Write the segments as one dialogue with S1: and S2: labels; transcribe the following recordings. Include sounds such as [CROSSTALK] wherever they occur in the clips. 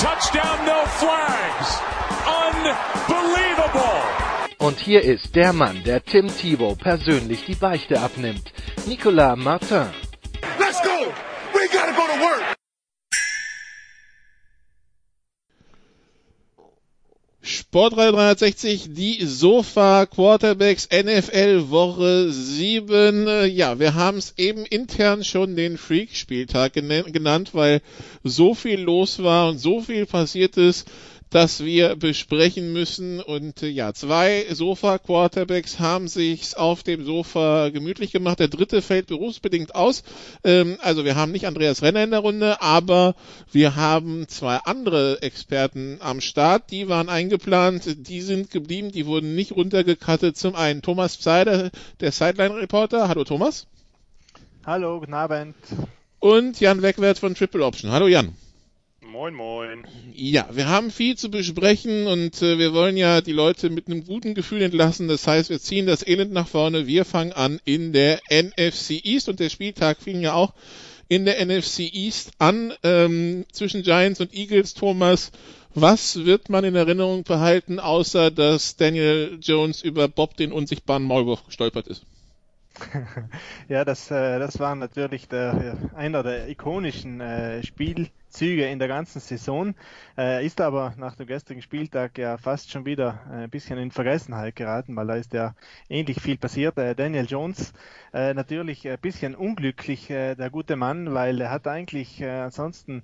S1: touchdown, no flags. Unbelievable. Und hier ist der Mann, der Tim Thibault persönlich die Beichte abnimmt. Nicolas Martin. Let's go!
S2: Sportradio 360, die Sofa Quarterbacks NFL Woche 7. Ja, wir haben es eben intern schon den Freak-Spieltag genannt, weil so viel los war und so viel passiert ist das wir besprechen müssen. Und äh, ja, zwei Sofa-Quarterbacks haben sich auf dem Sofa gemütlich gemacht. Der dritte fällt berufsbedingt aus. Ähm, also wir haben nicht Andreas Renner in der Runde, aber wir haben zwei andere Experten am Start. Die waren eingeplant, die sind geblieben, die wurden nicht runtergekattet. Zum einen Thomas Zeider, der Sideline-Reporter. Hallo Thomas.
S3: Hallo, guten Abend.
S2: Und Jan Wegwert von Triple Option. Hallo Jan.
S4: Moin, moin.
S2: Ja, wir haben viel zu besprechen und äh, wir wollen ja die Leute mit einem guten Gefühl entlassen. Das heißt, wir ziehen das Elend nach vorne. Wir fangen an in der NFC East und der Spieltag fing ja auch in der NFC East an ähm, zwischen Giants und Eagles. Thomas, was wird man in Erinnerung behalten, außer dass Daniel Jones über Bob den unsichtbaren Maulwurf gestolpert ist? [LAUGHS]
S3: ja, das, äh, das war natürlich der, einer der ikonischen äh, Spielzüge in der ganzen Saison, äh, ist aber nach dem gestrigen Spieltag ja fast schon wieder ein bisschen in Vergessenheit geraten, weil da ist ja ähnlich viel passiert. Daniel Jones natürlich ein bisschen unglücklich, der gute Mann, weil er hat eigentlich ansonsten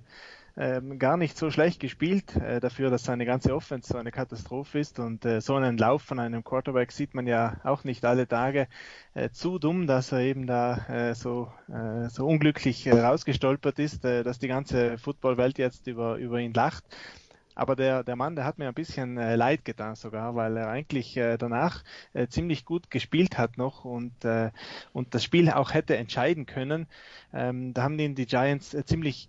S3: ähm, gar nicht so schlecht gespielt, äh, dafür, dass seine ganze Offense so eine Katastrophe ist. Und äh, so einen Lauf von einem Quarterback sieht man ja auch nicht alle Tage. Äh, zu dumm, dass er eben da äh, so, äh, so unglücklich äh, rausgestolpert ist, dass die ganze Footballwelt jetzt über, über ihn lacht. Aber der, der Mann, der hat mir ein bisschen äh, leid getan sogar, weil er eigentlich äh, danach äh, ziemlich gut gespielt hat noch und, äh, und das Spiel auch hätte entscheiden können. Ähm, da haben ihn die Giants ziemlich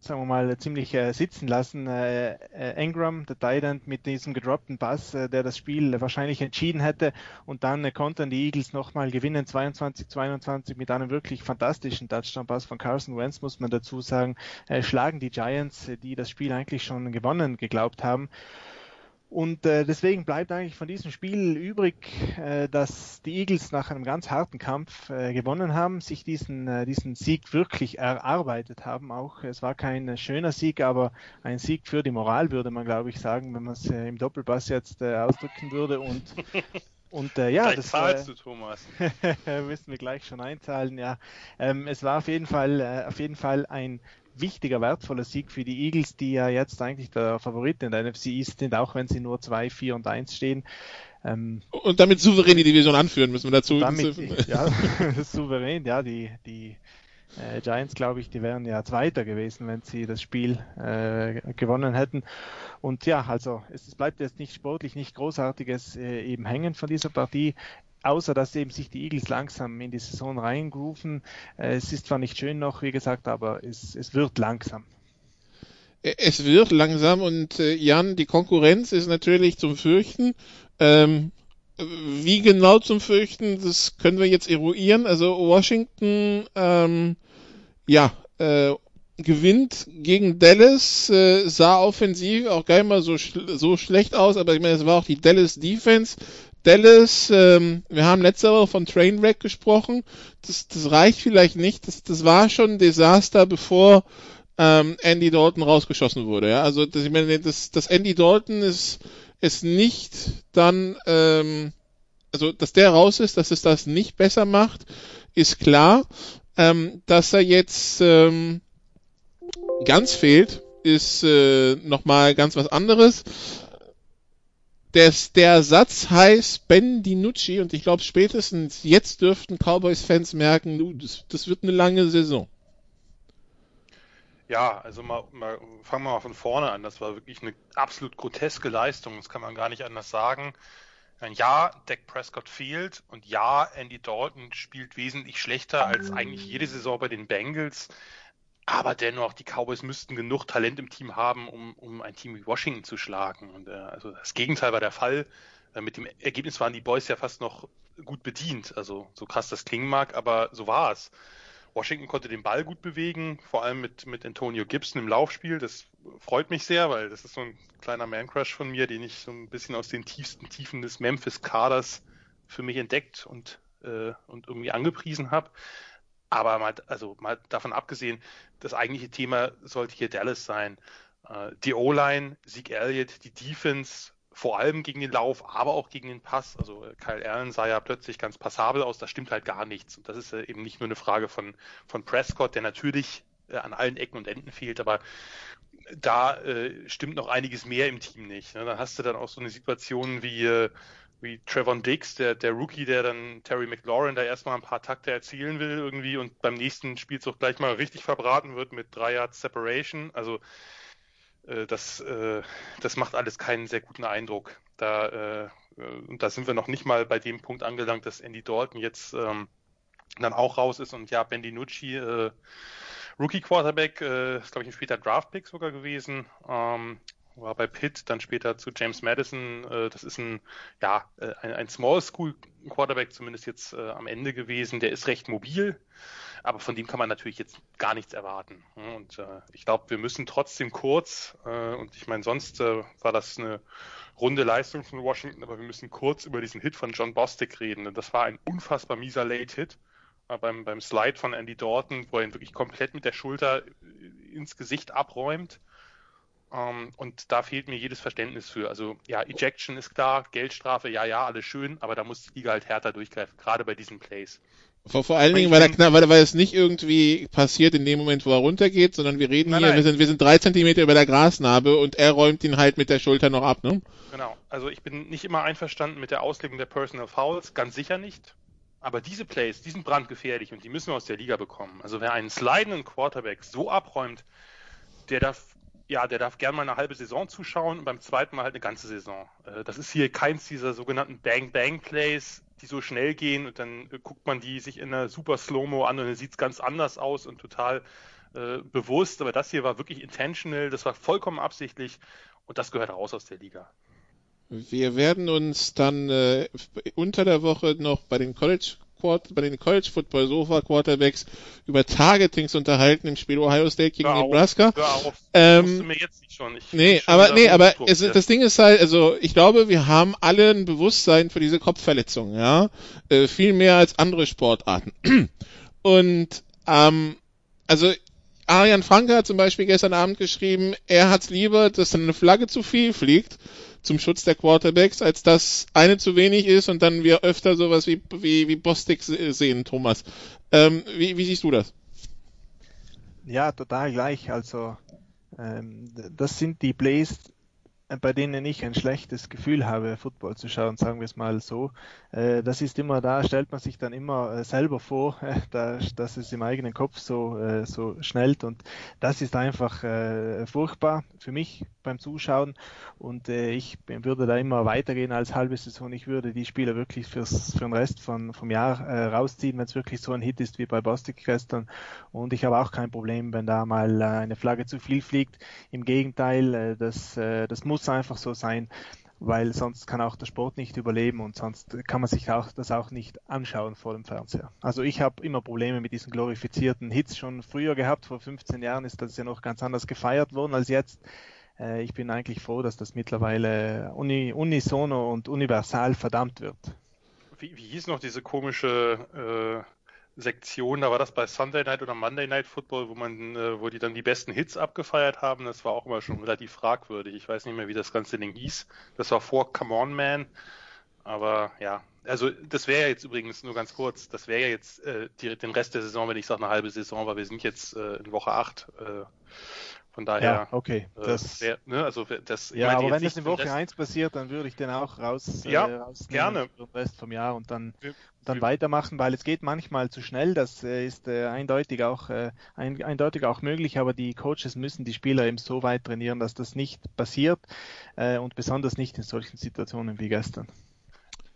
S3: sagen wir mal, ziemlich äh, sitzen lassen. Äh, äh, Ingram, der Titan, mit diesem gedroppten Pass, äh, der das Spiel wahrscheinlich entschieden hätte. Und dann äh, konnten die Eagles nochmal gewinnen, 22-22 mit einem wirklich fantastischen Touchdown-Pass von Carson Wentz, muss man dazu sagen. Äh, schlagen die Giants, äh, die das Spiel eigentlich schon gewonnen geglaubt haben. Und äh, deswegen bleibt eigentlich von diesem Spiel übrig, äh, dass die Eagles nach einem ganz harten Kampf äh, gewonnen haben, sich diesen, äh, diesen Sieg wirklich erarbeitet haben. Auch es war kein schöner Sieg, aber ein Sieg für die Moral, würde man, glaube ich, sagen, wenn man es äh, im Doppelpass jetzt äh, ausdrücken würde. Und [LAUGHS] Und äh, ja, gleich das
S4: zahlst äh, du, Thomas. [LAUGHS]
S3: müssen wir gleich schon einzahlen. Ja, ähm, es war auf jeden Fall äh, auf jeden Fall ein wichtiger, wertvoller Sieg für die Eagles, die ja jetzt eigentlich der Favorit in der NFC East sind, auch wenn sie nur 2, 4 und 1 stehen.
S2: Ähm, und damit souverän die Division anführen, müssen wir dazu.
S3: Damit, ja, [LAUGHS] souverän, ja, die, die äh, Giants, glaube ich, die wären ja Zweiter gewesen, wenn sie das Spiel äh, gewonnen hätten. Und ja, also es, es bleibt jetzt nicht sportlich nicht Großartiges äh, eben hängen von dieser Partie außer dass eben sich die Eagles langsam in die Saison reingrooven. Äh, es ist zwar nicht schön noch, wie gesagt, aber es, es wird langsam.
S2: Es wird langsam und äh, Jan, die Konkurrenz ist natürlich zum Fürchten. Ähm, wie genau zum Fürchten, das können wir jetzt eruieren. Also Washington, ähm, ja, äh, gewinnt gegen Dallas, äh, sah offensiv auch gar nicht mal so, so schlecht aus, aber ich meine, es war auch die Dallas Defense, Dallas, ähm, wir haben letzte Woche von Trainwreck gesprochen. Das, das reicht vielleicht nicht. Das, das war schon ein Desaster, bevor ähm, Andy Dalton rausgeschossen wurde. Ja? Also das, ich meine, das, das Andy Dalton ist, ist nicht dann, ähm, also dass der raus ist, dass es das nicht besser macht, ist klar. Ähm, dass er jetzt ähm, ganz fehlt, ist äh, nochmal ganz was anderes des, der Satz heißt Ben DiNucci und ich glaube spätestens jetzt dürften Cowboys-Fans merken, das, das wird eine lange Saison.
S4: Ja, also mal, mal fangen wir mal von vorne an. Das war wirklich eine absolut groteske Leistung. Das kann man gar nicht anders sagen. Ja, Dak Prescott fehlt und ja, Andy Dalton spielt wesentlich schlechter als eigentlich jede Saison bei den Bengals. Aber dennoch, die Cowboys müssten genug Talent im Team haben, um, um ein Team wie Washington zu schlagen. Und äh, also das Gegenteil war der Fall. Äh, mit dem Ergebnis waren die Boys ja fast noch gut bedient. Also so krass das klingen mag, aber so war es. Washington konnte den Ball gut bewegen, vor allem mit, mit Antonio Gibson im Laufspiel. Das freut mich sehr, weil das ist so ein kleiner Man-Crush von mir, den ich so ein bisschen aus den tiefsten Tiefen des Memphis-Kaders für mich entdeckt und, äh, und irgendwie angepriesen habe. Aber mal, also mal davon abgesehen, das eigentliche Thema sollte hier Dallas sein. Äh, die O-Line, Zeke Elliott, die Defense, vor allem gegen den Lauf, aber auch gegen den Pass. Also äh, Kyle Allen sah ja plötzlich ganz passabel aus, da stimmt halt gar nichts. Und das ist äh, eben nicht nur eine Frage von, von Prescott, der natürlich an allen Ecken und Enden fehlt, aber da äh, stimmt noch einiges mehr im Team nicht. Ne? Dann hast du dann auch so eine Situation wie, wie Trevon Dix, der, der Rookie, der dann Terry McLaurin da erstmal ein paar Takte erzielen will irgendwie und beim nächsten Spielzug gleich mal richtig verbraten wird mit drei Yards Separation. Also äh, das, äh, das macht alles keinen sehr guten Eindruck. Da, äh, und da sind wir noch nicht mal bei dem Punkt angelangt, dass Andy Dalton jetzt ähm, dann auch raus ist und ja, Ben DiNucci, äh, Rookie Quarterback, äh, ist glaube ich ein später Draftpick sogar gewesen, ähm, war bei Pitt, dann später zu James Madison. Äh, das ist ein, ja, ein, ein Small School Quarterback zumindest jetzt äh, am Ende gewesen. Der ist recht mobil, aber von dem kann man natürlich jetzt gar nichts erwarten. Und äh, ich glaube, wir müssen trotzdem kurz, äh, und ich meine, sonst äh, war das eine runde Leistung von Washington, aber wir müssen kurz über diesen Hit von John Bostic reden. Das war ein unfassbar mieser Late-Hit äh, beim, beim Slide von Andy Dalton, wo er ihn wirklich komplett mit der Schulter äh, ins Gesicht abräumt. Um, ähm, und da fehlt mir jedes Verständnis für. Also ja, Ejection ist klar, Geldstrafe, ja, ja, alles schön, aber da muss die Liga halt härter durchgreifen, gerade bei diesen Plays.
S2: Vor, vor allen Dingen, weil, er, weil, weil es nicht irgendwie passiert in dem Moment, wo er runtergeht, sondern wir reden nein, hier, nein. Wir, sind, wir sind drei Zentimeter über der Grasnarbe und er räumt ihn halt mit der Schulter noch ab, ne?
S4: Genau. Also ich bin nicht immer einverstanden mit der Auslegung der Personal Fouls, ganz sicher nicht. Aber diese Plays, die sind brandgefährlich und die müssen wir aus der Liga bekommen. Also wer einen slidenden Quarterback so abräumt, der darf, ja, der darf gern mal eine halbe Saison zuschauen und beim zweiten Mal halt eine ganze Saison. Äh, das ist hier keins dieser sogenannten Bang-Bang-Plays, die so schnell gehen und dann äh, guckt man die sich in einer super Slow-Mo an und dann sieht es ganz anders aus und total äh, bewusst. Aber das hier war wirklich intentional, das war vollkommen absichtlich und das gehört raus aus der Liga.
S2: Wir werden uns dann äh, unter der Woche noch bei den College bei den College Football Sofa Quarterbacks über Targetings unterhalten im Spiel Ohio State gegen hör Nebraska. Auf, hör auf. Ähm, mir jetzt nicht schon. Ich nee, aber nee, aber es, das Ding ist halt, also ich glaube, wir haben alle ein Bewusstsein für diese Kopfverletzungen, ja, äh, viel mehr als andere Sportarten. [CLEARS THROAT] Und ähm, also Arian Franke hat zum Beispiel gestern Abend geschrieben, er hat's lieber, dass eine Flagge zu viel fliegt zum Schutz der Quarterbacks, als dass eine zu wenig ist und dann wir öfter sowas wie, wie, wie Bostic sehen, Thomas. Ähm, wie, wie siehst du das?
S3: Ja, total gleich. Also ähm, das sind die Plays, bei denen ich ein schlechtes Gefühl habe, Football zu schauen, sagen wir es mal so. Äh, das ist immer da, stellt man sich dann immer äh, selber vor, dass es im eigenen Kopf so, äh, so schnellt und das ist einfach furchtbar für mich beim Zuschauen und ich würde da immer weitergehen als halbe Saison. Ich würde die Spieler wirklich fürs, für den Rest von, vom Jahr rausziehen, wenn es wirklich so ein Hit ist wie bei Bostic gestern und ich habe auch kein Problem, wenn da mal eine Flagge zu viel fliegt. Im Gegenteil, das, das muss muss einfach so sein, weil sonst kann auch der Sport nicht überleben und sonst kann man sich auch das auch nicht anschauen vor dem Fernseher. Also ich habe immer Probleme mit diesen glorifizierten Hits schon früher gehabt. Vor 15 Jahren ist das ja noch ganz anders gefeiert worden als jetzt. Äh, ich bin eigentlich froh, dass das mittlerweile uni, unisono und universal verdammt wird.
S4: Wie, wie hieß noch diese komische äh Sektion, da war das bei Sunday Night oder Monday Night Football, wo man, äh, wo die dann die besten Hits abgefeiert haben. Das war auch immer schon relativ fragwürdig. Ich weiß nicht mehr, wie das ganze Ding hieß. Das war vor Come On Man. Aber ja, also das wäre jetzt übrigens nur ganz kurz, das wäre jetzt äh, die, den Rest der Saison, wenn ich sage eine halbe Saison, weil wir sind jetzt äh, in Woche 8. Äh, Von daher.
S3: Ja, okay.
S4: Äh, das, äh, ne, also das,
S3: ja, aber wenn das in Woche 1 passiert, dann würde ich den auch raus,
S4: ja, äh, gerne.
S3: den Rest vom Jahr und dann, wir, dann wir, weitermachen, weil es geht manchmal zu schnell. Das äh, ist äh, eindeutig, auch, äh, ein, eindeutig auch möglich, aber die Coaches müssen die Spieler eben so weit trainieren, dass das nicht passiert äh, und besonders nicht in solchen Situationen wie gestern.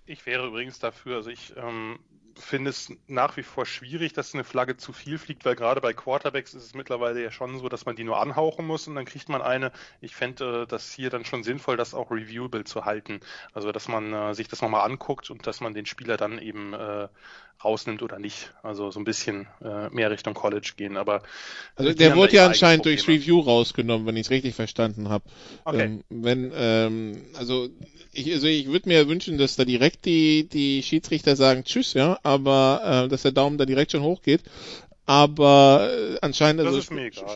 S4: Ich wäre übrigens dafür, also ich ähm, finde es nach wie vor schwierig, dass eine Flagge zu viel fliegt, weil gerade bei Quarterbacks ist es mittlerweile ja schon so, dass man die nur anhauchen muss und dann kriegt man eine. Ich fände das hier dann schon sinnvoll, das auch reviewable zu halten. Also dass man äh, sich das nochmal anguckt und dass man den Spieler dann eben äh, rausnimmt oder nicht. Also so ein bisschen äh, mehr Richtung College gehen. Aber
S2: also der wurde ja anscheinend durchs Review rausgenommen, wenn ich es richtig verstanden habe. Okay. Ähm, wenn ähm, also ich also ich würde mir wünschen, dass da direkt die die Schiedsrichter sagen Tschüss, ja, aber äh, dass der Daumen da direkt schon hochgeht. Aber äh, anscheinend, also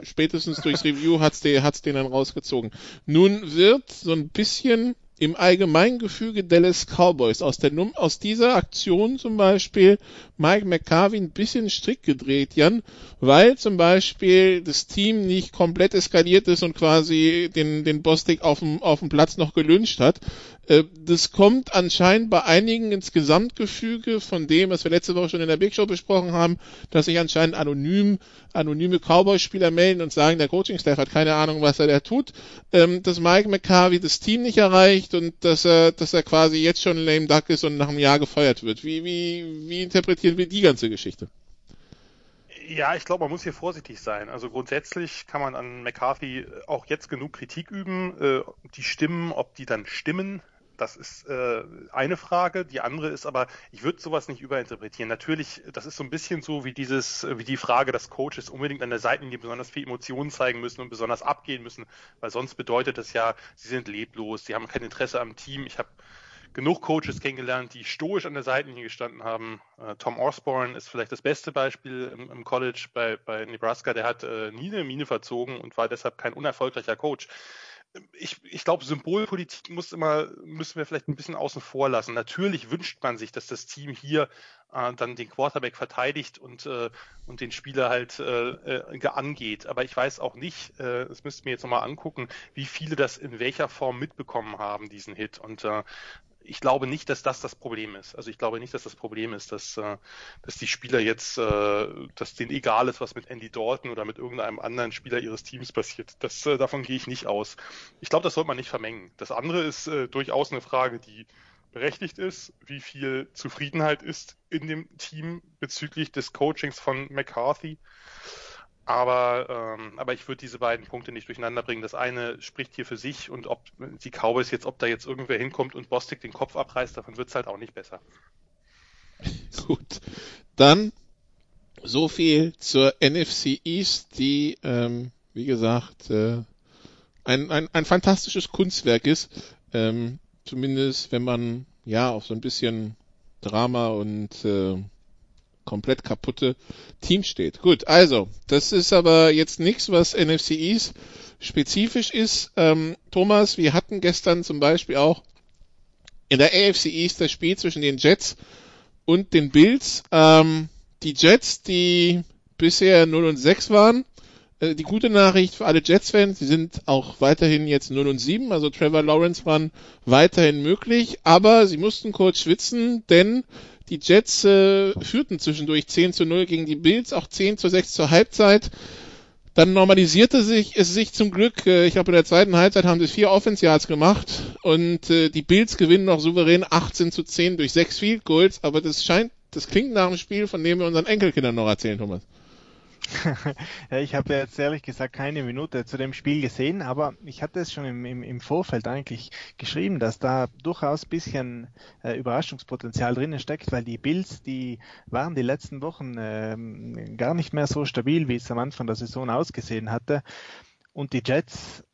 S2: spätestens durchs Review hat's, den, hat's den dann rausgezogen. Nun wird so ein bisschen im Allgemeingefüge Dallas Cowboys aus der Num aus dieser Aktion zum Beispiel Mike McCarvey ein bisschen strick gedreht, Jan, weil zum Beispiel das Team nicht komplett eskaliert ist und quasi den, den Bostic auf dem, auf dem Platz noch gelünscht hat. Äh, das kommt anscheinend bei einigen ins Gesamtgefüge von dem, was wir letzte Woche schon in der Big Show besprochen haben, dass sich anscheinend anonym, anonyme Cowboy-Spieler melden und sagen, der Coaching-Staff hat keine Ahnung, was er da tut, ähm, dass Mike McCarvey das Team nicht erreicht und dass er, dass er quasi jetzt schon lame duck ist und nach einem Jahr gefeuert wird. Wie, wie, wie interpretieren wir die ganze Geschichte?
S4: Ja, ich glaube, man muss hier vorsichtig sein. Also grundsätzlich kann man an McCarthy auch jetzt genug Kritik üben. Äh, die Stimmen, ob die dann stimmen, das ist äh, eine Frage. Die andere ist aber, ich würde sowas nicht überinterpretieren. Natürlich, das ist so ein bisschen so wie dieses, wie die Frage, dass Coaches unbedingt an der Seitenlinie besonders viel Emotionen zeigen müssen und besonders abgehen müssen, weil sonst bedeutet das ja, sie sind leblos, sie haben kein Interesse am Team. Ich habe genug Coaches kennengelernt, die stoisch an der Seitenlinie gestanden haben. Äh, Tom Osborne ist vielleicht das beste Beispiel im, im College bei, bei Nebraska. Der hat äh, nie eine Mine verzogen und war deshalb kein unerfolgreicher Coach ich, ich glaube, Symbolpolitik muss immer, müssen wir vielleicht ein bisschen außen vor lassen. Natürlich wünscht man sich, dass das Team hier äh, dann den Quarterback verteidigt und, äh, und den Spieler halt äh, äh angeht. Aber ich weiß auch nicht, das müssten wir jetzt nochmal angucken, wie viele das in welcher Form mitbekommen haben, diesen Hit. Und ich glaube nicht, dass das das Problem ist. Also ich glaube nicht, dass das Problem ist, dass, äh, dass die Spieler jetzt, äh, dass denen egal ist, was mit Andy Dalton oder mit irgendeinem anderen Spieler ihres Teams passiert. Das, äh, davon gehe ich nicht aus. Ich glaube, das sollte man nicht vermengen. Das andere ist äh, durchaus eine Frage, die berechtigt ist, wie viel Zufriedenheit ist in dem Team bezüglich des Coachings von McCarthy. Aber, ähm, aber ich würde diese beiden Punkte nicht durcheinander bringen. Das eine spricht hier für sich und ob die Cowboys jetzt, ob da jetzt irgendwer hinkommt und Bostic den Kopf abreißt, davon wird es halt auch nicht besser. [LAUGHS]
S2: Gut. Dann so viel zur NFC East, die, ähm, wie gesagt, äh, ein, ein, ein fantastisches Kunstwerk ist. Ähm, zumindest wenn man ja auf so ein bisschen Drama und äh, komplett kaputte Team steht. Gut, also, das ist aber jetzt nichts, was NFC East spezifisch ist. Ähm, Thomas, wir hatten gestern zum Beispiel auch in der AFC East das Spiel zwischen den Jets und den Bills. Ähm, die Jets, die bisher 0 und 6 waren, äh, die gute Nachricht für alle Jets-Fans, sie sind auch weiterhin jetzt 0 und 7, also Trevor Lawrence waren weiterhin möglich, aber sie mussten kurz schwitzen, denn die Jets äh, führten zwischendurch 10 zu 0 gegen die Bills, auch 10 zu 6 zur Halbzeit. Dann normalisierte sich es sich zum Glück. Äh, ich glaube, in der zweiten Halbzeit haben sie vier Offense Yards gemacht und äh, die Bills gewinnen noch souverän 18 zu 10 durch sechs Field Goals. Aber das scheint, das klingt nach einem Spiel, von dem wir unseren Enkelkindern noch erzählen, Thomas. [LAUGHS]
S3: ja, ich habe jetzt ehrlich gesagt keine Minute zu dem Spiel gesehen, aber ich hatte es schon im, im, im Vorfeld eigentlich geschrieben, dass da durchaus ein bisschen äh, Überraschungspotenzial drinnen steckt, weil die Bills, die waren die letzten Wochen äh, gar nicht mehr so stabil, wie es am Anfang der Saison ausgesehen hatte. Und die Jets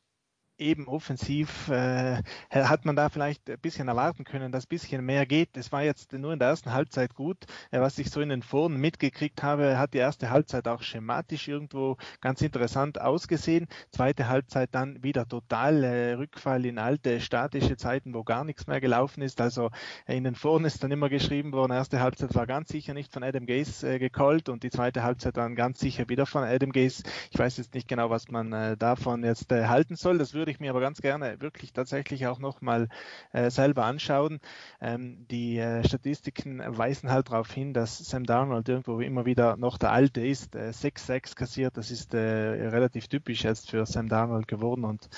S3: eben offensiv äh, hat man da vielleicht ein bisschen erwarten können, dass ein bisschen mehr geht. Es war jetzt nur in der ersten Halbzeit gut. Äh, was ich so in den Foren mitgekriegt habe, hat die erste Halbzeit auch schematisch irgendwo ganz interessant ausgesehen. Zweite Halbzeit dann wieder total äh, Rückfall in alte statische Zeiten, wo gar nichts mehr gelaufen ist. Also äh, in den Foren ist dann immer geschrieben worden, erste Halbzeit war ganz sicher nicht von Adam Gaze äh, gecallt und die zweite Halbzeit dann ganz sicher wieder von Adam Gaze. Ich weiß jetzt nicht genau, was man äh, davon jetzt äh, halten soll. Das würde ich mir aber ganz gerne wirklich tatsächlich auch nochmal äh, selber anschauen. Ähm, die äh, Statistiken weisen halt darauf hin, dass Sam Darnold irgendwo immer wieder noch der Alte ist. Äh, 6-6 kassiert, das ist äh, relativ typisch jetzt für Sam Darnold geworden. Und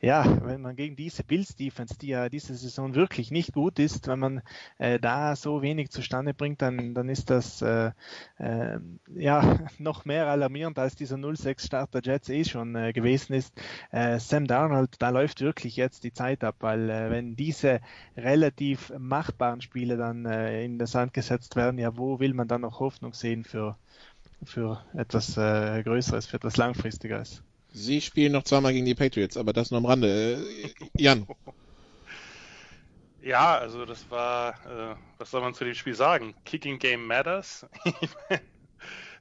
S3: ja, wenn man gegen diese Bills Defense, die ja diese Saison wirklich nicht gut ist, wenn man äh, da so wenig zustande bringt, dann, dann ist das äh, äh, ja [LAUGHS] noch mehr alarmierend als dieser 0-6 Start der Jets eh schon äh, gewesen ist. Äh, Sam Darnold, da läuft wirklich jetzt die Zeit ab, weil äh, wenn diese relativ machbaren Spiele dann äh, in der Sand gesetzt werden, ja, wo will man dann noch Hoffnung sehen für, für etwas äh, Größeres, für etwas Langfristiges?
S2: Sie spielen noch zweimal gegen die Patriots, aber das nur am Rande. Äh, Jan.
S4: Ja, also das war, äh, was soll man zu dem Spiel sagen? Kicking Game Matters. [LAUGHS]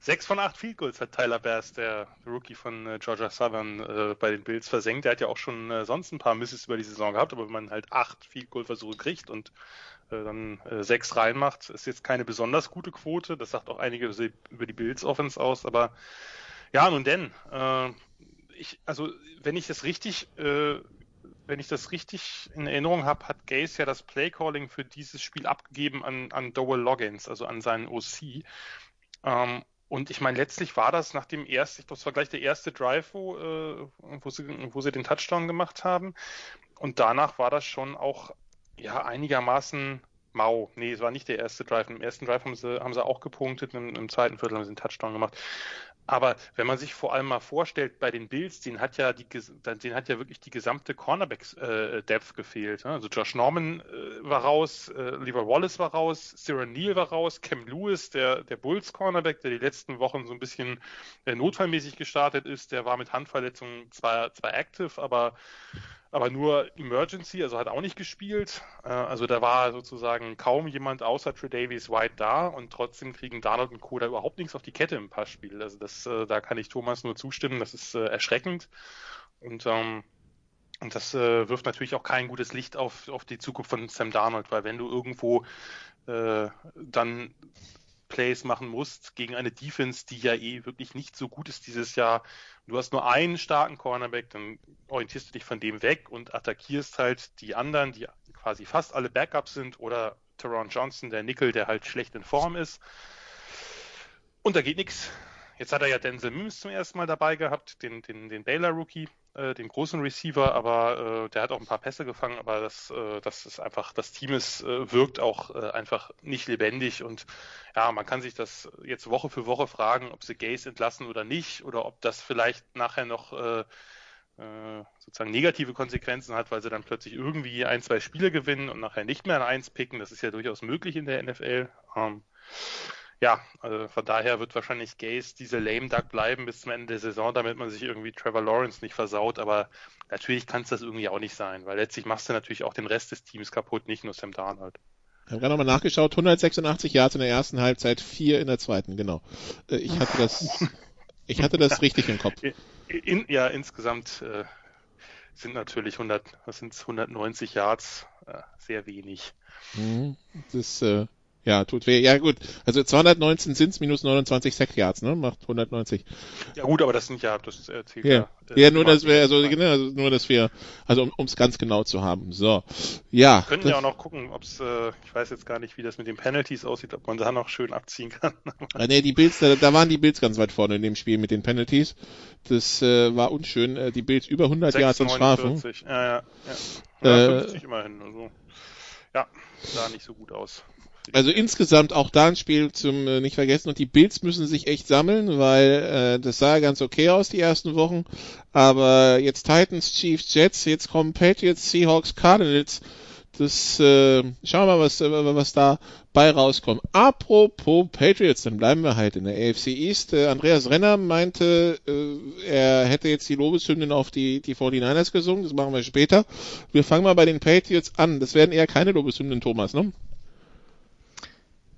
S4: Sechs von acht Field Goals hat Tyler Bass, der Rookie von äh, Georgia Southern, äh, bei den Bills versenkt. Der hat ja auch schon äh, sonst ein paar Misses über die Saison gehabt, aber wenn man halt acht Field Goal Versuche kriegt und dann sechs reinmacht, ist jetzt keine besonders gute Quote. Das sagt auch einige über die Bills Offense aus, aber ja, nun denn, ich, also wenn ich das richtig wenn ich das richtig in Erinnerung habe, hat Gaze ja das Playcalling für dieses Spiel abgegeben an, an Dowell Loggins, also an seinen OC. Ähm, und ich meine, letztlich war das nach dem ersten, das war gleich der erste Drive, wo, äh, wo, sie, wo sie den Touchdown gemacht haben. Und danach war das schon auch ja einigermaßen mau. Nee, es war nicht der erste Drive. Im ersten Drive haben sie, haben sie auch gepunktet, im, im zweiten Viertel haben sie den Touchdown gemacht. Aber wenn man sich vor allem mal vorstellt, bei den Bills, den hat ja die, den hat ja wirklich die gesamte Cornerback-Depth äh, gefehlt. Ne? Also Josh Norman äh, war raus, äh, Lever Wallace war raus, Sarah Neal war raus, Cam Lewis, der, der Bulls-Cornerback, der die letzten Wochen so ein bisschen äh, notfallmäßig gestartet ist, der war mit Handverletzungen zwar, zwar active, aber aber nur Emergency, also hat auch nicht gespielt. Äh, also da war sozusagen kaum jemand außer Trey Davies White da und trotzdem kriegen Darnold und Co. da überhaupt nichts auf die Kette im Passspiel. Also das, äh, da kann ich Thomas nur zustimmen, das ist äh, erschreckend. Und, ähm, und das wirft natürlich auch kein gutes Licht auf, auf die Zukunft von Sam Darnold, weil wenn du irgendwo äh, dann Plays machen musst gegen eine Defense, die ja eh wirklich nicht so gut ist dieses Jahr. Du hast nur einen starken Cornerback, dann orientierst du dich von dem weg und attackierst halt die anderen, die quasi fast alle Backups sind oder Teron Johnson, der Nickel, der halt schlecht in Form ist. Und da geht nichts. Jetzt hat er ja Denzel Mims zum ersten Mal dabei gehabt, den, den, den Baylor-Rookie, äh, den großen Receiver, aber äh, der hat auch ein paar Pässe gefangen, aber das, äh, das ist einfach, das Team ist, äh, wirkt auch äh, einfach nicht lebendig und ja, man kann sich das jetzt Woche für Woche fragen, ob sie Gaze entlassen oder nicht oder ob das vielleicht nachher noch äh, sozusagen negative Konsequenzen hat, weil sie dann plötzlich irgendwie ein, zwei Spiele gewinnen und nachher nicht mehr an eins picken. Das ist ja durchaus möglich in der NFL. Ähm, ja, also von daher wird wahrscheinlich Gaze diese Lame Duck bleiben bis zum Ende der Saison, damit man sich irgendwie Trevor Lawrence nicht versaut. Aber natürlich kann es das irgendwie auch nicht sein, weil letztlich machst du natürlich auch den Rest des Teams kaputt, nicht nur Sam Darnold.
S2: Ich habe gerade nochmal nachgeschaut, 186 Yards in der ersten Halbzeit, 4 in der zweiten, genau. Äh, ich hatte das, [LAUGHS] ich hatte das richtig im Kopf.
S4: In, ja, insgesamt äh, sind natürlich 100, was sind 190 Yards, äh, sehr wenig.
S2: Mhm. Das äh, ja, tut weh. Ja, gut. Also 219 sind's minus 29 Sack Yards, ne? Macht 190.
S4: Ja, gut, aber das sind ja, das erzählt
S2: ja. Ja, äh, ja nur, dass wir, also, genau, also, nur, dass wir, also, um es ganz genau zu haben. So. Ja.
S4: Wir können das, ja auch noch gucken, ob's, äh, ich weiß jetzt gar nicht, wie das mit den Penalties aussieht, ob man da noch schön abziehen kann. [LAUGHS]
S2: ah, nee, die Bills, da, da waren die Bills ganz weit vorne in dem Spiel mit den Penalties. Das, äh, war unschön. Äh, die Bills über 100 6, Yards und Strafen.
S4: Ja, ja, ja. ja 50 immerhin, also. Ja, sah nicht so gut aus.
S2: Also insgesamt auch da ein Spiel zum äh, nicht vergessen und die Bills müssen sich echt sammeln, weil äh, das sah ganz okay aus die ersten Wochen, aber jetzt Titans, Chiefs, Jets, jetzt kommen Patriots, Seahawks, Cardinals. Das äh, schauen wir mal, was, äh, was da bei rauskommt. Apropos Patriots, dann bleiben wir halt in der AFC East. Äh, Andreas Renner meinte, äh, er hätte jetzt die Lobeshymnen auf die, die 49ers gesungen. Das machen wir später. Wir fangen mal bei den Patriots an. Das werden eher keine Lobeshymnen, Thomas, ne?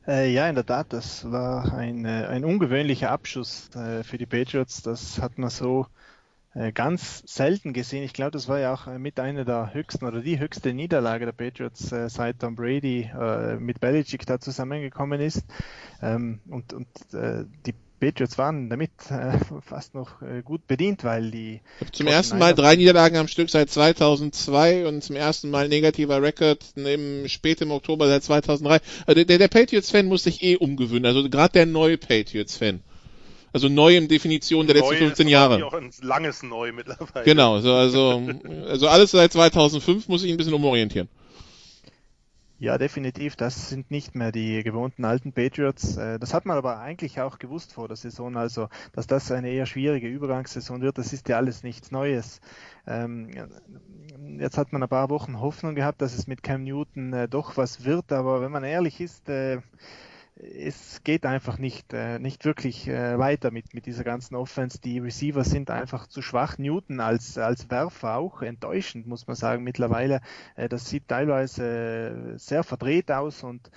S3: Äh, ja, in der Tat, das war ein, äh, ein ungewöhnlicher Abschuss äh, für die Patriots. Das hat man so äh, ganz selten gesehen. Ich glaube, das war ja auch äh, mit einer der höchsten oder die höchste Niederlage der Patriots äh, seit Tom Brady mit Belichick da zusammengekommen ist. Ähm, und und die Patriots waren damit [LAUGHS] fast noch gut bedient, weil die
S2: zum ersten Mal drei Niederlagen am Stück seit 2002 und zum ersten Mal negativer Rekord im spät im Oktober seit 2003. Also der, der Patriots-Fan muss sich eh umgewöhnen. Also gerade der neue Patriots-Fan. Also neu in Definition der letzten 15 Jahre.
S4: Auch ein langes Neu mittlerweile.
S2: Genau, so, also, also alles seit 2005 muss ich ein bisschen umorientieren.
S3: Ja, definitiv. Das sind nicht mehr die gewohnten alten Patriots. Äh, das hat man aber eigentlich auch gewusst vor der Saison. Also, dass das eine eher schwierige Übergangssaison wird, das ist ja alles nichts Neues. Ähm, jetzt hat man ein paar Wochen Hoffnung gehabt, dass es mit Cam Newton äh, doch was wird. Aber wenn man ehrlich ist, äh, es geht einfach nicht, äh, nicht wirklich äh, weiter mit, mit dieser ganzen Offense. Die Receiver sind einfach zu schwach. Newton als, als Werfer auch enttäuschend, muss man sagen, mittlerweile. Äh, das sieht teilweise sehr verdreht aus und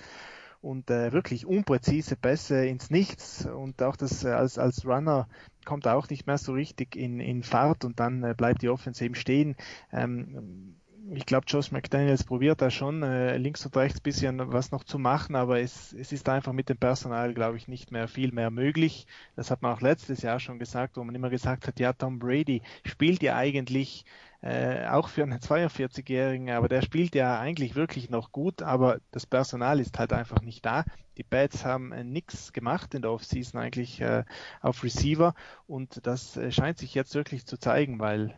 S3: und äh, wirklich unpräzise Pässe ins Nichts und auch das äh, als, als Runner kommt auch nicht mehr so richtig in, in Fahrt und dann äh, bleibt die Offense eben stehen. Ähm, ich glaube, Josh McDaniels probiert da schon äh, links und rechts bisschen was noch zu machen, aber es, es ist einfach mit dem Personal, glaube ich, nicht mehr viel mehr möglich. Das hat man auch letztes Jahr schon gesagt, wo man immer gesagt hat, ja, Tom Brady spielt ja eigentlich äh, auch für einen 42-Jährigen, aber der spielt ja eigentlich wirklich noch gut, aber das Personal ist halt einfach nicht da. Die Bats haben äh, nichts gemacht in der Offseason eigentlich äh, auf Receiver und das äh, scheint sich jetzt wirklich zu zeigen, weil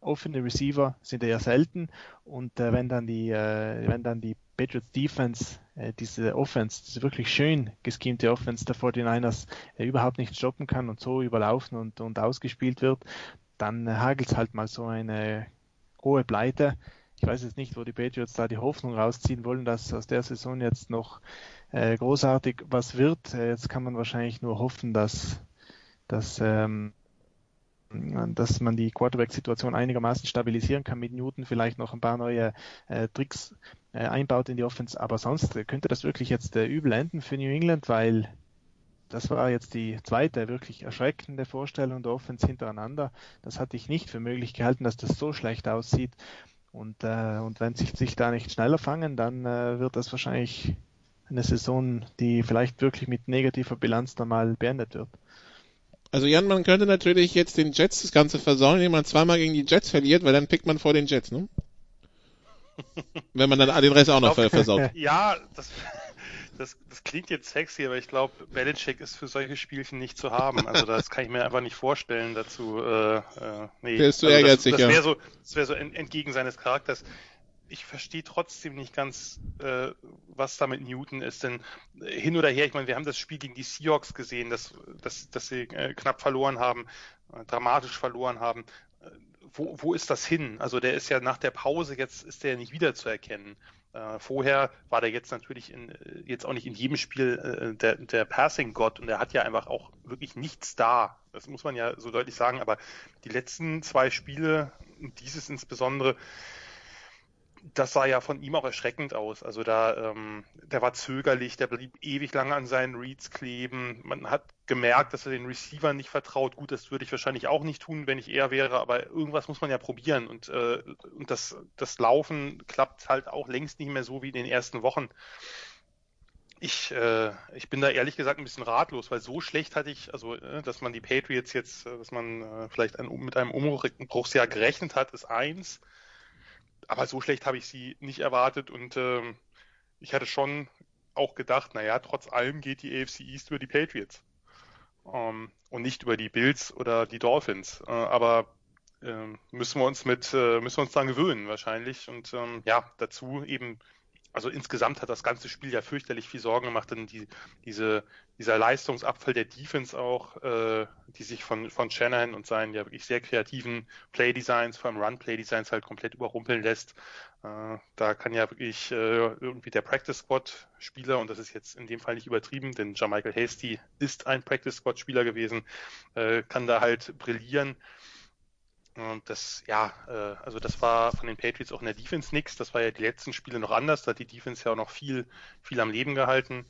S3: offene Receiver sind eher selten und äh, wenn dann die äh, wenn dann die Patriots Defense äh, diese Offense, diese wirklich schön geschemte Offense der 49ers äh, überhaupt nicht stoppen kann und so überlaufen und, und ausgespielt wird, dann äh, hagelt es halt mal so eine hohe Pleite. Ich weiß jetzt nicht, wo die Patriots da die Hoffnung rausziehen wollen, dass aus der Saison jetzt noch äh, großartig was wird. Äh, jetzt kann man wahrscheinlich nur hoffen, dass, dass ähm, dass man die Quarterback-Situation einigermaßen stabilisieren kann mit Newton, vielleicht noch ein paar neue äh, Tricks äh, einbaut in die Offense. Aber sonst könnte das wirklich jetzt äh, übel enden für New England, weil das war jetzt die zweite wirklich erschreckende Vorstellung der Offense hintereinander. Das hatte ich nicht für möglich gehalten, dass das so schlecht aussieht. Und, äh, und wenn sie sich da nicht schneller fangen, dann äh, wird das wahrscheinlich eine Saison, die vielleicht wirklich mit negativer Bilanz dann mal beendet wird.
S2: Also Jan, man könnte natürlich jetzt den Jets das Ganze versauen, indem man zweimal gegen die Jets verliert, weil dann pickt man vor den Jets, ne? Wenn man dann den Rest auch noch glaub, versaut. [LAUGHS]
S4: Ja, das, das, das klingt jetzt sexy, aber ich glaube, Belichick ist für solche Spielchen nicht zu haben. Also das kann ich mir einfach nicht vorstellen dazu. Äh, äh,
S2: nee. Der ist zu also ehrgeizig,
S4: das, das wäre so, das wäre so entgegen seines Charakters ich verstehe trotzdem nicht ganz, äh, was da mit Newton ist. Denn äh, hin oder her, ich meine, wir haben das Spiel gegen die Seahawks gesehen, dass, dass, dass sie äh, knapp verloren haben, äh, dramatisch verloren haben. Äh, wo, wo ist das hin? Also der ist ja nach der Pause, jetzt ist der nicht wiederzuerkennen. Äh, vorher war der jetzt natürlich in, äh, jetzt auch nicht in jedem Spiel äh, der, der Passing-Gott und er hat ja einfach auch wirklich nichts da. Das muss man ja so deutlich sagen. Aber die letzten zwei Spiele, dieses insbesondere, das sah ja von ihm auch erschreckend aus. Also da, ähm, der war zögerlich, der blieb ewig lange an seinen Reads kleben. Man hat gemerkt, dass er den Receiver nicht vertraut. Gut, das würde ich wahrscheinlich auch nicht tun, wenn ich er wäre, aber irgendwas muss man ja probieren. Und, äh, und das, das Laufen klappt halt auch längst nicht mehr so wie in den ersten Wochen. Ich, äh, ich bin da ehrlich gesagt ein bisschen ratlos, weil so schlecht hatte ich, also äh, dass man die Patriots jetzt, äh, dass man äh, vielleicht ein, mit einem Umbruchsjahr gerechnet hat, ist eins aber so schlecht habe ich sie nicht erwartet und ähm, ich hatte schon auch gedacht, naja, trotz allem geht die AFC East über die Patriots ähm, und nicht über die Bills oder die Dolphins. Äh, aber äh, müssen wir uns mit, äh, müssen wir uns daran gewöhnen wahrscheinlich und ähm, ja, dazu eben also insgesamt hat das ganze Spiel ja fürchterlich viel Sorgen gemacht, denn die, diese, dieser Leistungsabfall der Defense auch, äh, die sich von, von Shanahan und seinen ja wirklich sehr kreativen Play-Designs, vor allem Run-Play-Designs halt komplett überrumpeln lässt. Äh, da kann ja wirklich äh, irgendwie der Practice-Squad-Spieler, und das ist jetzt in dem Fall nicht übertrieben, denn Jamichael Hasty ist ein Practice-Squad-Spieler gewesen, äh, kann da halt brillieren. Und das, ja, äh, also das war von den Patriots auch in der Defense nix. Das war ja die letzten Spiele noch anders. Da hat die Defense ja auch noch viel, viel am Leben gehalten.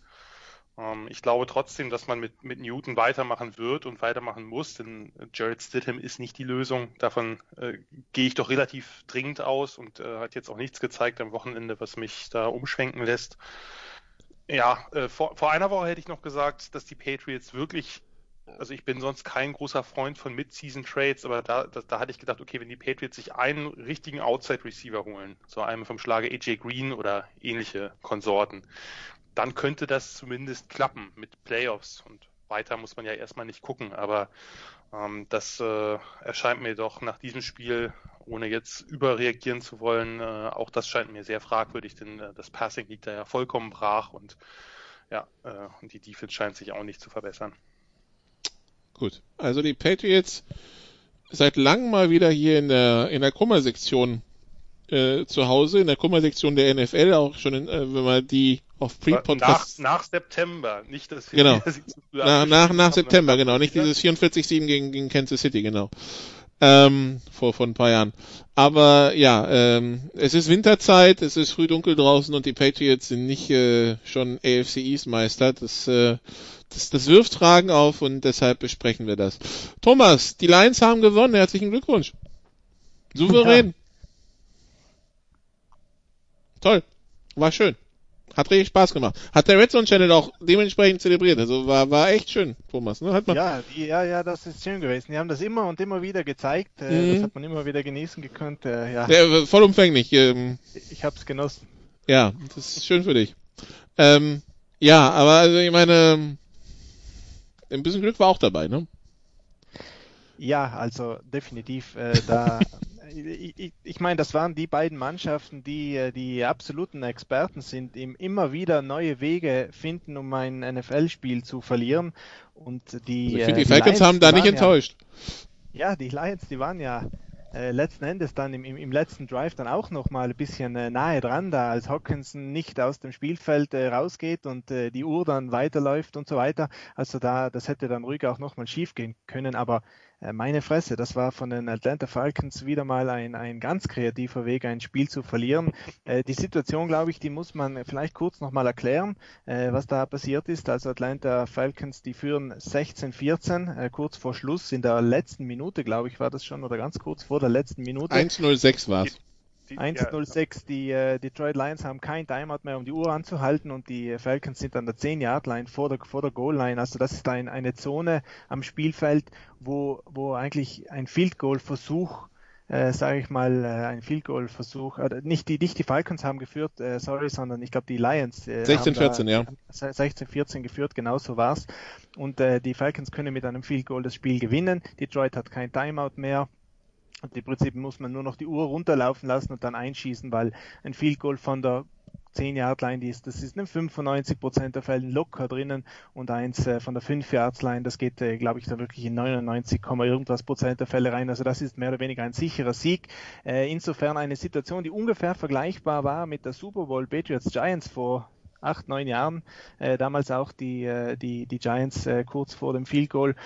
S4: Ähm, ich glaube trotzdem, dass man mit, mit Newton weitermachen wird und weitermachen muss, denn Jared Stidham ist nicht die Lösung. Davon äh, gehe ich doch relativ dringend aus und äh, hat jetzt auch nichts gezeigt am Wochenende, was mich da umschwenken lässt. Ja, äh, vor, vor einer Woche hätte ich noch gesagt, dass die Patriots wirklich also ich bin sonst kein großer Freund von Mid-Season-Trades, aber da, da, da, hatte ich gedacht, okay, wenn die Patriots sich einen richtigen Outside-Receiver holen, so einen vom Schlage AJ Green oder ähnliche Konsorten, dann könnte das zumindest klappen mit Playoffs und weiter muss man ja erstmal nicht gucken, aber ähm, das äh, erscheint mir doch nach diesem Spiel, ohne jetzt überreagieren zu wollen, äh, auch das scheint mir sehr fragwürdig, denn äh, das Passing liegt da ja vollkommen brach und ja, äh, und die Defense scheint sich auch nicht zu verbessern.
S2: Gut. Also die Patriots seit langem mal wieder hier in der, in der Kummersektion äh, zu Hause, in der Kummersektion der NFL, auch schon, in, äh, wenn man die auf
S4: Pre-Podcast... Nach, nach September, nicht das...
S2: Genau. nach, nach, nach September, genau. Nicht dieses 44-7 gegen, gegen Kansas City, genau. Ähm, vor, vor ein paar Jahren. Aber ja, ähm, es ist Winterzeit, es ist früh dunkel draußen und die Patriots sind nicht äh, schon AFC East Meister. Das äh, das, das wirft Fragen auf und deshalb besprechen wir das. Thomas, die Lions haben gewonnen. Herzlichen Glückwunsch. Souverän. Ja. Toll. War schön. Hat richtig Spaß gemacht. Hat der Red Zone Channel auch dementsprechend zelebriert. Also war, war echt schön, Thomas. Ne? Hat
S3: man ja, ja, ja, das ist schön gewesen. Die haben das immer und immer wieder gezeigt. Äh, mhm. Das hat man immer wieder genießen gekonnt. Äh, ja.
S2: ja vollumfänglich. Ähm,
S3: ich hab's genossen.
S2: Ja, das ist schön für dich. Ähm, ja, aber also ich meine, ein bisschen Glück war auch dabei, ne?
S3: Ja, also definitiv. Äh, da, [LAUGHS] ich, ich meine, das waren die beiden Mannschaften, die äh, die absoluten Experten sind, im immer wieder neue Wege finden, um ein NFL-Spiel zu verlieren. Und die,
S2: also ich finde, die, äh, die Falcons Lions, haben da nicht enttäuscht.
S3: Ja, ja, die Lions, die waren ja äh, letzten Endes dann im, im, im, letzten Drive dann auch noch mal ein bisschen äh, nahe dran, da als Hawkinson nicht aus dem Spielfeld äh, rausgeht und äh, die Uhr dann weiterläuft und so weiter. Also da, das hätte dann ruhig auch noch mal schief gehen können, aber äh, meine Fresse, das war von den Atlanta Falcons wieder mal ein, ein ganz kreativer Weg, ein Spiel zu verlieren. Äh, die Situation, glaube ich, die muss man vielleicht kurz nochmal erklären, äh, was da passiert ist. Also Atlanta Falcons, die führen 16-14, kurz vor Schluss, in der letzten Minute, glaube ich, war das schon, oder ganz kurz vor der letzten Minute.
S2: 1-0-6 war es.
S3: 1-0-6, die äh, Detroit Lions haben kein Timeout mehr, um die Uhr anzuhalten und die Falcons sind an der 10-Yard-Line vor der, vor der Goal-Line. Also das ist ein, eine Zone am Spielfeld, wo, wo eigentlich ein Field-Goal-Versuch äh, sage ich mal, äh, ein Field Goal Versuch. Äh, nicht die nicht die Falcons haben geführt, äh, sorry, sondern ich glaube die Lions.
S2: Äh, 16-14, ja.
S3: 16-14 geführt, genau so war's. Und äh, die Falcons können mit einem Field Goal das Spiel gewinnen. Detroit hat kein Timeout mehr. Und im Prinzip muss man nur noch die Uhr runterlaufen lassen und dann einschießen, weil ein Field Goal von der 10 Yard Line ist, das ist in 95% der Fällen locker drinnen und eins äh, von der 5 Yard Line, das geht, äh, glaube ich, da wirklich in 99, irgendwas Prozent der Fälle rein. Also das ist mehr oder weniger ein sicherer Sieg. Äh, insofern eine Situation, die ungefähr vergleichbar war mit der Super Bowl Patriots Giants vor acht, neun Jahren. Damals auch die, die, die Giants kurz vor dem Field Goal.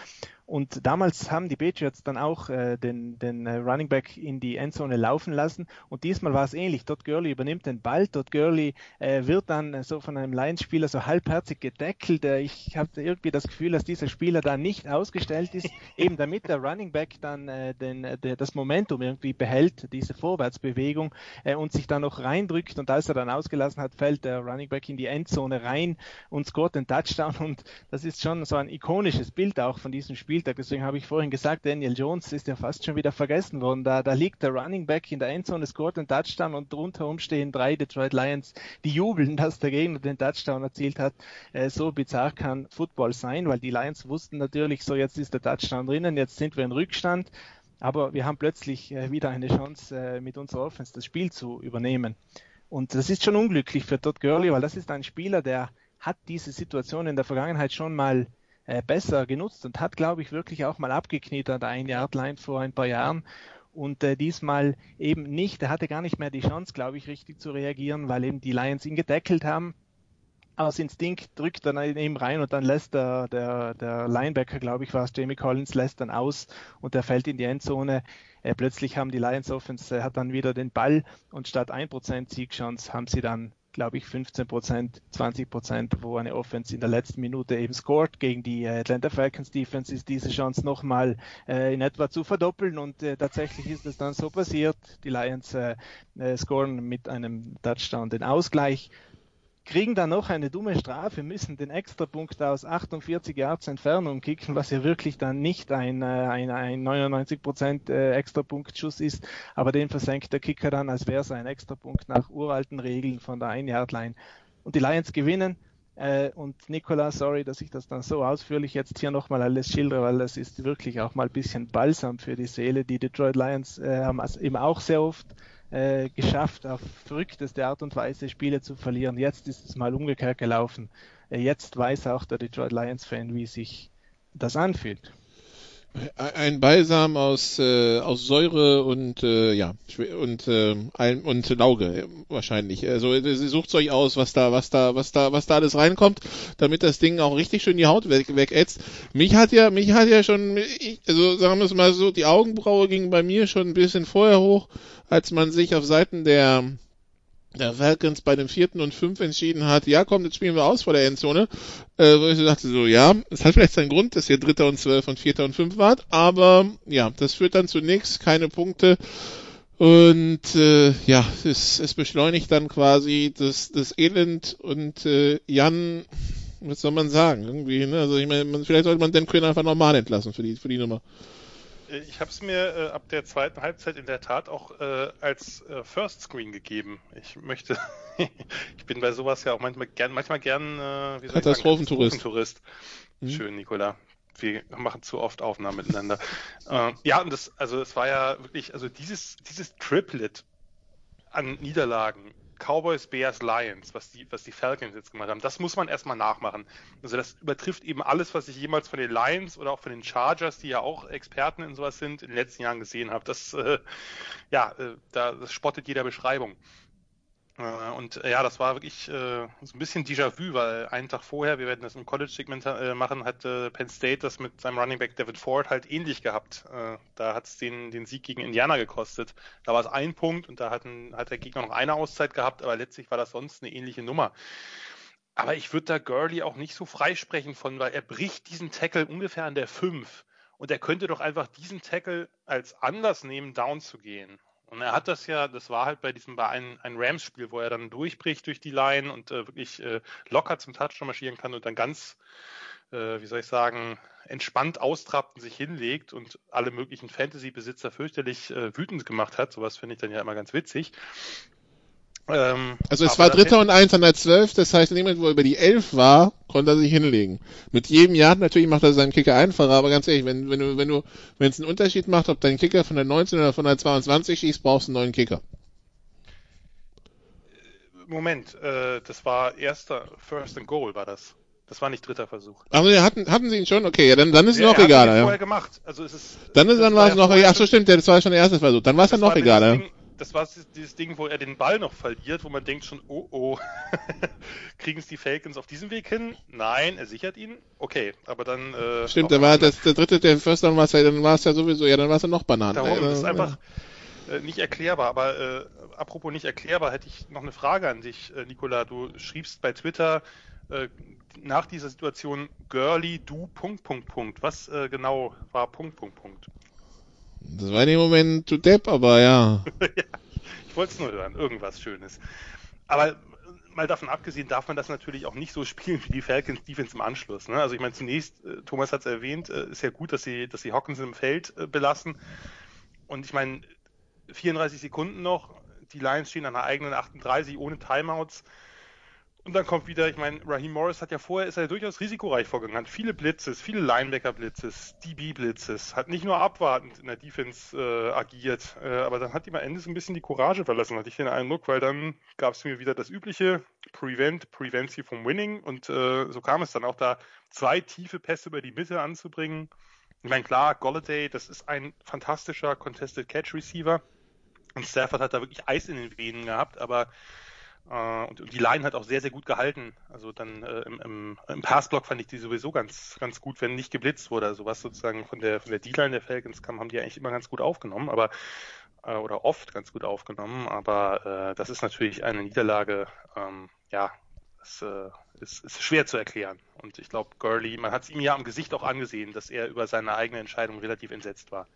S3: Und damals haben die Patriots dann auch äh, den, den äh, Running Back in die Endzone laufen lassen. Und diesmal war es ähnlich. Todd Gurley übernimmt den Ball. Todd Gurley äh, wird dann äh, so von einem Lions-Spieler so halbherzig gedeckelt. Äh, ich habe irgendwie das Gefühl, dass dieser Spieler da nicht ausgestellt ist, [LAUGHS] eben damit der Running Back dann äh, den, der, das Momentum irgendwie behält, diese Vorwärtsbewegung und sich dann noch reindrückt. Und als er dann ausgelassen hat, fällt der Running Back in die Endzone rein und scoret den Touchdown. Und das ist schon so ein ikonisches Bild auch von diesem Spiel Spieltag. Deswegen habe ich vorhin gesagt, Daniel Jones ist ja fast schon wieder vergessen worden. Da, da liegt der Running Back in der Endzone, scoret den Touchdown und rundherum stehen drei Detroit Lions, die jubeln, [LAUGHS] dass der Gegner den Touchdown erzielt hat. Äh, so bizarr kann Football sein, weil die Lions wussten natürlich so, jetzt ist der Touchdown drinnen, jetzt sind wir in Rückstand. Aber wir haben plötzlich äh, wieder eine Chance, äh, mit unserer Offense das Spiel zu übernehmen. Und das ist schon unglücklich für Todd Gurley, weil das ist ein Spieler, der hat diese Situation in der Vergangenheit schon mal äh, besser genutzt und hat, glaube ich, wirklich auch mal abgekniet an der Ein-Yard-Line vor ein paar Jahren. Und äh, diesmal eben nicht. Er hatte gar nicht mehr die Chance, glaube ich, richtig zu reagieren, weil eben die Lions ihn gedeckelt haben aus Instinkt drückt dann eben rein und dann lässt der, der, der Linebacker, glaube ich, war es, Jamie Collins, lässt dann aus und er fällt in die Endzone. Äh, plötzlich haben die Lions Offense, äh, hat dann wieder den Ball und statt 1% Siegchance haben sie dann, glaube ich, 15%, 20%, wo eine Offense in der letzten Minute eben scored. Gegen die äh, Atlanta Falcons Defense ist diese Chance nochmal äh, in etwa zu verdoppeln und äh, tatsächlich ist es dann so passiert. Die Lions äh, äh, scoren mit einem Touchdown den Ausgleich kriegen dann noch eine dumme Strafe, müssen den Extrapunkt aus 48 Yards Entfernung kicken, was ja wirklich dann nicht ein, äh, ein, ein 99% äh, Extrapunktschuss ist, aber den versenkt der Kicker dann, als wäre es ein Extrapunkt nach uralten Regeln von der Ein-Yard-Line. Und die Lions gewinnen. Äh, und Nicola, sorry, dass ich das dann so ausführlich jetzt hier nochmal alles schildere, weil das ist wirklich auch mal ein bisschen balsam für die Seele. Die Detroit Lions haben eben auch sehr oft äh, geschafft, auf verrückteste Art und Weise Spiele zu verlieren. Jetzt ist es mal umgekehrt gelaufen. Äh, jetzt weiß auch der Detroit Lions-Fan, wie sich das anfühlt.
S2: Ein Balsam aus, äh, aus Säure und äh, ja und äh, ein, und Lauge wahrscheinlich. Also sie sucht euch aus, was da was da was da was da alles reinkommt, damit das Ding auch richtig schön die Haut weg, wegätzt. Mich hat ja mich hat ja schon ich, also sagen wir es mal so, die Augenbraue ging bei mir schon ein bisschen vorher hoch, als man sich auf Seiten der der Falcons bei dem vierten und fünf entschieden hat, ja komm, jetzt spielen wir aus vor der Endzone, äh, wo ich so dachte so, ja, es hat vielleicht seinen Grund, dass ihr dritter und zwölf und vierter und fünf wart, aber ja, das führt dann zu nichts, keine Punkte und äh, ja, es, es beschleunigt dann quasi das, das Elend und äh, Jan, was soll man sagen, irgendwie, ne? also ich meine, vielleicht sollte man den Quinn einfach normal entlassen für die, für die Nummer.
S4: Ich habe es mir äh, ab der zweiten Halbzeit in der Tat auch äh, als äh, First Screen gegeben. Ich möchte, [LAUGHS] ich bin bei sowas ja auch manchmal gern, manchmal gern,
S2: äh, wie soll Katastrophentourist.
S4: Katastrophentourist. Mhm. Schön, Nikola. Wir machen zu oft Aufnahmen miteinander. [LAUGHS] äh, ja, und das, also es war ja wirklich, also dieses, dieses Triplet an Niederlagen Cowboys, Bears, Lions, was die, was die Falcons jetzt gemacht haben, das muss man erstmal nachmachen. Also das übertrifft eben alles, was ich jemals von den Lions oder auch von den Chargers, die ja auch Experten in sowas sind, in den letzten Jahren gesehen habe. Das, äh, ja, äh, da, das spottet jeder Beschreibung. Äh, und äh, ja, das war wirklich äh, so ein bisschen Déjà-vu, weil einen Tag vorher, wir werden das im College-Segment äh, machen, hat äh, Penn State das mit seinem Running Back David Ford halt ähnlich gehabt. Äh, da hat es den, den Sieg gegen Indiana gekostet. Da war es ein Punkt und da hat, ein, hat der Gegner noch eine Auszeit gehabt, aber letztlich war das sonst eine ähnliche Nummer. Aber ich würde da Gurley auch nicht so freisprechen von, weil er bricht diesen Tackle ungefähr an der 5. Und er könnte doch einfach diesen Tackle als Anlass nehmen, down zu gehen. Und er hat das ja, das war halt bei diesem, bei einem, einem Rams-Spiel, wo er dann durchbricht durch die Line und äh, wirklich äh, locker zum Touchdown marschieren kann und dann ganz, äh, wie soll ich sagen, entspannt austrappt und sich hinlegt und alle möglichen Fantasy-Besitzer fürchterlich äh, wütend gemacht hat. Sowas finde ich dann ja immer ganz witzig.
S2: Ähm, also es war Dritter und Eins an der Zwölf, das heißt, in dem Moment, wo er über die Elf war, konnte er sich hinlegen. Mit jedem Jahr natürlich macht er seinen Kicker einfacher, aber ganz ehrlich, wenn, wenn du, wenn du, wenn es einen Unterschied macht, ob dein Kicker von der 19 oder von der 22 schießt, brauchst du einen neuen Kicker.
S4: Moment, äh, das war erster First and Goal, war das. Das war nicht dritter Versuch.
S2: Aber ja, hatten, hatten sie ihn schon? Okay, ja, dann, dann ist es ja, noch egal.
S4: Ja.
S2: vorher
S4: gemacht. Also es ist,
S2: dann ist, dann war es noch, ja, so stimmt, das war schon der erste Versuch. Dann war es dann noch egal. Ja
S4: das war dieses Ding, wo er den Ball noch verliert, wo man denkt schon, oh oh, [LAUGHS] kriegen es die Falcons auf diesem Weg hin? Nein, er sichert ihn. Okay, aber dann.
S2: Äh, Stimmt, da war das, der dritte, der First Down war es ja, dann war es ja sowieso, ja, dann war es ja noch Bananen.
S4: Darum, das ist einfach äh, nicht erklärbar. Aber äh, apropos nicht erklärbar, hätte ich noch eine Frage an dich, äh, Nicola. Du schriebst bei Twitter äh, nach dieser Situation Girly, du, Punkt, Punkt, Punkt. Was äh, genau war Punkt, Punkt, Punkt?
S2: Das war in dem Moment du Depp, aber ja. [LAUGHS] ja
S4: ich wollte es nur hören, irgendwas Schönes. Aber mal davon abgesehen, darf man das natürlich auch nicht so spielen wie die Falcons Defense im Anschluss. Ne? Also ich meine, zunächst, äh, Thomas hat es erwähnt, äh, ist ja gut, dass sie, dass sie Hawkins im Feld äh, belassen. Und ich meine, 34 Sekunden noch, die Lions stehen an der eigenen 38 ohne Timeouts. Und dann kommt wieder, ich meine, Raheem Morris hat ja vorher, ist er ja durchaus risikoreich vorgegangen, hat viele Blitzes, viele Linebacker-Blitzes, DB-Blitzes, hat nicht nur abwartend in der Defense äh, agiert, äh, aber dann hat ihm am Ende so ein bisschen die Courage verlassen, hatte ich den Eindruck, weil dann gab es mir wieder das übliche Prevent, Prevents you from winning und äh, so kam es dann auch da, zwei tiefe Pässe über die Mitte anzubringen. Ich meine, klar, Golladay, das ist ein fantastischer Contested Catch Receiver und Stafford hat da wirklich Eis in den Venen gehabt, aber und, und, die Line hat auch sehr, sehr gut gehalten. Also dann äh, im, im, im Passblock fand ich die sowieso ganz, ganz gut, wenn nicht geblitzt wurde. Also was sozusagen von der, von der D-Line der Falcons kam, haben die eigentlich immer ganz gut aufgenommen, aber äh, oder oft ganz gut aufgenommen. Aber äh, das ist natürlich eine Niederlage, ähm, ja, äh, ist, ist schwer zu erklären. Und ich glaube, Gurley, man hat es ihm ja am Gesicht auch angesehen, dass er über seine eigene Entscheidung relativ entsetzt war.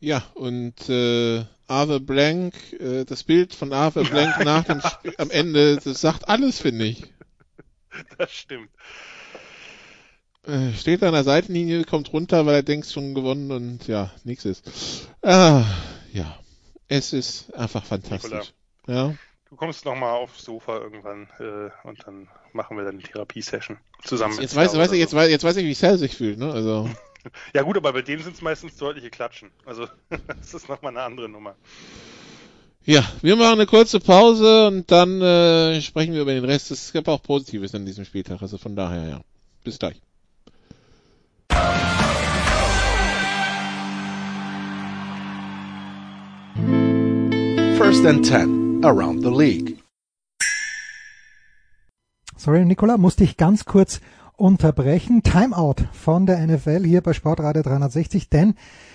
S2: Ja, und äh, Arthur Blank, äh, das Bild von Arthur Blank nach dem Spiel [LAUGHS] am Ende, das sagt alles, finde ich.
S4: Das stimmt.
S2: Äh, steht an der Seitenlinie, kommt runter, weil er denkt schon gewonnen und ja, nichts ist. Ah, ja, es ist einfach fantastisch. Ja.
S4: Du kommst nochmal aufs Sofa irgendwann äh, und dann machen wir dann eine Therapiesession zusammen.
S2: Jetzt, jetzt, weiß, weiß, ich, jetzt, weiß, jetzt weiß ich, wie Sal sich fühlt, ne? Also. [LAUGHS]
S4: Ja gut, aber bei dem sind es meistens deutliche Klatschen. Also [LAUGHS] das ist nochmal eine andere Nummer.
S2: Ja, wir machen eine kurze Pause und dann äh, sprechen wir über den Rest. Es gab auch Positives an diesem Spieltag, also von daher ja. Bis gleich.
S1: First and Ten around the league.
S5: Sorry, Nicola, musste ich ganz kurz unterbrechen. Timeout von der NFL hier bei Sportradio 360, denn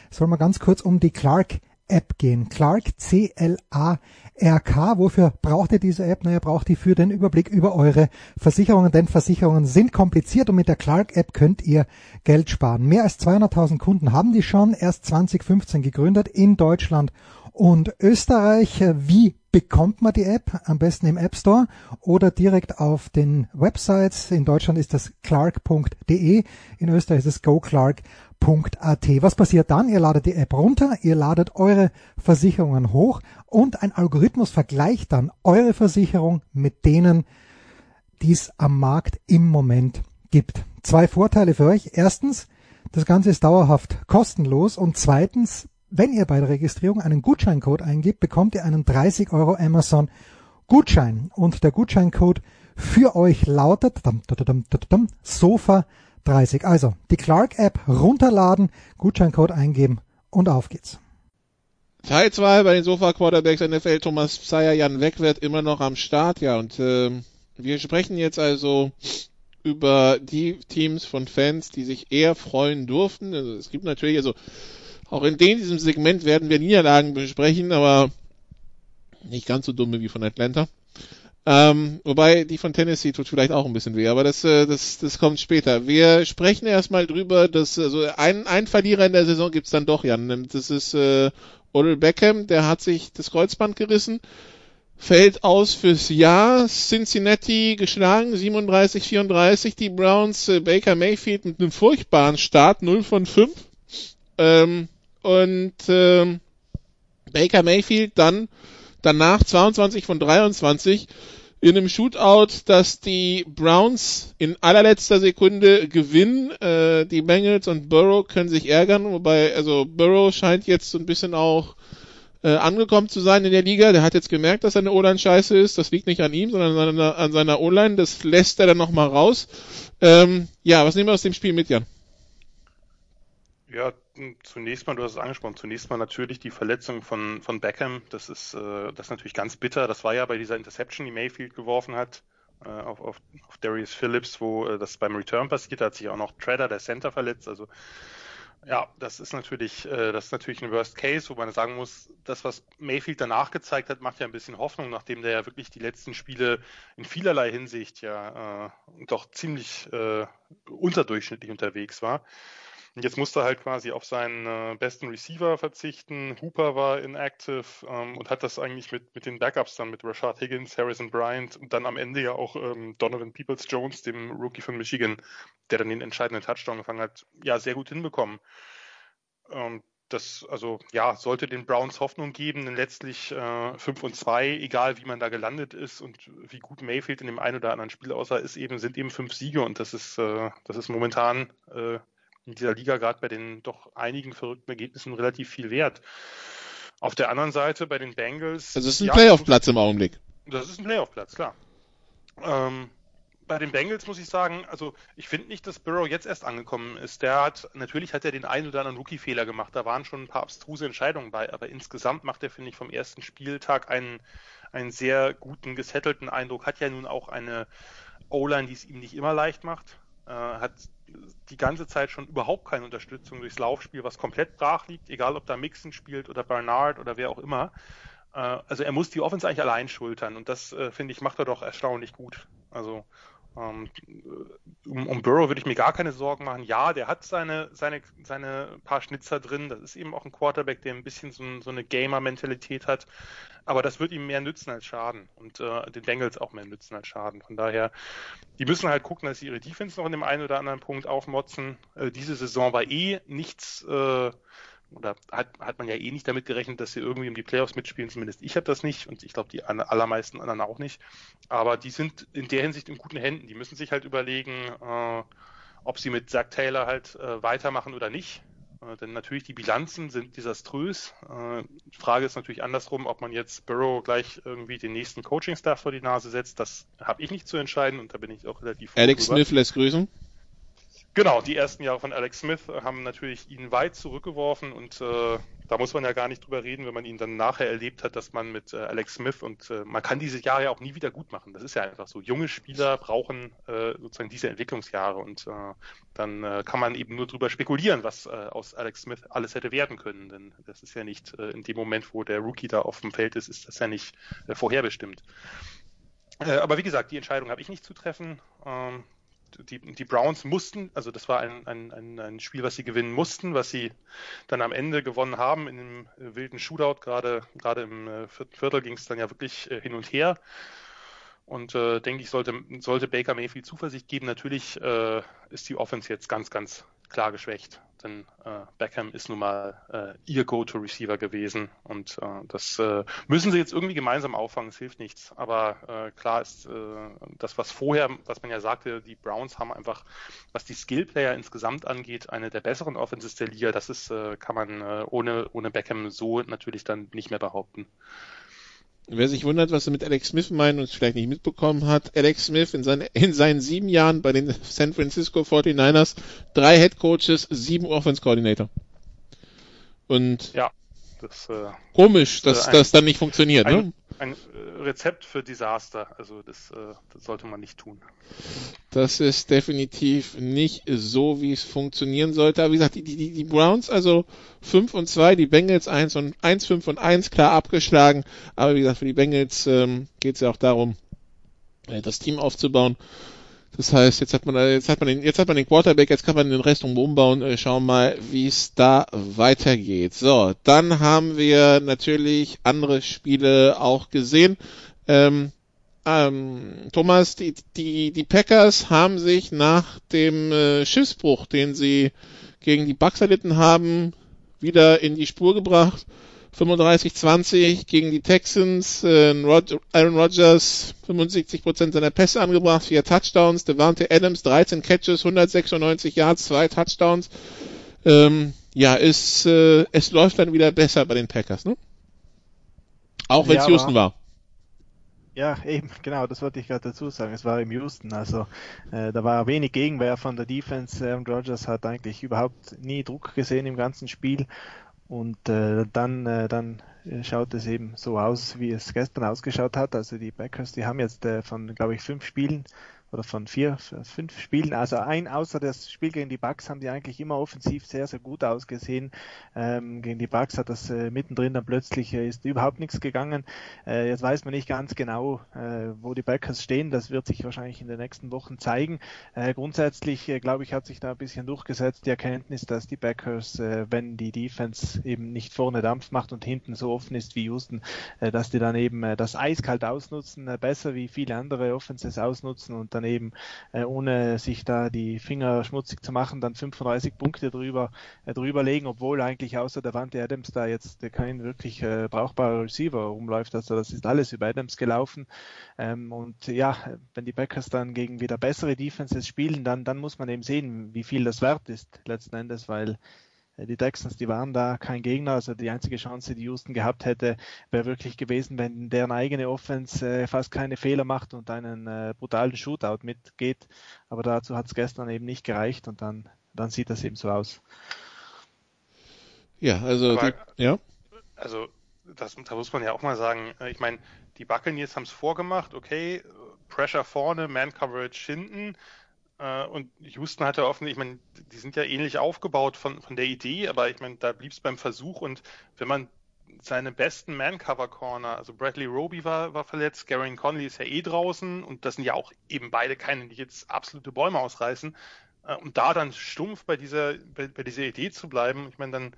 S5: soll mal ganz kurz um die Clark App gehen. Clark, C-L-A-R-K. Wofür braucht ihr diese App? Naja, braucht ihr für den Überblick über eure Versicherungen, denn Versicherungen sind kompliziert und mit der Clark App könnt ihr Geld sparen. Mehr als 200.000 Kunden haben die schon, erst 2015 gegründet in Deutschland und Österreich. Wie bekommt man die App? Am besten im App Store oder direkt auf den Websites. In Deutschland ist das clark.de, in Österreich ist es goclark.at. Was passiert dann? Ihr ladet die App runter, ihr ladet eure Versicherungen hoch und ein Algorithmus vergleicht dann eure Versicherung mit denen, die es am Markt im Moment gibt. Zwei Vorteile für euch. Erstens, das Ganze ist dauerhaft kostenlos und zweitens, wenn ihr bei der Registrierung einen Gutscheincode eingibt, bekommt ihr einen 30 Euro Amazon Gutschein. Und der Gutscheincode für euch lautet Sofa 30. Also die Clark App runterladen, Gutscheincode eingeben und auf geht's.
S2: Teil 2 bei den Sofa Quarterbacks NFL Thomas Pseier Jan Wegwert immer noch am Start, ja und äh, wir sprechen jetzt also über die Teams von Fans, die sich eher freuen durften. Also es gibt natürlich also auch in diesem Segment werden wir Niederlagen besprechen, aber nicht ganz so dumme wie von Atlanta. Ähm, wobei die von Tennessee tut vielleicht auch ein bisschen weh, aber das, äh, das, das kommt später. Wir sprechen erstmal drüber, dass also ein, ein Verlierer in der Saison gibt's dann doch, Jan. Das ist äh, Odell Beckham, der hat sich das Kreuzband gerissen, fällt aus fürs Jahr. Cincinnati geschlagen, 37-34. Die Browns, äh, Baker Mayfield mit einem furchtbaren Start, 0 von 5. Ähm, und ähm, Baker Mayfield dann danach 22 von 23 in einem Shootout, dass die Browns in allerletzter Sekunde gewinnen. Äh, die Bengals und Burrow können sich ärgern, wobei also Burrow scheint jetzt so ein bisschen auch äh, angekommen zu sein in der Liga. Der hat jetzt gemerkt, dass seine O-Line scheiße ist. Das liegt nicht an ihm, sondern an seiner, an seiner O-Line. Das lässt er dann nochmal raus. Ähm, ja, was nehmen wir aus dem Spiel mit, Jan?
S4: Ja, zunächst mal, du hast es angesprochen, zunächst mal natürlich die Verletzung von, von Beckham. Das ist, äh, das ist natürlich ganz bitter. Das war ja bei dieser Interception, die Mayfield geworfen hat, äh, auf, auf, auf Darius Phillips, wo äh, das beim Return passiert hat, sich auch noch Treader, der Center, verletzt. Also ja, das ist natürlich, äh, das ist natürlich ein Worst Case, wo man sagen muss, das, was Mayfield danach gezeigt hat, macht ja ein bisschen Hoffnung, nachdem der ja wirklich die letzten Spiele in vielerlei Hinsicht ja äh, doch ziemlich äh, unterdurchschnittlich unterwegs war. Und jetzt musste er halt quasi auf seinen äh, besten Receiver verzichten. Hooper war inactive ähm, und hat das eigentlich mit, mit den Backups dann mit Rashad Higgins, Harrison Bryant und dann am Ende ja auch ähm, Donovan Peoples Jones, dem Rookie von Michigan, der dann den entscheidenden Touchdown gefangen hat, ja, sehr gut hinbekommen. Ähm, das, also ja, sollte den Browns Hoffnung geben, denn letztlich äh, 5 und 2, egal wie man da gelandet ist und wie gut Mayfield in dem einen oder anderen Spiel aussah, ist eben, sind eben fünf Siege und das ist, äh, das ist momentan äh, in dieser Liga gerade bei den doch einigen verrückten Ergebnissen relativ viel wert. Auf der anderen Seite bei den Bengals.
S2: Das ist ein ja, Playoff-Platz im Augenblick.
S4: Das ist ein Playoff-Platz, klar. Ähm, bei den Bengals muss ich sagen, also ich finde nicht, dass Burrow jetzt erst angekommen ist. Der hat, natürlich hat er den einen oder anderen Rookie-Fehler gemacht. Da waren schon ein paar abstruse Entscheidungen bei, aber insgesamt macht er, finde ich, vom ersten Spieltag einen, einen sehr guten, gesettelten Eindruck. Hat ja nun auch eine O-Line, die es ihm nicht immer leicht macht. Äh, hat die ganze Zeit schon überhaupt keine Unterstützung durchs Laufspiel, was komplett brach liegt, egal ob da Mixon spielt oder Bernard oder wer auch immer. Äh, also er muss die Offense eigentlich allein schultern und das, äh, finde ich, macht er doch erstaunlich gut. Also um, um Burrow würde ich mir gar keine Sorgen machen. Ja, der hat seine, seine, seine paar Schnitzer drin. Das ist eben auch ein Quarterback, der ein bisschen so, so eine Gamer-Mentalität hat. Aber das wird ihm mehr nützen als schaden. Und äh, den Bengals auch mehr nützen als schaden. Von daher, die müssen halt gucken, dass sie ihre Defense noch in dem einen oder anderen Punkt aufmotzen. Äh, diese Saison war eh nichts. Äh, oder hat, hat man ja eh nicht damit gerechnet, dass sie irgendwie um die Playoffs mitspielen, zumindest ich habe das nicht und ich glaube die allermeisten anderen auch nicht. Aber die sind in der Hinsicht in guten Händen. Die müssen sich halt überlegen, äh, ob sie mit Zach Taylor halt äh, weitermachen oder nicht. Äh, denn natürlich die Bilanzen sind desaströs. Äh, die Frage ist natürlich andersrum, ob man jetzt Burrow gleich irgendwie den nächsten Coaching-Staff vor die Nase setzt. Das habe ich nicht zu entscheiden und da bin ich auch relativ
S2: Alex Smith lässt grüßen.
S4: Genau, die ersten Jahre von Alex Smith haben natürlich ihn weit zurückgeworfen und äh, da muss man ja gar nicht drüber reden, wenn man ihn dann nachher erlebt hat, dass man mit äh, Alex Smith und äh, man kann diese Jahre ja auch nie wieder gut machen. Das ist ja einfach so. Junge Spieler brauchen äh, sozusagen diese Entwicklungsjahre und äh, dann äh, kann man eben nur drüber spekulieren, was äh, aus Alex Smith alles hätte werden können. Denn das ist ja nicht äh, in dem Moment, wo der Rookie da auf dem Feld ist, ist das ja nicht äh, vorherbestimmt. Äh, aber wie gesagt, die Entscheidung habe ich nicht zu treffen. Ähm, die, die Browns mussten, also das war ein, ein, ein, Spiel, was sie gewinnen mussten, was sie dann am Ende gewonnen haben in einem äh, wilden Shootout. Gerade, gerade im äh, vierten Viertel ging es dann ja wirklich äh, hin und her. Und äh, denke ich, sollte, sollte Baker Mayfield Zuversicht geben. Natürlich äh, ist die Offense jetzt ganz, ganz klar geschwächt denn äh, Beckham ist nun mal äh, ihr Go-To-Receiver gewesen und äh, das äh, müssen sie jetzt irgendwie gemeinsam auffangen, es hilft nichts. Aber äh, klar ist äh, das, was vorher, was man ja sagte, die Browns haben einfach, was die Skill-Player insgesamt angeht, eine der besseren Offenses der Liga. Das ist, äh, kann man äh, ohne, ohne Beckham so natürlich dann nicht mehr behaupten.
S2: Wer sich wundert, was er mit Alex Smith meint und es vielleicht nicht mitbekommen hat, Alex Smith in, seine, in seinen sieben Jahren bei den San Francisco 49ers, drei Head Coaches, sieben Offense Coordinator. Und
S4: ja, das,
S2: äh, komisch, dass äh, ein, das dann nicht funktioniert,
S4: ein,
S2: ne?
S4: Ein Rezept für Desaster, also das, äh, das sollte man nicht tun.
S2: Das ist definitiv nicht so, wie es funktionieren sollte. Aber wie gesagt, die, die, die Browns, also 5 und 2, die Bengals 1 und 1, 5 und 1, klar abgeschlagen. Aber wie gesagt, für die Bengals ähm, geht es ja auch darum, äh, das Team aufzubauen. Das heißt, jetzt hat man jetzt hat man den, jetzt hat man den Quarterback, jetzt kann man den Rest umbauen. Äh, schauen mal, wie es da weitergeht. So, dann haben wir natürlich andere Spiele auch gesehen. Ähm, ähm, Thomas, die, die, die Packers haben sich nach dem äh, Schiffsbruch, den sie gegen die Bucks erlitten haben, wieder in die Spur gebracht. 35-20 gegen die Texans. Äh, Aaron Rodgers 75% seiner Pässe angebracht, vier Touchdowns. Devante Adams 13 Catches, 196 Yards, zwei Touchdowns. Ähm, ja, es, äh, es läuft dann wieder besser bei den Packers, ne? Auch wenn es ja, Houston war.
S3: Ja, eben, genau, das wollte ich gerade dazu sagen. Es war im Houston, also äh, da war wenig Gegenwehr von der Defense. Aaron Rodgers hat eigentlich überhaupt nie Druck gesehen im ganzen Spiel und äh, dann, äh, dann schaut es eben so aus, wie es gestern ausgeschaut hat. Also die Packers, die haben jetzt äh, von, glaube ich, fünf Spielen oder von vier, fünf Spielen, also ein außer das Spiel gegen die Bucks haben die eigentlich immer offensiv sehr, sehr gut ausgesehen. Ähm, gegen die Bucks hat das äh, mittendrin dann plötzlich äh, ist überhaupt nichts gegangen. Äh, jetzt weiß man nicht ganz genau, äh, wo die Packers stehen. Das wird sich wahrscheinlich in den nächsten Wochen zeigen. Äh, grundsätzlich, äh, glaube ich, hat sich da ein bisschen durchgesetzt die Erkenntnis, dass die Packers, wenn die Defense eben nicht vorne Dampf macht und hinten so offen ist wie Houston, dass die dann eben das eiskalt ausnutzen, besser wie viele andere Offenses ausnutzen und dann dann eben, äh, ohne sich da die Finger schmutzig zu machen, dann 35 Punkte drüber, äh, drüber legen, obwohl eigentlich außer der Wante Adams da jetzt kein wirklich äh, brauchbarer Receiver rumläuft. Also das ist alles über Adams gelaufen. Ähm, und ja, wenn die Packers dann gegen wieder bessere Defenses spielen, dann, dann muss man eben sehen, wie viel das wert ist letzten Endes, weil äh, die Texans, die waren da kein Gegner. Also die einzige Chance, die Houston gehabt hätte, wäre wirklich gewesen, wenn deren eigene Offense äh, fast keine Fehler macht und einen äh, brutalen Shootout mitgeht. Aber dazu hat es gestern eben nicht gereicht und dann, dann sieht das eben so aus.
S2: Ja, also Aber, die, ja.
S4: Also das, da muss man ja auch mal sagen, ich meine, die Buccaneers haben es vorgemacht, okay, Pressure vorne, Man Coverage hinten. Äh, und Houston hatte offensichtlich, ich meine, die sind ja ähnlich aufgebaut von, von der Idee, aber ich meine, da blieb es beim Versuch und wenn man seine besten Man-Cover-Corner, also Bradley Roby war, war verletzt, Garen Conley ist ja eh draußen und das sind ja auch eben beide keine, die jetzt absolute Bäume ausreißen. Äh, und da dann stumpf bei dieser, bei, bei dieser Idee zu bleiben, ich meine, dann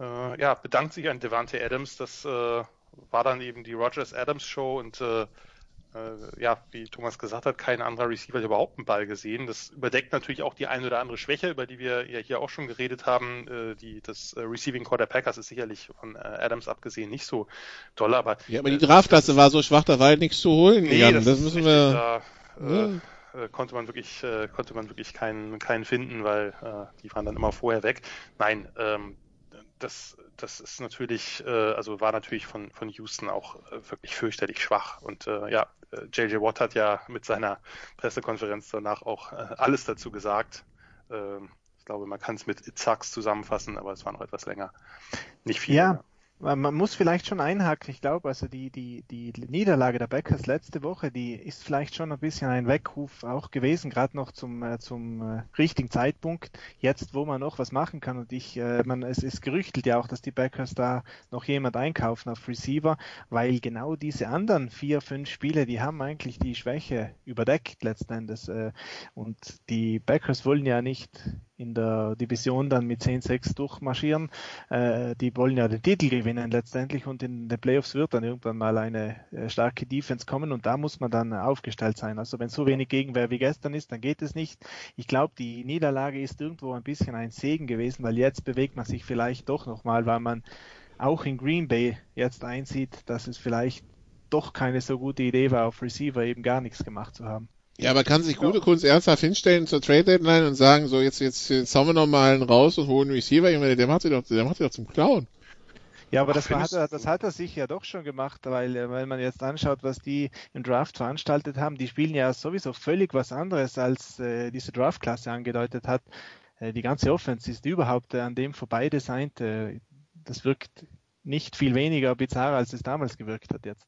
S4: äh, ja, bedankt sich an Devante Adams, das äh, war dann eben die Rogers Adams Show und äh, äh, ja, wie Thomas gesagt hat, kein anderer Receiver hat überhaupt einen Ball gesehen. Das überdeckt natürlich auch die eine oder andere Schwäche, über die wir ja hier auch schon geredet haben. Äh, die, das äh, Receiving Core der Packers ist sicherlich von äh, Adams abgesehen nicht so toll, aber.
S2: Ja, aber die Draftklasse war so schwach, da war halt nichts zu holen.
S4: Nee, Jan. das, das müssen wir. Da, ja. Äh, konnte man wirklich, äh, konnte man wirklich keinen, keinen finden, weil die waren dann immer vorher weg. Nein, ähm, das, das ist natürlich, äh, also war natürlich von, von Houston auch äh, wirklich fürchterlich schwach. Und äh, ja, JJ äh, Watt hat ja mit seiner Pressekonferenz danach auch äh, alles dazu gesagt. Ähm, ich glaube, man kann es mit It sucks zusammenfassen, aber es war noch etwas länger. Nicht viel.
S3: Ja, man muss vielleicht schon einhaken. Ich glaube, also die, die, die Niederlage der Packers letzte Woche, die ist vielleicht schon ein bisschen ein Weckruf auch gewesen, gerade noch zum, äh, zum äh, richtigen Zeitpunkt, jetzt wo man noch was machen kann. Und ich, äh, man, es ist gerüchtelt ja auch, dass die Packers da noch jemand einkaufen auf Receiver, weil genau diese anderen vier, fünf Spiele, die haben eigentlich die Schwäche überdeckt letzten Endes. Und die Packers wollen ja nicht in der Division dann mit 10-6 durchmarschieren. Äh, die wollen ja den Titel gewinnen letztendlich und in den Playoffs wird dann irgendwann mal eine äh, starke Defense kommen und da muss man dann aufgestellt sein. Also wenn so wenig Gegenwehr wie gestern ist, dann geht es nicht. Ich glaube, die Niederlage ist irgendwo ein bisschen ein Segen gewesen, weil jetzt bewegt man sich vielleicht doch nochmal, weil man auch in Green Bay jetzt einsieht, dass es vielleicht doch keine so gute Idee war, auf Receiver eben gar nichts gemacht zu haben.
S2: Ja, aber kann sich gute Kunst ernsthaft hinstellen zur Trade Deadline und sagen, so jetzt, jetzt, jetzt hauen wir noch mal einen raus und holen einen Receiver. Ich meine, der macht sich doch, der macht sich doch zum Clown.
S3: Ja, aber das, hat er, das hat er sich ja doch schon gemacht, weil äh, wenn man jetzt anschaut, was die im Draft veranstaltet haben, die spielen ja sowieso völlig was anderes, als äh, diese Draftklasse angedeutet hat. Äh, die ganze Offense ist überhaupt äh, an dem vorbei designt. Äh, das wirkt nicht viel weniger bizarr, als es damals gewirkt hat jetzt.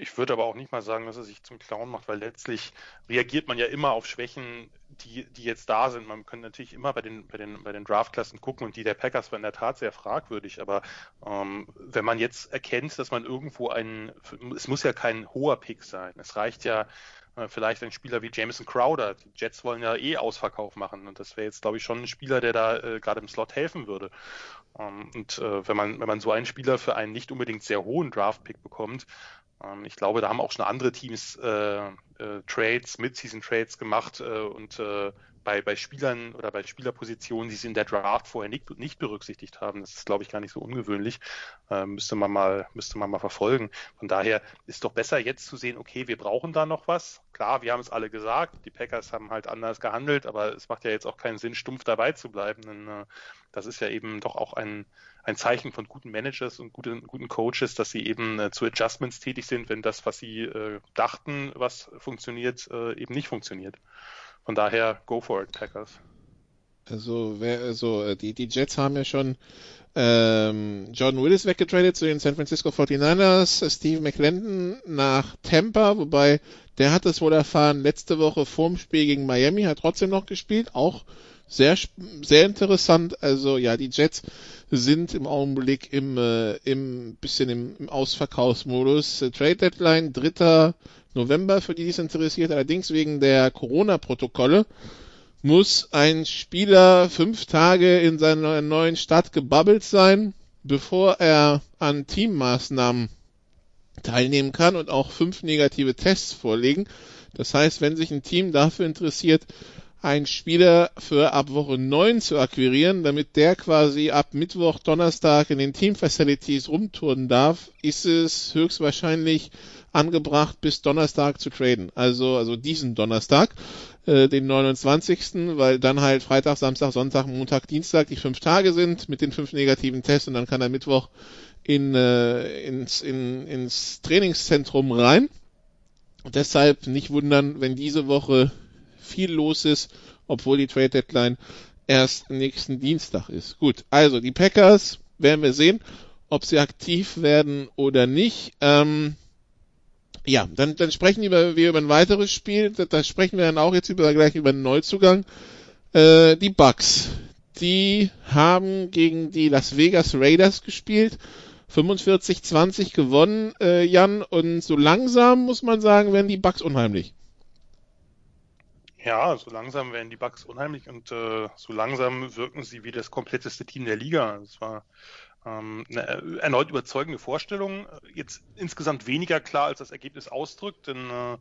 S4: Ich würde aber auch nicht mal sagen, dass er sich zum Clown macht, weil letztlich reagiert man ja immer auf Schwächen, die, die jetzt da sind. Man kann natürlich immer bei den, bei den, bei den Draftklassen gucken und die der Packers war in der Tat sehr fragwürdig. Aber ähm, wenn man jetzt erkennt, dass man irgendwo einen, es muss ja kein hoher Pick sein. Es reicht ja äh, vielleicht ein Spieler wie Jameson Crowder. Die Jets wollen ja eh Ausverkauf machen und das wäre jetzt, glaube ich, schon ein Spieler, der da äh, gerade im Slot helfen würde. Ähm, und äh, wenn man, wenn man so einen Spieler für einen nicht unbedingt sehr hohen Draft-Pick bekommt, ähm, ich glaube, da haben auch schon andere Teams äh, äh, Trades, Mid-Season-Trades gemacht äh, und äh, bei, bei Spielern oder bei Spielerpositionen, die sie in der Draft vorher nicht, nicht berücksichtigt haben. Das ist, glaube ich, gar nicht so ungewöhnlich. Äh, müsste man mal, müsste man mal verfolgen. Von daher ist doch besser jetzt zu sehen, okay, wir brauchen da noch was. Klar, wir haben es alle gesagt, die Packers haben halt anders gehandelt, aber es macht ja jetzt auch keinen Sinn, stumpf dabei zu bleiben, denn äh, das ist ja eben doch auch ein, ein Zeichen von guten Managers und guten, guten Coaches, dass sie eben äh, zu Adjustments tätig sind, wenn das, was sie äh, dachten, was funktioniert, äh, eben nicht funktioniert. Von daher, go for it, Packers.
S2: Also, wer, also äh, die, die Jets haben ja schon ähm, Jordan Willis weggetradet zu den San Francisco 49ers, Steve McClendon nach Tampa, wobei der hat es wohl erfahren, letzte Woche vorm Spiel gegen Miami, hat trotzdem noch gespielt, auch sehr, sehr interessant. Also ja, die Jets sind im Augenblick im, äh, im bisschen im, im Ausverkaufsmodus. Äh, Trade Deadline 3. November, für die dies interessiert. Allerdings wegen der Corona-Protokolle muss ein Spieler fünf Tage in seiner neuen Stadt gebabbelt sein, bevor er an Teammaßnahmen teilnehmen kann und auch fünf negative Tests vorlegen. Das heißt, wenn sich ein Team dafür interessiert, einen Spieler für ab Woche 9 zu akquirieren, damit der quasi ab Mittwoch, Donnerstag in den Team Facilities rumtouren darf, ist es höchstwahrscheinlich angebracht, bis Donnerstag zu traden. Also, also diesen Donnerstag, äh, den 29., weil dann halt Freitag, Samstag, Sonntag, Montag, Dienstag die fünf Tage sind mit den fünf negativen Tests und dann kann er Mittwoch in, äh, ins, in, ins Trainingszentrum rein. Deshalb nicht wundern, wenn diese Woche viel los ist, obwohl die Trade Deadline erst nächsten Dienstag ist. Gut, also die Packers werden wir sehen, ob sie aktiv werden oder nicht. Ähm, ja, dann, dann sprechen wir, über ein weiteres Spiel. Da, da sprechen wir dann auch jetzt über, gleich über einen Neuzugang. Äh, die Bucks. Die haben gegen die Las Vegas Raiders gespielt. 45-20 gewonnen, äh, Jan. Und so langsam muss man sagen, werden die Bucks unheimlich.
S4: Ja, so langsam werden die Bucks unheimlich und äh, so langsam wirken sie wie das kompletteste Team der Liga. Es war ähm, eine erneut überzeugende Vorstellung. Jetzt insgesamt weniger klar, als das Ergebnis ausdrückt, denn äh,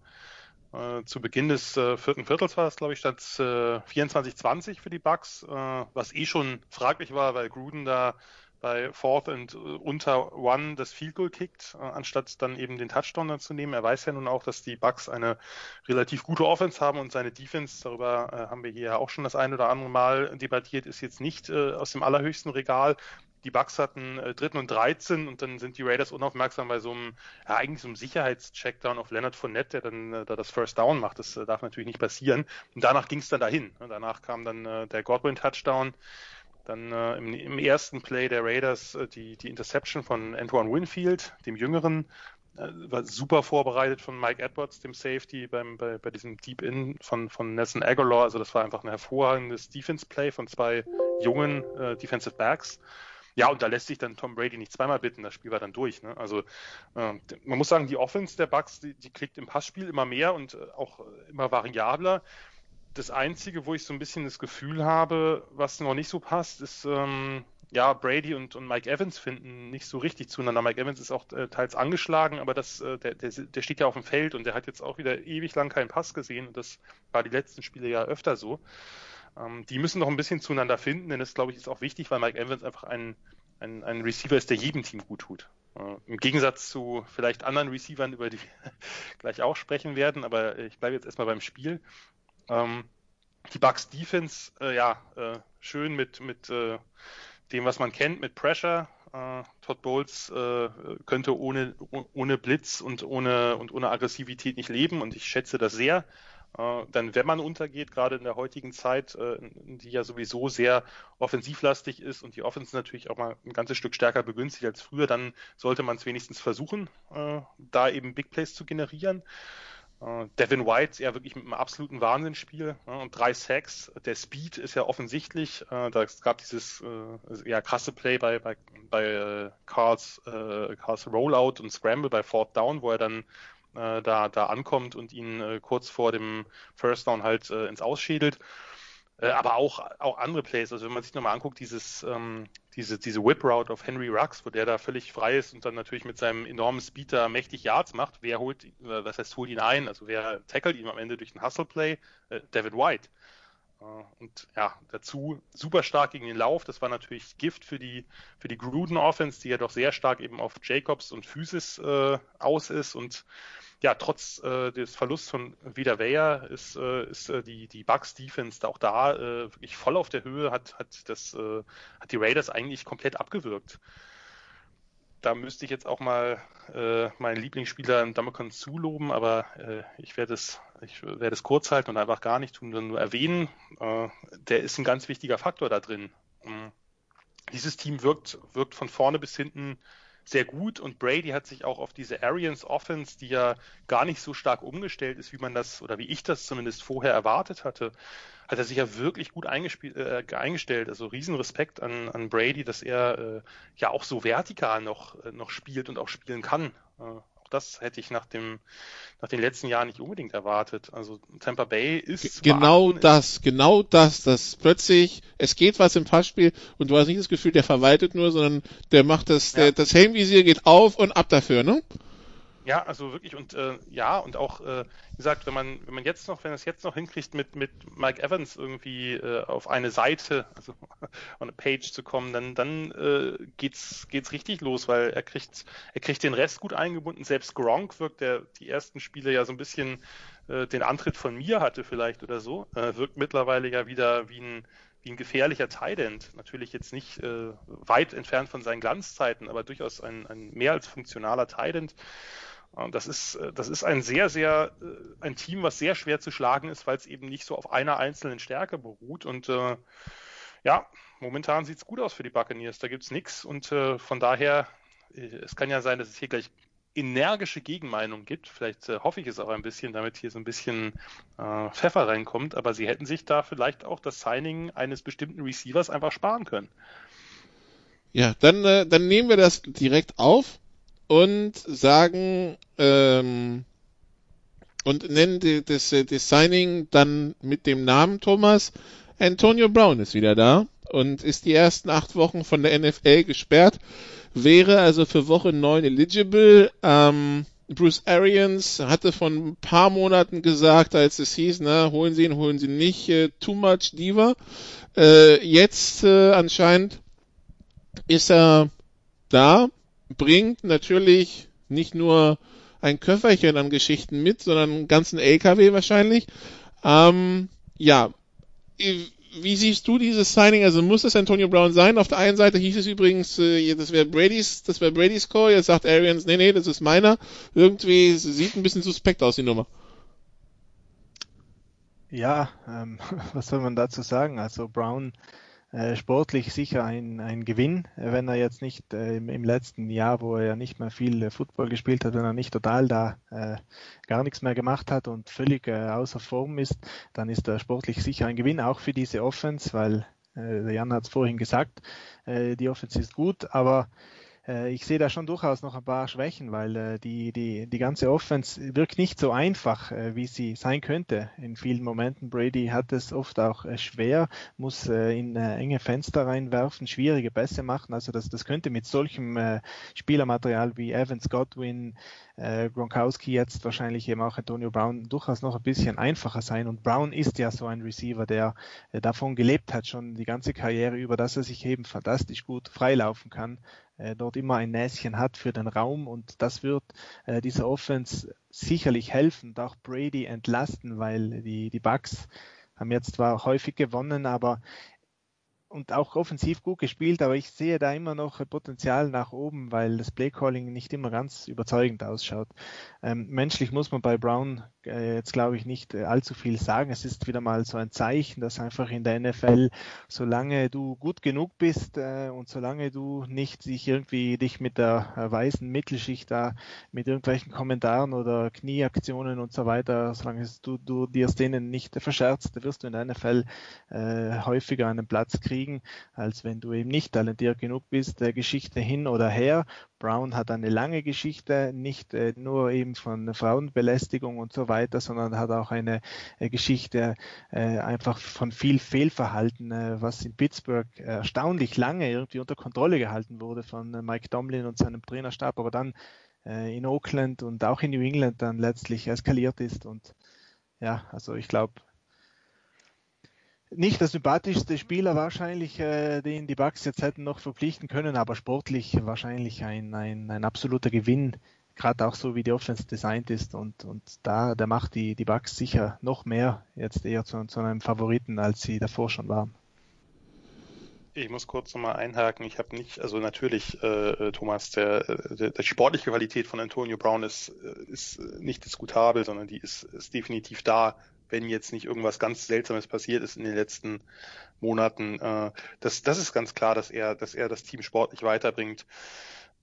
S4: äh, zu Beginn des äh, vierten Viertels war es, glaube ich, statt äh, 24-20 für die Bucks, äh, was eh schon fraglich war, weil Gruden da bei Fourth und äh, unter One das Field Goal kickt, äh, anstatt dann eben den Touchdown dann zu nehmen. Er weiß ja nun auch, dass die Bucks eine relativ gute Offense haben und seine Defense, darüber äh, haben wir hier auch schon das ein oder andere Mal debattiert, ist jetzt nicht aus dem allerhöchsten Regal. Die Bucks hatten äh, dritten und 13 und dann sind die Raiders unaufmerksam bei so einem, ja, eigentlich so einem Sicherheitscheckdown auf Leonard Fournette, der dann äh, da das First Down macht. Das äh, darf natürlich nicht passieren. Und danach ging es dann dahin. Danach kam dann äh, der Godwin Touchdown. Dann äh, im, im, ersten Play der Raiders äh, die, die Interception von Antoine Winfield, dem Jüngeren, äh, war super vorbereitet von Mike Edwards, dem Safety, beim, bei, bei diesem Deep In von, von Nelson Aguilar. Also das war einfach ein hervorragendes Defense-Play von zwei jungen äh, Defensive Backs. Ja, und da lässt sich dann Tom Brady nicht zweimal bitten, das Spiel war dann durch. Ne? Also äh, man muss sagen, die Offense der Bucks, die, die klickt im Passspiel immer mehr und äh, auch immer variabler das Einzige, wo ich so ein bisschen das Gefühl habe, was noch nicht so passt, ist, ähm, ja, Brady und, und Mike Evans finden nicht so richtig zueinander. Mike Evans ist auch äh, teils angeschlagen, aber das, äh, der, der, der steht ja auf dem Feld und der hat jetzt auch wieder ewig lang keinen Pass gesehen und das war die letzten Spiele ja öfter so. Ähm, die müssen noch ein bisschen zueinander finden, denn das, glaube ich, ist auch wichtig, weil Mike Evans einfach ein, ein, ein Receiver ist, der jedem Team gut tut. Äh, Im Gegensatz zu vielleicht anderen Receivern, über die [LAUGHS] wir gleich auch sprechen werden, aber ich bleibe jetzt erstmal beim Spiel. Ähm, die Bucks Defense, äh, ja, äh, schön mit, mit äh, dem, was man kennt, mit Pressure. Äh, Todd Bowles äh, könnte ohne, ohne Blitz und ohne, und ohne Aggressivität nicht leben und ich schätze das sehr. Äh, dann, wenn man untergeht, gerade in der heutigen Zeit, die ja sowieso sehr offensivlastig ist und die Offense natürlich auch mal ein ganzes Stück stärker begünstigt als früher, dann sollte man es wenigstens versuchen, da eben Big Plays zu generieren. Äh, Devin White ja wirklich mit einem absoluten Wahnsinnsspiel ne? und drei Sacks. Der Speed ist ja offensichtlich. Äh, da gab dieses äh, ja krasse Play bei bei, bei äh, Carls, äh, Carls Rollout und Scramble bei Fourth Down, wo er dann äh, da da ankommt und ihn äh, kurz vor dem First Down halt äh, ins Ausschädelt. Äh, aber auch, auch andere Plays. Also wenn man sich nochmal anguckt, dieses, ähm, diese, diese Whip Route auf Henry Rux, wo der da völlig frei ist und dann natürlich mit seinem enormen Speed da mächtig Yards macht. Wer holt, äh, was heißt, holt ihn ein? Also wer tackelt ihn am Ende durch ein Hustle Play? Äh, David White. Äh, und ja, dazu super stark gegen den Lauf. Das war natürlich Gift für die, für die Gruden Offense, die ja doch sehr stark eben auf Jacobs und Physis äh, aus ist und ja, trotz äh, des Verlusts von Vida Weyer ist, äh, ist äh, die, die Bucks Defense auch da äh, wirklich voll auf der Höhe, hat, hat, das, äh, hat die Raiders eigentlich komplett abgewürgt. Da müsste ich jetzt auch mal äh, meinen Lieblingsspieler Damokon zuloben, aber äh, ich werde es, ich werde es kurz halten und einfach gar nicht tun, sondern nur erwähnen. Äh, der ist ein ganz wichtiger Faktor da drin. Ähm, dieses Team wirkt, wirkt von vorne bis hinten sehr gut und Brady hat sich auch auf diese Arians Offense, die ja gar nicht so stark umgestellt ist, wie man das oder wie ich das zumindest vorher erwartet hatte, hat er sich ja wirklich gut äh, eingestellt. Also Riesenrespekt an, an Brady, dass er äh, ja auch so vertikal noch, äh, noch spielt und auch spielen kann. Äh, das hätte ich nach dem nach den letzten Jahren nicht unbedingt erwartet. Also Tampa Bay ist
S2: genau das, genau das, dass plötzlich es geht was im Passspiel und du hast nicht das Gefühl, der verwaltet nur, sondern der macht das, ja. der, das Helmvisier geht auf und ab dafür, ne?
S4: Ja, also wirklich und äh, ja und auch äh, wie gesagt, wenn man wenn man jetzt noch, wenn es jetzt noch hinkriegt mit mit Mike Evans irgendwie äh, auf eine Seite, also [LAUGHS] on eine Page zu kommen, dann dann äh, geht's geht's richtig los, weil er kriegt er kriegt den Rest gut eingebunden. Selbst Gronk wirkt, der die ersten Spiele ja so ein bisschen äh, den Antritt von mir hatte vielleicht oder so, äh, wirkt mittlerweile ja wieder wie ein wie ein gefährlicher Tident. Natürlich jetzt nicht äh, weit entfernt von seinen Glanzzeiten, aber durchaus ein, ein mehr als funktionaler Tident. Und das ist, äh, das ist ein sehr, sehr, äh, ein Team, was sehr schwer zu schlagen ist, weil es eben nicht so auf einer einzelnen Stärke beruht. Und äh, ja, momentan sieht es gut aus für die Buccaneers. Da gibt es nichts. Und äh, von daher, äh, es kann ja sein, dass es hier gleich energische Gegenmeinung gibt. Vielleicht äh, hoffe ich es auch ein bisschen, damit hier so ein bisschen äh, Pfeffer reinkommt. Aber sie hätten sich da vielleicht auch das Signing eines bestimmten Receivers einfach sparen können.
S2: Ja, dann, äh, dann nehmen wir das direkt auf und sagen ähm, und nennen die, das, äh, das Signing dann mit dem Namen Thomas. Antonio Brown ist wieder da und ist die ersten acht Wochen von der NFL gesperrt, wäre also für Woche 9 eligible. Ähm, Bruce Arians hatte von ein paar Monaten gesagt, als es hieß, na, holen Sie ihn, holen Sie nicht, äh, too much Diva. Äh, jetzt äh, anscheinend ist er da bringt natürlich nicht nur ein Köfferchen an Geschichten mit, sondern einen ganzen LKW wahrscheinlich. Ähm, ja, wie siehst du dieses Signing? Also muss es Antonio Brown sein? Auf der einen Seite hieß es übrigens, äh, das wäre Brady's, das wäre Brady's Call. Jetzt sagt Arians, nee, nee, das ist meiner. Irgendwie sieht ein bisschen suspekt aus die Nummer.
S3: Ja, ähm, [LAUGHS] was soll man dazu sagen? Also Brown sportlich sicher ein, ein Gewinn, wenn er jetzt nicht äh, im, im, letzten Jahr, wo er ja nicht mehr viel äh, Football gespielt hat, wenn er nicht total da äh, gar nichts mehr gemacht hat und völlig äh, außer Form ist, dann ist er sportlich sicher ein Gewinn, auch für diese Offense, weil äh, Jan hat es vorhin gesagt, die Offense ist gut, aber äh, ich sehe da schon durchaus noch ein paar Schwächen, weil äh, die, die, die ganze Offense wirkt nicht so einfach, äh, wie sie sein könnte in vielen Momenten. Brady hat es oft auch schwer, muss in enge Fenster reinwerfen, schwierige Pässe machen. Also das, das könnte mit solchem Spielermaterial wie Evans, Godwin, Gronkowski jetzt wahrscheinlich eben auch Antonio Brown durchaus noch ein bisschen einfacher sein. Und Brown ist ja so ein Receiver, der davon gelebt hat, schon die ganze Karriere über, dass er sich eben fantastisch gut freilaufen kann äh, dort immer ein Näschen hat für den Raum. Und das wird äh, dieser Offense sicherlich helfen auch Brady entlasten, weil die, die Bucks haben jetzt zwar häufig gewonnen, aber und auch offensiv gut gespielt, aber ich sehe da immer noch Potenzial nach oben, weil das Playcalling nicht immer ganz überzeugend ausschaut. Ähm, menschlich muss man bei Brown äh, jetzt glaube ich nicht äh, allzu viel sagen. Es ist wieder mal so ein Zeichen, dass einfach in der NFL, solange du gut genug bist äh, und solange du nicht sich irgendwie dich mit der äh, weißen Mittelschicht da mit irgendwelchen Kommentaren oder Knieaktionen und so weiter, solange du, du dir denen nicht verscherzt, wirst du in der NFL äh, häufiger einen Platz kriegen, als wenn du eben nicht talentiert genug bist, der Geschichte hin oder her. Brown hat eine lange Geschichte, nicht äh, nur eben von Frauenbelästigung und so weiter, sondern hat auch eine äh, Geschichte äh, einfach von viel Fehlverhalten, äh, was in Pittsburgh erstaunlich lange irgendwie unter Kontrolle gehalten wurde von äh, Mike Tomlin und seinem Trainerstab, aber dann äh, in Oakland und auch in New England dann letztlich eskaliert ist und ja, also ich glaube, nicht der sympathischste Spieler wahrscheinlich, äh, den die Bucks jetzt hätten noch verpflichten können, aber sportlich wahrscheinlich ein, ein, ein absoluter Gewinn, gerade auch so wie die Offense designt ist und, und da, der macht die, die Bucks sicher noch mehr jetzt eher zu, zu einem Favoriten, als sie davor schon waren.
S4: Ich muss kurz nochmal einhaken. Ich habe nicht, also natürlich, äh, äh Thomas, der, der, der sportliche Qualität von Antonio Brown ist, äh, ist nicht diskutabel, sondern die ist, ist definitiv da wenn jetzt nicht irgendwas ganz Seltsames passiert ist in den letzten Monaten. Äh, das, das ist ganz klar, dass er, dass er das Team sportlich weiterbringt.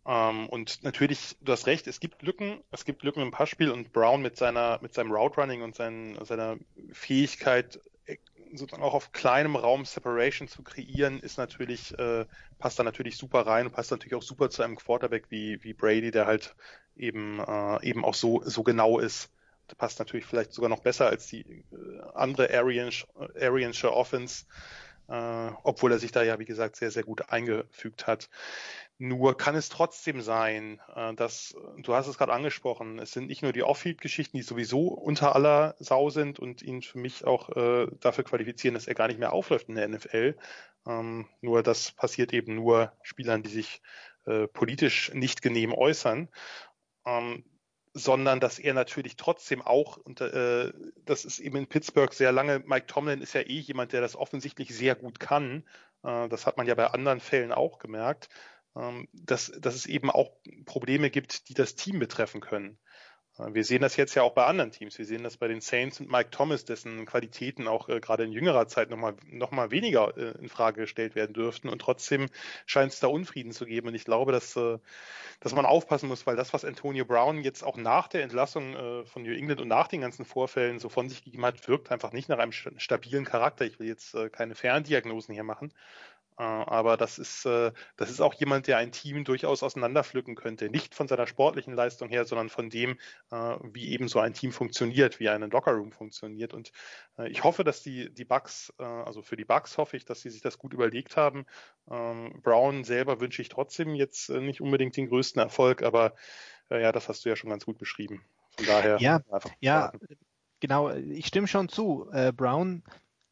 S4: Ähm, und natürlich, du hast recht, es gibt Lücken, es gibt Lücken im Passspiel und Brown mit seiner, mit seinem Route Running und seinen, seiner Fähigkeit, äh, sozusagen auch auf kleinem Raum Separation zu kreieren, ist natürlich, äh, passt da natürlich super rein und passt natürlich auch super zu einem Quarterback wie, wie Brady, der halt eben, äh, eben auch so, so genau ist passt natürlich vielleicht sogar noch besser als die äh, andere Ariansche Offense, äh, obwohl er sich da ja, wie gesagt, sehr, sehr gut eingefügt hat. Nur kann es trotzdem sein, äh, dass, du hast es gerade angesprochen, es sind nicht nur die Off-Field-Geschichten, die sowieso unter aller Sau sind und ihn für mich auch äh, dafür qualifizieren, dass er gar nicht mehr aufläuft in der NFL. Ähm, nur das passiert eben nur Spielern, die sich äh, politisch nicht genehm äußern. Ähm, sondern dass er natürlich trotzdem auch, und äh, das ist eben in Pittsburgh sehr lange, Mike Tomlin ist ja eh jemand, der das offensichtlich sehr gut kann. Äh, das hat man ja bei anderen Fällen auch gemerkt, ähm, dass, dass es eben auch Probleme gibt, die das Team betreffen können. Wir sehen das jetzt ja auch bei anderen Teams. Wir sehen das bei den Saints und Mike Thomas, dessen Qualitäten auch äh, gerade in jüngerer Zeit nochmal noch mal weniger äh, in Frage gestellt werden dürften. Und trotzdem scheint es da Unfrieden zu geben. Und ich glaube, dass, äh, dass man aufpassen muss, weil das, was Antonio Brown jetzt auch nach der Entlassung äh, von New England und nach den ganzen Vorfällen so von sich gegeben hat, wirkt einfach nicht nach einem stabilen Charakter. Ich will jetzt äh, keine Ferndiagnosen hier machen. Äh, aber das ist, äh, das ist auch jemand, der ein Team durchaus auseinanderpflücken könnte. Nicht von seiner sportlichen Leistung her, sondern von dem, äh, wie eben so ein Team funktioniert, wie ein Lockerroom funktioniert. Und ich hoffe, dass die, die Bugs, also für die Bugs hoffe ich, dass sie sich das gut überlegt haben. Ähm, Brown selber wünsche ich trotzdem jetzt nicht unbedingt den größten Erfolg, aber ja, das hast du ja schon ganz gut beschrieben.
S3: Von daher. Ja, ja, genau. Ich stimme schon zu. Brown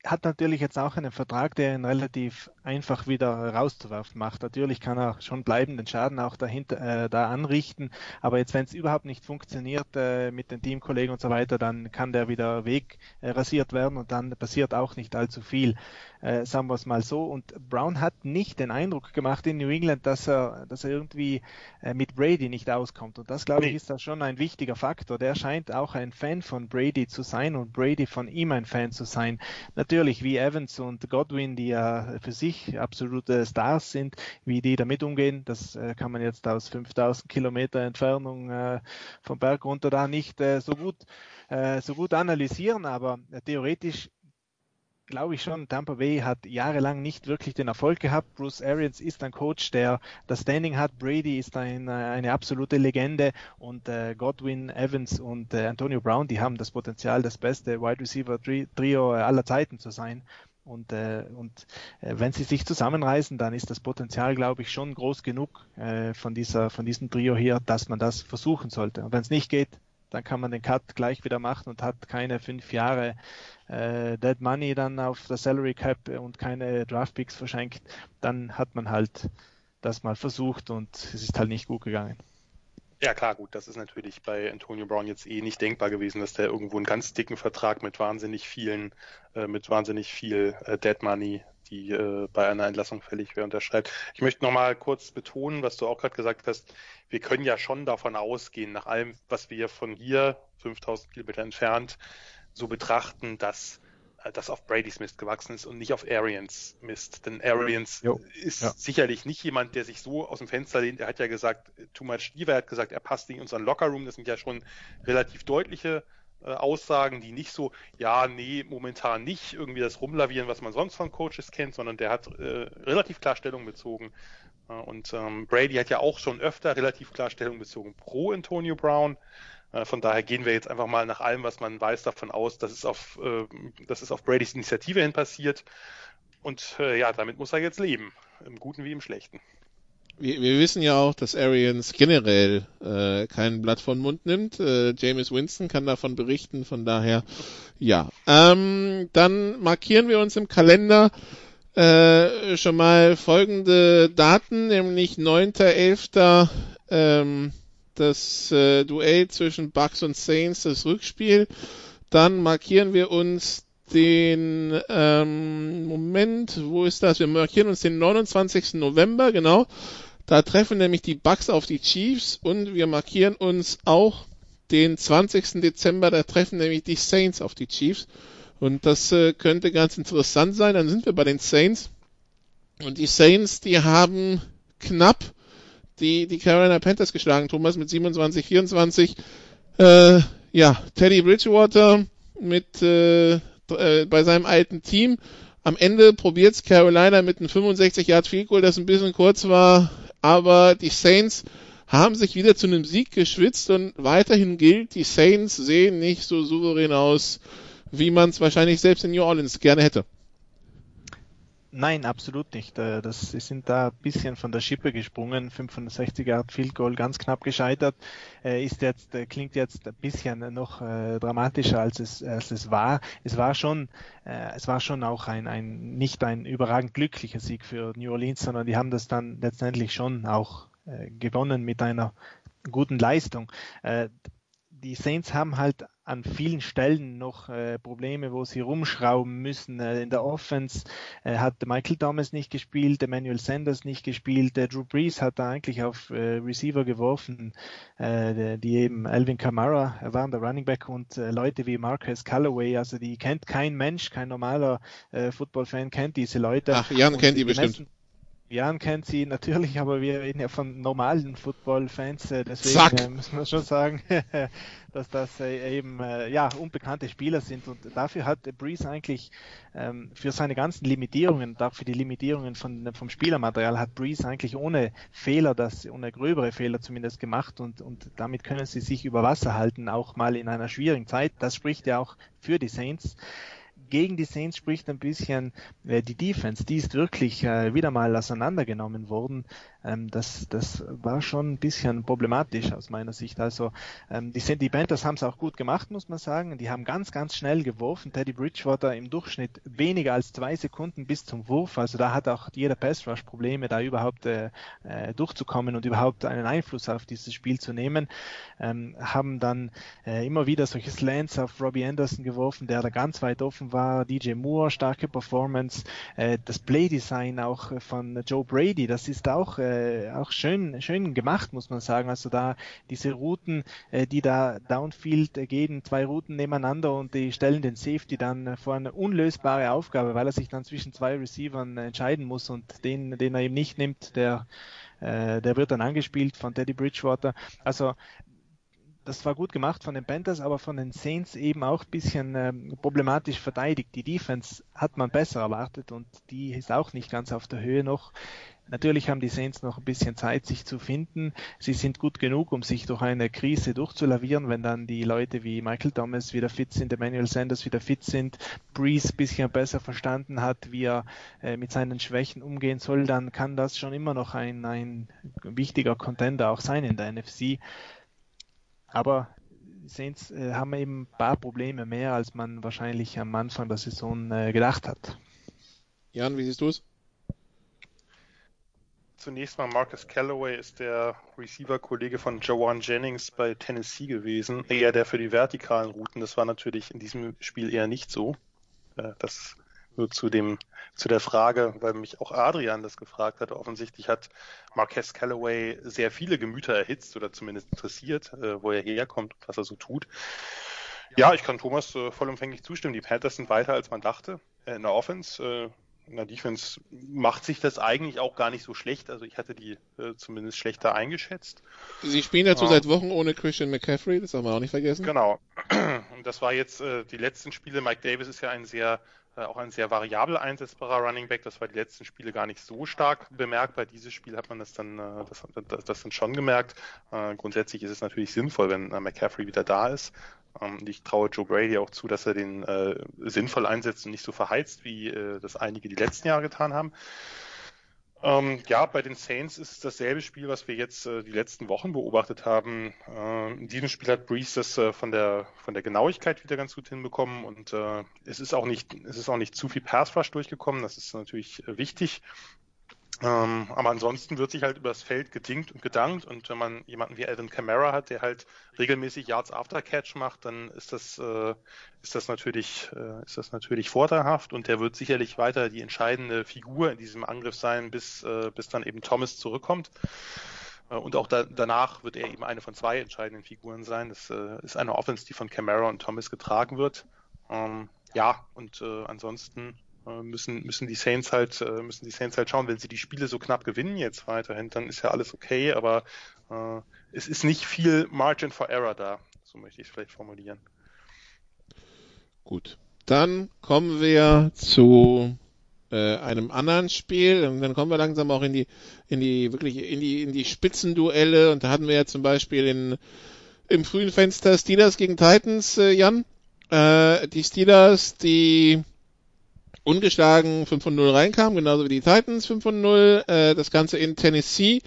S3: hat natürlich jetzt auch einen Vertrag, der ihn relativ einfach wieder rauszuwerfen macht. Natürlich kann er schon bleibenden Schaden auch dahinter äh, da anrichten, aber jetzt wenn es überhaupt nicht funktioniert äh, mit den Teamkollegen und so weiter, dann kann der wieder weg äh, rasiert werden und dann passiert auch nicht allzu viel äh, sagen wir es mal so. Und Brown hat nicht den Eindruck gemacht in New England, dass er, dass er irgendwie äh, mit Brady nicht auskommt. Und das, glaube ich, ist da schon ein wichtiger Faktor. Der scheint auch ein Fan von Brady zu sein und Brady von ihm ein Fan zu sein. Natürlich, wie Evans und Godwin, die ja für sich absolute Stars sind, wie die damit umgehen, das äh, kann man jetzt aus 5000 Kilometer Entfernung äh, vom Berg runter da nicht äh, so gut äh, so gut analysieren, aber theoretisch glaube ich schon, Tampa Bay hat jahrelang nicht wirklich den Erfolg gehabt. Bruce Arians ist ein Coach, der das Standing hat. Brady ist ein, äh, eine absolute Legende und äh, Godwin, Evans und äh, Antonio Brown, die haben das Potenzial, das beste Wide Receiver Trio aller Zeiten zu sein. Und, äh, und äh, wenn sie sich zusammenreißen, dann ist das Potenzial, glaube ich, schon groß genug äh, von, dieser, von diesem Trio hier, dass man das versuchen sollte. Und wenn es nicht geht, dann kann man den Cut gleich wieder machen und hat keine fünf Jahre äh, Dead Money dann auf der Salary Cap und keine Draft Picks verschenkt, dann hat man halt das mal versucht und es ist halt nicht gut gegangen.
S4: Ja klar, gut, das ist natürlich bei Antonio Brown jetzt eh nicht denkbar gewesen, dass der irgendwo einen ganz dicken Vertrag mit wahnsinnig vielen, äh, mit wahnsinnig viel äh, Dead Money, die äh, bei einer Entlassung fällig wäre, unterschreibt. Ich möchte nochmal kurz betonen, was du auch gerade gesagt hast. Wir können ja schon davon ausgehen, nach allem, was wir von hier, 5000 Kilometer entfernt, so betrachten, dass äh, das auf Brady's Mist gewachsen ist und nicht auf Arians Mist. Denn Arians jo, ist ja. sicherlich nicht jemand, der sich so aus dem Fenster lehnt. Er hat ja gesagt, too much diva, er hat gesagt, er passt in unseren Lockerroom. Das sind ja schon relativ deutliche äh, Aussagen, die nicht so, ja, nee, momentan nicht irgendwie das Rumlavieren, was man sonst von Coaches kennt, sondern der hat äh, relativ klar Stellung bezogen. Äh, und ähm, Brady hat ja auch schon öfter relativ klar Stellung bezogen pro Antonio Brown. Äh, von daher gehen wir jetzt einfach mal nach allem, was man weiß, davon aus, dass es auf, äh, dass es auf Bradys Initiative hin passiert. Und ja, damit muss er jetzt leben, im Guten wie im Schlechten.
S2: Wir, wir wissen ja auch, dass Arians generell äh, kein Blatt von Mund nimmt. Äh, James Winston kann davon berichten, von daher ja. Ähm, dann markieren wir uns im Kalender äh, schon mal folgende Daten, nämlich 9.11. Ähm, das äh, Duell zwischen Bucks und Saints, das Rückspiel. Dann markieren wir uns den ähm, Moment, wo ist das? Wir markieren uns den 29. November, genau. Da treffen nämlich die Bucks auf die Chiefs und wir markieren uns auch den 20. Dezember, da treffen nämlich die Saints auf die Chiefs. Und das äh, könnte ganz interessant sein. Dann sind wir bei den Saints. Und die Saints, die haben knapp die, die Carolina Panthers geschlagen, Thomas, mit 27, 24. Äh, ja, Teddy Bridgewater mit äh, äh, bei seinem alten Team. Am Ende probiert's Carolina mit einem 65 Yard Field Goal, das ein bisschen kurz war, aber die Saints haben sich wieder zu einem Sieg geschwitzt und weiterhin gilt, die Saints sehen nicht so souverän aus, wie man es wahrscheinlich selbst in New Orleans gerne hätte.
S3: Nein, absolut nicht. Äh, das, sie sind da ein bisschen von der Schippe gesprungen. 560 Yard Field Goal ganz knapp gescheitert. Äh, ist jetzt, äh, klingt jetzt ein bisschen noch dramatischer als es, als es war. Es war schon, es war schon auch ein, ein, nicht ein überragend glücklicher Sieg für New Orleans, sondern die haben das dann letztendlich schon auch gewonnen mit einer guten Leistung die Saints haben halt an vielen Stellen noch äh, Probleme, wo sie rumschrauben müssen. Äh, in der Offense äh, hat Michael Thomas nicht gespielt, Emmanuel Sanders nicht gespielt, äh, Drew Brees hat da eigentlich auf äh, Receiver geworfen, äh, die eben Alvin Kamara waren der Running Back und äh, Leute wie Marcus Callaway, also die kennt kein Mensch, kein normaler Football-Fan kennt diese Leute.
S2: Ach, Jan kennt die bestimmt. Messen,
S3: Jan kennt sie natürlich, aber wir reden ja von normalen Football-Fans, äh, deswegen äh, müssen wir schon sagen, [LAUGHS] dass das äh, eben ja unbekannte Spieler sind. Und dafür hat Breeze eigentlich ähm, für seine ganzen Limitierungen, auch für die Limitierungen von, vom Spielermaterial hat Breeze eigentlich ohne Fehler, das ohne gröbere Fehler zumindest gemacht und, und damit können sie sich über Wasser halten, auch mal in einer schwierigen Zeit. Das spricht ja auch für die Saints gegen die Saints spricht ein bisschen äh, die Defense. Die ist wirklich äh, wieder mal auseinandergenommen worden. Ähm, das, das war schon ein bisschen problematisch aus meiner Sicht. Also ähm, die, die Panthers haben es auch gut gemacht, muss man sagen. Die haben ganz, ganz schnell geworfen. Teddy Bridgewater im Durchschnitt weniger als zwei Sekunden bis zum Wurf. Also da hat auch jeder Pass Rush Probleme, da überhaupt äh, äh, durchzukommen und überhaupt einen Einfluss auf dieses Spiel zu nehmen. Ähm, haben dann äh, immer wieder solche Slants auf Robbie Anderson geworfen, der da ganz weit offen war. DJ Moore, starke Performance. Äh, das Play-Design auch von Joe Brady, das ist auch äh, äh, auch schön, schön gemacht, muss man sagen. Also da diese Routen, äh, die da downfield äh, gehen, zwei Routen nebeneinander und die stellen den Safety dann äh, vor eine unlösbare Aufgabe, weil er sich dann zwischen zwei Receivern entscheiden muss und den, den er eben nicht nimmt, der, äh, der wird dann angespielt von Teddy Bridgewater. Also das war gut gemacht von den Panthers, aber von den Saints eben auch ein bisschen ähm, problematisch verteidigt. Die Defense hat man besser erwartet und die ist auch nicht ganz auf der Höhe noch. Natürlich haben die Saints noch ein bisschen Zeit, sich zu finden. Sie sind gut genug, um sich durch eine Krise durchzulavieren, wenn dann die Leute wie Michael Thomas wieder fit sind, Emmanuel Sanders wieder fit sind, Breeze ein bisschen besser verstanden hat, wie er äh, mit seinen Schwächen umgehen soll, dann kann das schon immer noch ein, ein wichtiger Contender auch sein in der NFC. Aber Saints äh, haben eben ein paar Probleme mehr, als man wahrscheinlich am Anfang der Saison äh, gedacht hat.
S2: Jan, wie siehst du es?
S4: Zunächst mal Marcus Callaway ist der Receiver-Kollege von Jawan Jennings bei Tennessee gewesen. Eher der für die vertikalen Routen. Das war natürlich in diesem Spiel eher nicht so. Äh, das nur zu dem, zu der Frage, weil mich auch Adrian das gefragt hat. Offensichtlich hat Marquez Callaway sehr viele Gemüter erhitzt oder zumindest interessiert, äh, wo er herkommt und was er so tut. Ja, ich kann Thomas äh, vollumfänglich zustimmen. Die Panthers sind weiter, als man dachte. In der Offense in der Defense macht sich das eigentlich auch gar nicht so schlecht. Also ich hatte die äh, zumindest schlechter eingeschätzt.
S2: Sie spielen dazu ja. seit Wochen ohne Christian McCaffrey, das haben wir auch nicht vergessen.
S4: Genau. [CLEARS THROAT] Und das war jetzt äh, die letzten Spiele. Mike Davis ist ja ein sehr äh, auch ein sehr variabel einsetzbarer Running Back. Das war die letzten Spiele gar nicht so stark bemerkbar. Dieses Spiel hat man das dann, äh, das, das, das dann schon gemerkt. Äh, grundsätzlich ist es natürlich sinnvoll, wenn McCaffrey wieder da ist. Ähm, ich traue Joe Brady auch zu, dass er den äh, sinnvoll einsetzt und nicht so verheizt, wie äh, das einige die letzten Jahre getan haben. Ähm, ja, bei den Saints ist es dasselbe Spiel, was wir jetzt äh, die letzten Wochen beobachtet haben. Äh, in diesem Spiel hat Breeze das äh, von der von der Genauigkeit wieder ganz gut hinbekommen und äh, es ist auch nicht es ist auch nicht zu viel Pass Rush durchgekommen. Das ist natürlich äh, wichtig. Ähm, aber ansonsten wird sich halt übers Feld gedingt und gedankt und wenn man jemanden wie Alvin Kamara hat, der halt regelmäßig Yards After Catch macht, dann ist das äh, ist das natürlich äh, ist das natürlich vorteilhaft und der wird sicherlich weiter die entscheidende Figur in diesem Angriff sein, bis äh, bis dann eben Thomas zurückkommt. Äh, und auch da, danach wird er eben eine von zwei entscheidenden Figuren sein. Das äh, ist eine Offense, die von Camara und Thomas getragen wird. Ähm, ja, und äh, ansonsten müssen, müssen die Saints halt, äh, müssen die Saints halt schauen, wenn sie die Spiele so knapp gewinnen jetzt weiterhin, dann ist ja alles okay, aber äh, es ist nicht viel Margin for Error da, so möchte ich es vielleicht formulieren.
S2: Gut. Dann kommen wir zu äh, einem anderen Spiel und dann kommen wir langsam auch in die, in die, wirklich in die, in die Spitzenduelle und da hatten wir ja zum Beispiel in, im frühen Fenster Steelers gegen Titans, äh, Jan. Äh, die Steelers, die ungeschlagen 5 von 0 reinkam, genauso wie die Titans 5 von 0. Äh, das Ganze in Tennessee.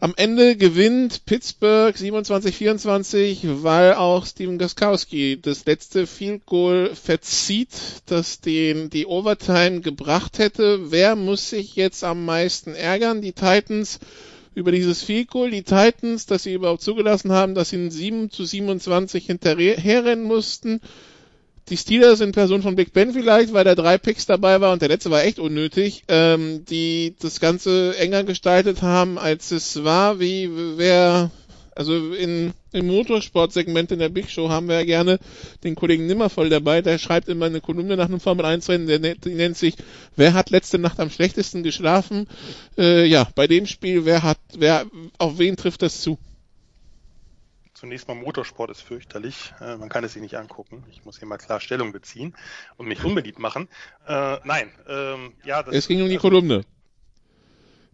S2: Am Ende gewinnt Pittsburgh 27-24, weil auch Steven Gaskowski das letzte Field Goal verzieht, das den die Overtime gebracht hätte. Wer muss sich jetzt am meisten ärgern? Die Titans über dieses Field Goal, die Titans, dass sie überhaupt zugelassen haben, dass sie in 7 zu 27 hinterherrennen mussten die Steelers in Person von Big Ben vielleicht, weil da drei Picks dabei war und der letzte war echt unnötig, ähm, die das Ganze enger gestaltet haben, als es war, wie wer, also in, im Motorsportsegment in der Big Show haben wir ja gerne den Kollegen Nimmervoll dabei, der schreibt immer eine Kolumne nach einem Formel 1 Rennen, der nennt, die nennt sich, wer hat letzte Nacht am schlechtesten geschlafen? Äh, ja, bei dem Spiel, wer hat, wer, auf wen trifft das zu?
S4: Zunächst mal Motorsport ist fürchterlich. Äh, man kann es sich nicht angucken. Ich muss hier mal klar Stellung beziehen und mich unbeliebt machen. Äh, nein, ähm, ja.
S2: Das, es ging um die also, Kolumne.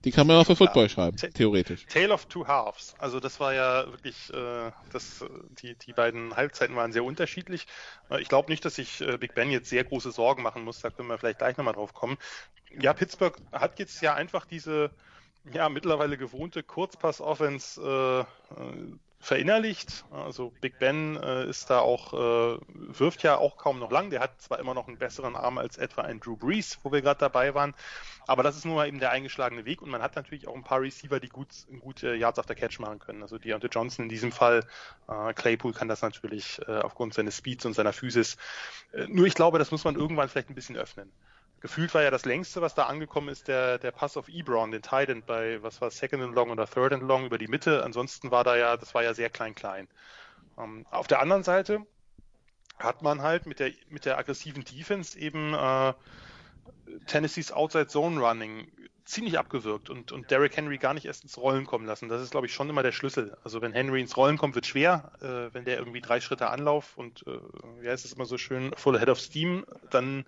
S2: Die kann man auch für Football ja, schreiben, theoretisch.
S4: Tale of Two Halves. Also das war ja wirklich, äh, das, die, die beiden Halbzeiten waren sehr unterschiedlich. Äh, ich glaube nicht, dass sich äh, Big Ben jetzt sehr große Sorgen machen muss. Da können wir vielleicht gleich nochmal drauf kommen. Ja, Pittsburgh hat jetzt ja einfach diese ja mittlerweile gewohnte Kurzpass-Offense äh, verinnerlicht. Also Big Ben äh, ist da auch, äh, wirft ja auch kaum noch lang. Der hat zwar immer noch einen besseren Arm als etwa ein Drew Brees, wo wir gerade dabei waren, aber das ist nun mal eben der eingeschlagene Weg und man hat natürlich auch ein paar Receiver, die gut, gut Yards after Catch machen können. Also Deontay Johnson in diesem Fall, äh, Claypool kann das natürlich aufgrund seines Speeds und seiner Physis. Nur ich glaube, das muss man irgendwann vielleicht ein bisschen öffnen gefühlt war ja das längste, was da angekommen ist, der, der Pass auf Ebron, den Titan bei, was war Second and Long oder Third and Long über die Mitte. Ansonsten war da ja, das war ja sehr klein-klein. Ähm, auf der anderen Seite hat man halt mit der, mit der aggressiven Defense eben äh, Tennessees Outside Zone Running ziemlich abgewirkt und, und Derrick Henry gar nicht erst ins Rollen kommen lassen. Das ist, glaube ich, schon immer der Schlüssel. Also wenn Henry ins Rollen kommt, wird schwer. Äh, wenn der irgendwie drei Schritte Anlauf und, äh, wie heißt es immer so schön, full head of steam, dann,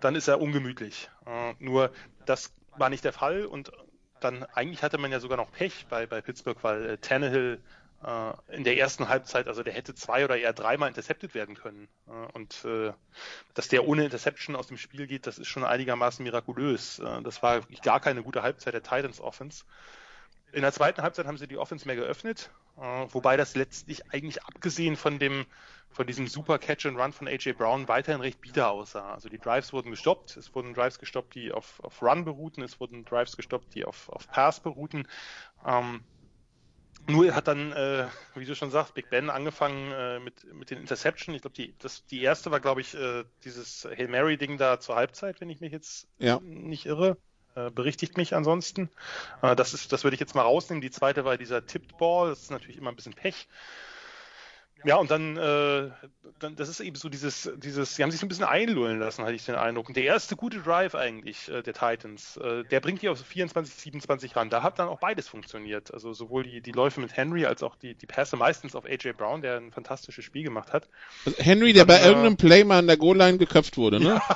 S4: dann ist er ungemütlich. Äh, nur das war nicht der Fall und dann eigentlich hatte man ja sogar noch Pech bei, bei Pittsburgh, weil äh, Tannehill äh, in der ersten Halbzeit, also der hätte zwei oder eher dreimal intercepted werden können. Äh, und äh, dass der ohne Interception aus dem Spiel geht, das ist schon einigermaßen mirakulös. Äh, das war gar keine gute Halbzeit der Titans Offense. In der zweiten Halbzeit haben sie die Offense mehr geöffnet, äh, wobei das letztlich eigentlich abgesehen von dem von diesem super Catch and Run von AJ Brown weiterhin recht bieder aussah. Also die Drives wurden gestoppt, es wurden Drives gestoppt, die auf, auf Run beruhten, es wurden Drives gestoppt, die auf, auf Pass beruhten. Ähm, nur hat dann, äh, wie du schon sagst, Big Ben angefangen äh, mit, mit den Interception. Ich glaube, die, die erste war, glaube ich, äh, dieses Hail Mary-Ding da zur Halbzeit, wenn ich mich jetzt ja. nicht irre. Äh, berichtigt mich ansonsten. Äh, das ist, das würde ich jetzt mal rausnehmen. Die zweite war dieser Tipped Ball. Das ist natürlich immer ein bisschen Pech. Ja, und dann, äh, dann, das ist eben so dieses, dieses, sie haben sich so ein bisschen einlullen lassen, hatte ich den Eindruck. Und der erste gute Drive eigentlich äh, der Titans, äh, der bringt die auf 24, 27 ran. Da hat dann auch beides funktioniert. Also sowohl die, die Läufe mit Henry als auch die, die Pässe meistens auf AJ Brown, der ein fantastisches Spiel gemacht hat.
S2: Also Henry, der dann, bei irgendeinem Play mal an der Goal-Line geköpft wurde, ne? [LAUGHS]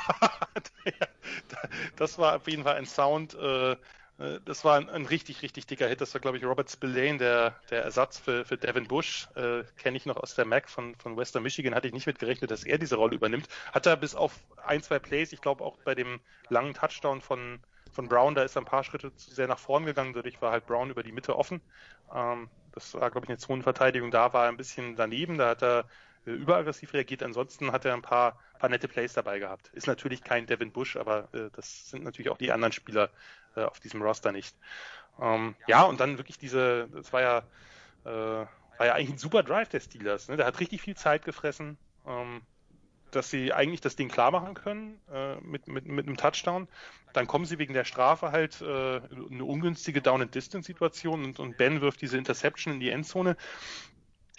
S4: Ja, [LAUGHS] das war auf jeden Fall ein Sound, äh, äh, das war ein, ein, richtig, richtig dicker Hit. Das war, glaube ich, Robert Spillane, der, der Ersatz für, für Devin Bush. Äh, Kenne ich noch aus der Mac von, von Western Michigan. Hatte ich nicht mit gerechnet, dass er diese Rolle übernimmt. Hat er bis auf ein, zwei Plays, ich glaube auch bei dem langen Touchdown von, von Brown, da ist er ein paar Schritte zu sehr nach vorn gegangen. Dadurch war halt Brown über die Mitte offen. Ähm, das war, glaube ich, eine Zonenverteidigung. Da war er ein bisschen daneben. Da hat er äh, überaggressiv reagiert. Ansonsten hat er ein paar, paar nette Plays dabei gehabt. Ist natürlich kein Devin Bush, aber äh, das sind natürlich auch die anderen Spieler äh, auf diesem Roster nicht. Ähm, ja, und dann wirklich diese, das war ja, äh, war ja eigentlich ein super Drive der Steelers. Ne? Der hat richtig viel Zeit gefressen, ähm, dass sie eigentlich das Ding klar machen können äh, mit, mit, mit einem Touchdown. Dann kommen sie wegen der Strafe halt äh, eine ungünstige Down-and-Distance-Situation und, und Ben wirft diese Interception in die Endzone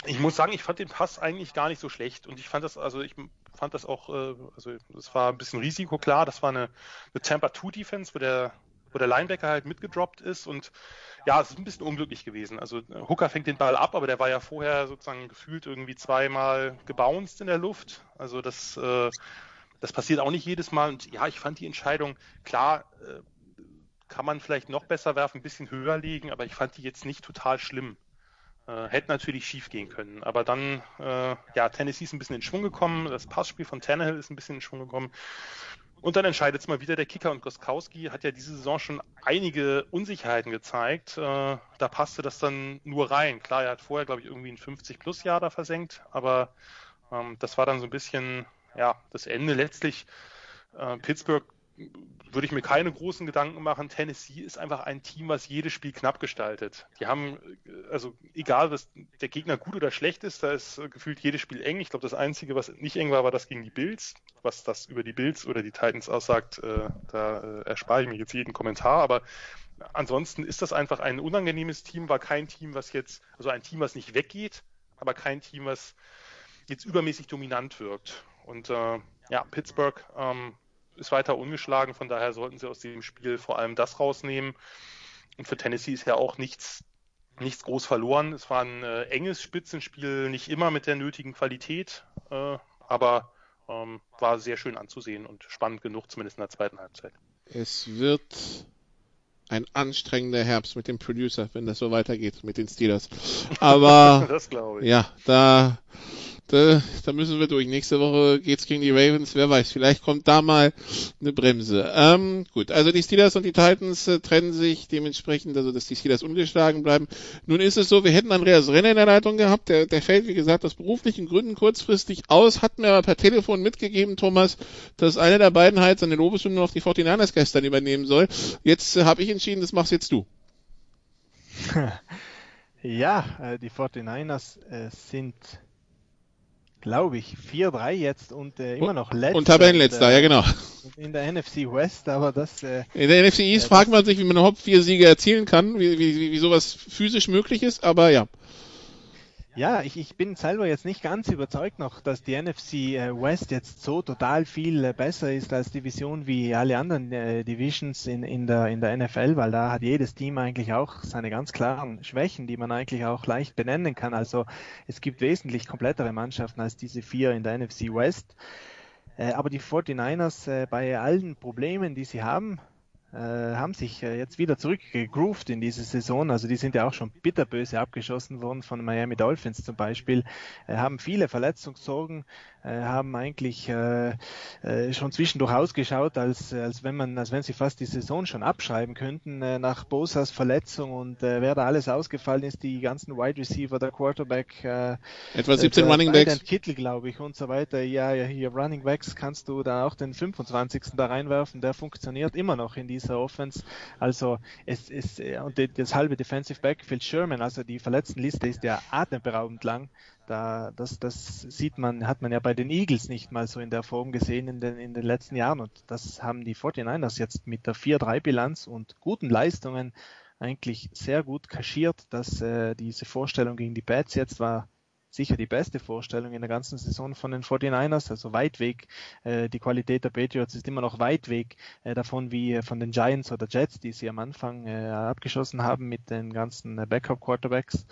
S4: ich muss sagen, ich fand den Pass eigentlich gar nicht so schlecht und ich fand das, also ich fand das auch, äh, also es war ein bisschen Risiko klar, das war eine, eine Tampa 2 Defense, wo der, wo der Linebacker halt mitgedroppt ist und ja, es ist ein bisschen unglücklich gewesen. Also Hooker fängt den Ball ab, aber der war ja vorher sozusagen gefühlt irgendwie zweimal gebounced in der Luft. Also das, äh, das passiert auch nicht jedes Mal und ja, ich fand die Entscheidung, klar, äh, kann man vielleicht noch besser werfen, ein bisschen höher legen, aber ich fand die jetzt nicht total schlimm. Äh, hätte natürlich schief gehen können. Aber dann, äh, ja, Tennessee ist ein bisschen in Schwung gekommen. Das Passspiel von Tannehill ist ein bisschen in Schwung gekommen. Und dann entscheidet es mal wieder der Kicker und Goskowski hat ja diese Saison schon einige Unsicherheiten gezeigt. Äh, da passte das dann nur rein. Klar, er hat vorher, glaube ich, irgendwie ein 50-plus-Jahr da versenkt, aber ähm, das war dann so ein bisschen, ja, das Ende. Letztlich äh, Pittsburgh würde ich mir keine großen Gedanken machen. Tennessee ist einfach ein Team, was jedes Spiel knapp gestaltet. Die haben, also egal, was der Gegner gut oder schlecht ist, da ist gefühlt jedes Spiel eng. Ich glaube, das Einzige, was nicht eng war, war das gegen die Bills. Was das über die Bills oder die Titans aussagt, äh, da äh, erspare ich mir jetzt jeden Kommentar. Aber ansonsten ist das einfach ein unangenehmes Team, war kein Team, was jetzt, also ein Team, was nicht weggeht, aber kein Team, was jetzt übermäßig dominant wirkt. Und äh, ja, Pittsburgh ähm, ist weiter ungeschlagen, von daher sollten sie aus dem Spiel vor allem das rausnehmen. Und für Tennessee ist ja auch nichts, nichts groß verloren. Es war ein äh, enges Spitzenspiel, nicht immer mit der nötigen Qualität, äh, aber ähm, war sehr schön anzusehen und spannend genug, zumindest in der zweiten Halbzeit.
S2: Es wird ein anstrengender Herbst mit dem Producer, wenn das so weitergeht mit den Steelers. [LAUGHS] Aber
S4: das glaube ich.
S2: Ja, da da, da müssen wir durch. Nächste Woche geht's gegen die Ravens. Wer weiß, vielleicht kommt da mal eine Bremse. Ähm, gut, also die Steelers und die Titans äh, trennen sich dementsprechend, also dass die Steelers ungeschlagen bleiben. Nun ist es so, wir hätten Andreas Renner in der Leitung gehabt. Der, der fällt, wie gesagt, aus beruflichen Gründen kurzfristig aus. Hat mir aber per Telefon mitgegeben, Thomas, dass einer der beiden halt seine Lobeshymne auf die 49ers gestern übernehmen soll. Jetzt äh, habe ich entschieden, das machst jetzt du. [LAUGHS]
S3: Ja, äh, die 49ers äh, sind glaube ich, 4-3 jetzt und äh, immer noch
S2: letzter. Und Tabellenletzter, ja genau.
S3: In der NFC West, aber das... Äh,
S2: in der NFC East äh, fragt man sich, wie man überhaupt vier Siege erzielen kann, wie, wie, wie sowas physisch möglich ist, aber ja.
S3: Ja, ich, ich bin selber jetzt nicht ganz überzeugt noch, dass die NFC äh, West jetzt so total viel äh, besser ist als Division wie alle anderen äh, Divisions in, in, der, in der NFL, weil da hat jedes Team eigentlich auch seine ganz klaren Schwächen, die man eigentlich auch leicht benennen kann. Also es gibt wesentlich komplettere Mannschaften als diese vier in der NFC West. Aber die 49ers bei allen Problemen, die sie haben, haben sich äh, jetzt wieder zurückgegroovt in diese Saison. Also die sind ja auch schon bitterböse abgeschossen worden von Miami Dolphins zum Beispiel, äh, haben viele Verletzungssorgen, äh, haben eigentlich äh, äh, schon zwischendurch ausgeschaut, als, als wenn man, als wenn sie fast die Saison schon abschreiben könnten nach Bosas Verletzung und wer da alles ausgefallen ist, die ganzen Wide Receiver, der Quarterback,
S2: etwa 17 Running Backs,
S3: Kittel glaube ich und so weiter. Ja, ja, hier Running Backs kannst du da auch den 25. da reinwerfen, der funktioniert immer noch in dieser Offense. Also es ist und das halbe Defensive Backfield Sherman, also die Verletztenliste ist ja atemberaubend lang. Da, das, das sieht man, hat man ja bei den Eagles nicht mal so in der Form gesehen in den, in den letzten Jahren. Und das haben die 49ers jetzt mit der 4-3-Bilanz und guten Leistungen eigentlich sehr gut kaschiert, dass äh, diese Vorstellung gegen die Bats jetzt war sicher die beste Vorstellung in der ganzen Saison von den 49ers, also weit weg. Äh, die Qualität der Patriots ist immer noch weit weg äh, davon wie von den Giants oder Jets, die sie am Anfang äh, abgeschossen haben mit den ganzen äh, Backup-Quarterbacks.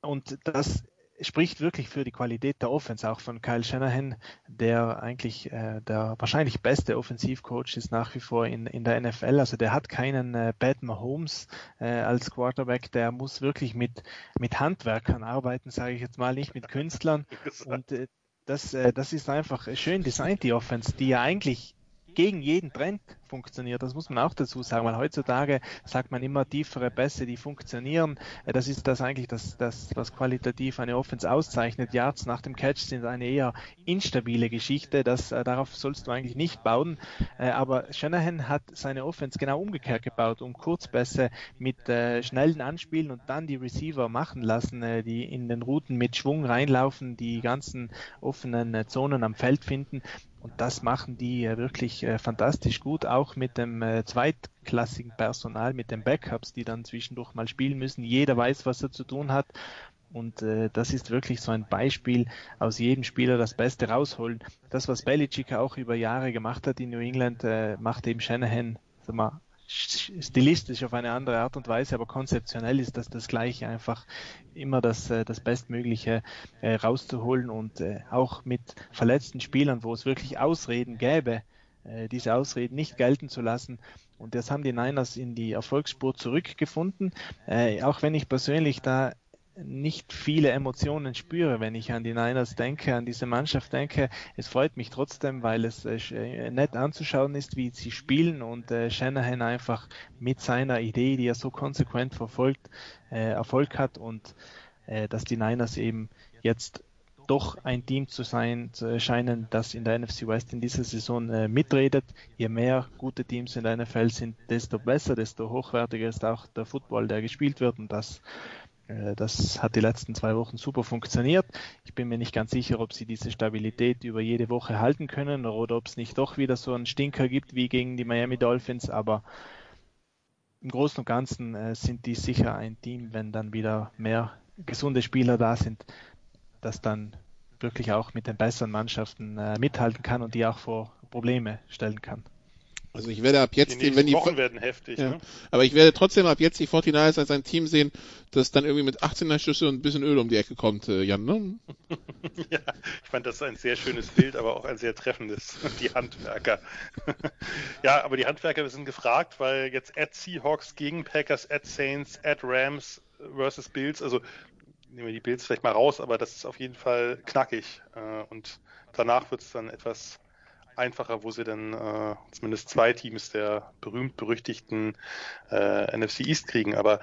S3: Und das spricht wirklich für die Qualität der Offense, auch von Kyle Shanahan, der eigentlich äh, der wahrscheinlich beste Offensivcoach ist nach wie vor in, in der NFL. Also der hat keinen äh, Bad Mahomes äh, als Quarterback, der muss wirklich mit, mit Handwerkern arbeiten, sage ich jetzt mal, nicht mit [LAUGHS] Künstlern. Und äh, das, äh, das ist einfach schön designt, die Offense, die ja eigentlich gegen jeden Trend funktioniert. Das muss man auch dazu sagen, weil heutzutage sagt man immer tiefere Bässe, die funktionieren. Äh, das ist das eigentlich das, das was qualitativ eine Offense auszeichnet. Yards nach dem Catch sind eine eher instabile Geschichte. Das, äh, darauf sollst du eigentlich nicht bauen. Äh, aber Shanahan hat seine Offense genau umgekehrt gebaut, um Kurzbässe mit schnellen Anspielen und dann die Receiver machen lassen, die in den Routen mit Schwung reinlaufen, die ganzen offenen Zonen am Feld finden. Und das machen die wirklich äh, fantastisch gut, auch mit dem äh, zweitklassigen Personal, mit den Backups, die dann zwischendurch mal spielen müssen. Jeder weiß, was er zu tun hat. Und äh, das ist wirklich so ein Beispiel, aus jedem Spieler das Beste rausholen. Das, was Belichick auch über Jahre gemacht hat in New England, äh, macht eben Shanahan sag mal, stilistisch auf eine andere Art und Weise, aber konzeptionell ist das das Gleiche, einfach immer das, äh, das Bestmögliche äh, rauszuholen und äh, auch mit verletzten Spielern, wo es wirklich Ausreden gäbe, diese Ausreden nicht gelten zu lassen. Und das haben die Niners in die Erfolgsspur zurückgefunden, äh, auch wenn ich persönlich da nicht viele Emotionen spüre, wenn ich an die Niners denke, an diese Mannschaft denke. Es freut mich trotzdem, weil es äh, nett anzuschauen ist, wie sie spielen und äh, Shanahan einfach mit seiner Idee, die er so konsequent verfolgt, äh, Erfolg hat und äh, dass die Niners eben jetzt doch ein Team zu sein zu scheinen, das in der NFC West in dieser Saison äh, mitredet. Je mehr gute Teams in der NFL sind, desto besser, desto hochwertiger ist auch der Football, der gespielt wird und das äh, das hat die letzten zwei Wochen super funktioniert. Ich bin mir nicht ganz sicher, ob sie diese Stabilität über jede Woche halten können oder ob es nicht doch wieder so einen Stinker gibt wie gegen die Miami Dolphins. Aber im Großen und Ganzen äh, sind die sicher ein Team, wenn dann wieder mehr gesunde Spieler da sind, das dann wirklich auch mit den besseren Mannschaften äh, mithalten kann und die auch vor Probleme stellen kann.
S2: Also ich werde ab jetzt,
S4: die wenn die Wochen werden heftig, ja, ne?
S2: aber ich werde trotzdem ab jetzt die 49ers als ein Team sehen, das dann irgendwie mit 18er Schüsse und ein bisschen Öl um die Ecke kommt, äh, Jan, ne? [LAUGHS]
S4: ja, ich fand das ein sehr schönes Bild, aber auch ein sehr treffendes, [LAUGHS] die Handwerker. [LAUGHS] ja, aber die Handwerker sind gefragt, weil jetzt at Seahawks gegen Packers, at Saints, at Rams versus Bills, also nehmen wir die Bills vielleicht mal raus, aber das ist auf jeden Fall knackig äh, und danach wird es dann etwas einfacher, wo sie dann äh, zumindest zwei Teams der berühmt-berüchtigten äh, NFC East kriegen. Aber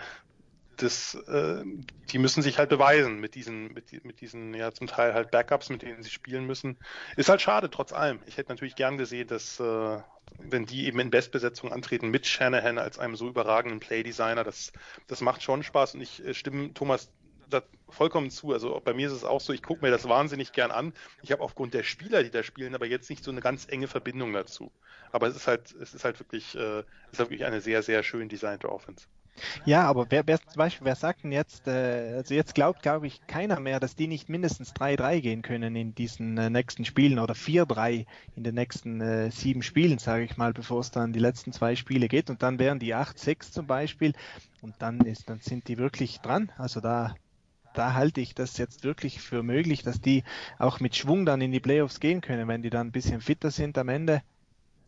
S4: das, äh, die müssen sich halt beweisen mit diesen, mit, mit diesen, ja, zum Teil halt Backups, mit denen sie spielen müssen. Ist halt schade, trotz allem. Ich hätte natürlich gern gesehen, dass, äh, wenn die eben in Bestbesetzung antreten mit Shanahan als einem so überragenden Playdesigner, das, das macht schon Spaß und ich äh, stimme Thomas da vollkommen zu. Also bei mir ist es auch so, ich gucke mir das wahnsinnig gern an. Ich habe aufgrund der Spieler, die da spielen, aber jetzt nicht so eine ganz enge Verbindung dazu. Aber es ist halt, es ist halt wirklich, äh, es ist wirklich eine sehr, sehr schön designte Offense.
S3: Ja, aber wer, wer zum Beispiel, wer sagt denn jetzt, äh, also jetzt glaubt, glaube ich, keiner mehr, dass die nicht mindestens 3-3 gehen können in diesen äh, nächsten Spielen oder 4-3 in den nächsten äh, sieben Spielen, sage ich mal, bevor es dann die letzten zwei Spiele geht und dann wären die 8-6 zum Beispiel und dann ist, dann sind die wirklich dran. Also da, da halte ich das jetzt wirklich für möglich, dass die auch mit Schwung dann in die Playoffs gehen können, wenn die dann ein bisschen fitter sind am Ende.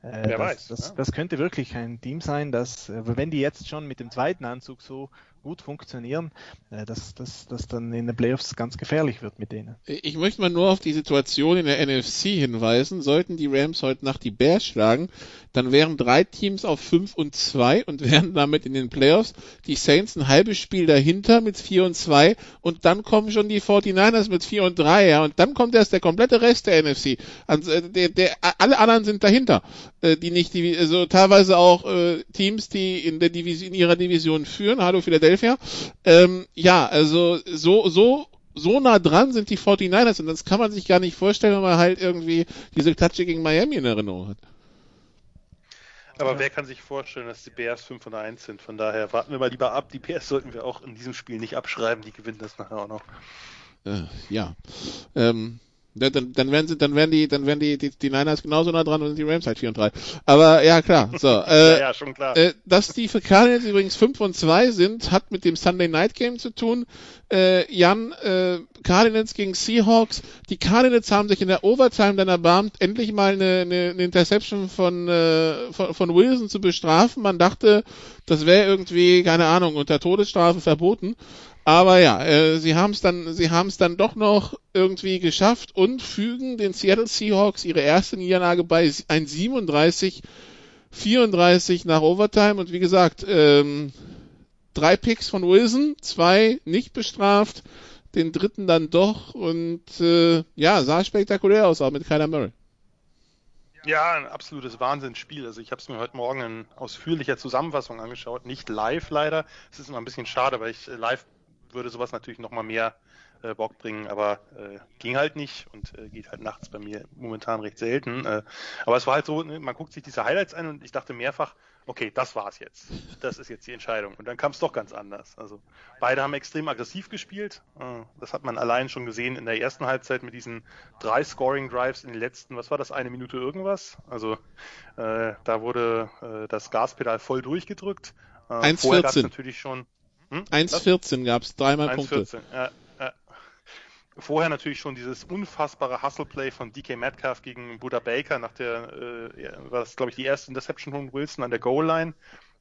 S3: Äh, Wer das, weiß. Das, ja. das, könnte wirklich ein Team sein, dass, äh, wenn die jetzt schon mit dem zweiten Anzug so gut funktionieren, äh, dass, dass, dass dann in den Playoffs ganz gefährlich wird mit denen.
S2: Ich möchte mal nur auf die Situation in der NFC hinweisen. Sollten die Rams heute Nacht die Bears schlagen, dann wären drei Teams auf 5 und 2 und [LAUGHS] wären damit in den Playoffs. Die Saints ein halbes Spiel dahinter mit 4 und 2 und dann kommen schon die 49ers mit 4 und 3, ja, und dann kommt erst der komplette Rest der NFC. Also, der, der, alle anderen sind dahinter, äh, die nicht, also teilweise auch äh, Teams, die in der Division, in ihrer Division führen. Hallo Philadelphia. Ähm, ja, also so, so so nah dran sind die 49ers und das kann man sich gar nicht vorstellen, wenn man halt irgendwie diese Klatsche gegen Miami in Erinnerung hat.
S4: Aber ja. wer kann sich vorstellen, dass die Bears 5 und 1 sind? Von daher warten wir mal lieber ab. Die Bears sollten wir auch in diesem Spiel nicht abschreiben. Die gewinnen das nachher auch noch.
S2: Äh, ja. Ähm, dann, dann werden sie, dann werden die, dann werden die, die, die Niners genauso nah dran und die Rams halt 4 und 3. Aber ja, klar. So, [LAUGHS] äh,
S4: ja, ja, schon klar.
S2: Äh, dass die für Cardinals übrigens 5 und 2 sind, hat mit dem Sunday Night Game zu tun. Äh, Jan, äh, Cardinals gegen Seahawks. Die Cardinals haben sich in der Overtime dann erbarmt, endlich mal eine, eine, eine Interception von, äh, von, von Wilson zu bestrafen. Man dachte, das wäre irgendwie, keine Ahnung, unter Todesstrafe verboten. Aber ja, äh, sie haben es dann, sie haben es dann doch noch irgendwie geschafft und fügen den Seattle Seahawks ihre erste Niederlage bei 1,37, 34 nach Overtime und wie gesagt, ähm, drei Picks von Wilson, zwei nicht bestraft, den dritten dann doch und äh, ja, sah spektakulär aus, auch mit Kyler Murray.
S4: Ja, ein absolutes Wahnsinnsspiel. Also ich habe es mir heute Morgen in ausführlicher Zusammenfassung angeschaut, nicht live leider. Es ist immer ein bisschen schade, weil ich live würde sowas natürlich nochmal mehr äh, Bock bringen, aber äh, ging halt nicht und äh, geht halt nachts bei mir momentan recht selten. Äh, aber es war halt so, ne, man guckt sich diese Highlights an und ich dachte mehrfach, okay, das war's jetzt. Das ist jetzt die Entscheidung. Und dann kam es doch ganz anders. Also beide haben extrem aggressiv gespielt. Äh, das hat man allein schon gesehen in der ersten Halbzeit mit diesen drei Scoring Drives in den letzten, was war das, eine Minute irgendwas? Also äh, da wurde das Gaspedal voll durchgedrückt.
S2: Äh, 1,14.
S4: natürlich schon
S2: hm? 1,14 gab es, dreimal 1, Punkte. 14, ja,
S4: ja. Vorher natürlich schon dieses unfassbare Hustle-Play von DK Metcalf gegen Buda Baker nach der, äh, war das glaube ich die erste Interception von Wilson an der Goal-Line.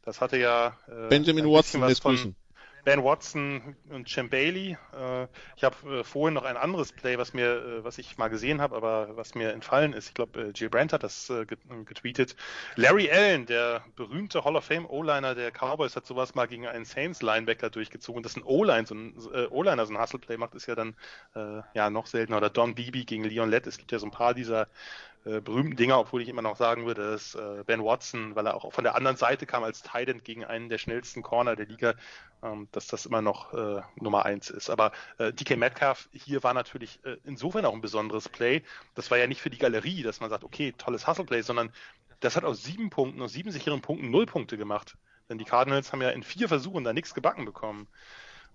S4: Das hatte ja
S2: äh, Benjamin Watson lässt grüßen.
S4: Ben Watson und Cem Bailey. Äh, ich habe äh, vorhin noch ein anderes Play, was mir, äh, was ich mal gesehen habe, aber was mir entfallen ist. Ich glaube, äh, Jill Brandt hat das äh, getweetet. Larry Allen, der berühmte Hall of Fame O-Liner der Cowboys, hat sowas mal gegen einen Saints Linebacker durchgezogen. Dass ein O-Line, so ein äh, O-Liner so ein Hustle Play macht, ist ja dann ja noch seltener. Oder Don Beebe gegen Leon Lett. Es gibt ja so ein paar dieser äh, berühmten Dinger, obwohl ich immer noch sagen würde, dass äh, Ben Watson, weil er auch von der anderen Seite kam als Titan gegen einen der schnellsten Corner der Liga, dass das immer noch äh, Nummer eins ist. Aber äh, DK Metcalf hier war natürlich äh, insofern auch ein besonderes Play. Das war ja nicht für die Galerie, dass man sagt, okay, tolles Hustle-Play, sondern das hat aus sieben Punkten, aus sieben sicheren Punkten null Punkte gemacht. Denn die Cardinals haben ja in vier Versuchen da nichts gebacken bekommen.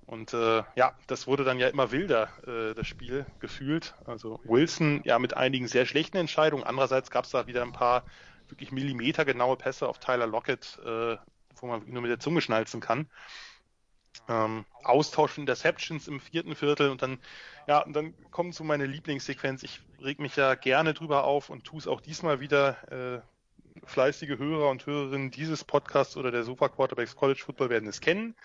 S4: Und äh, ja, das wurde dann ja immer wilder, äh, das Spiel gefühlt. Also Wilson ja mit einigen sehr schlechten Entscheidungen. Andererseits gab es da wieder ein paar wirklich millimetergenaue Pässe auf Tyler Lockett, äh, wo man nur mit der Zunge schnalzen kann. Ähm, Austausch von Interceptions im vierten Viertel und dann, ja, und dann kommt so meine Lieblingssequenz. Ich reg mich ja gerne drüber auf und tue es auch diesmal wieder. Äh, fleißige Hörer und Hörerinnen dieses Podcasts oder der Super Quarterbacks College Football werden es kennen.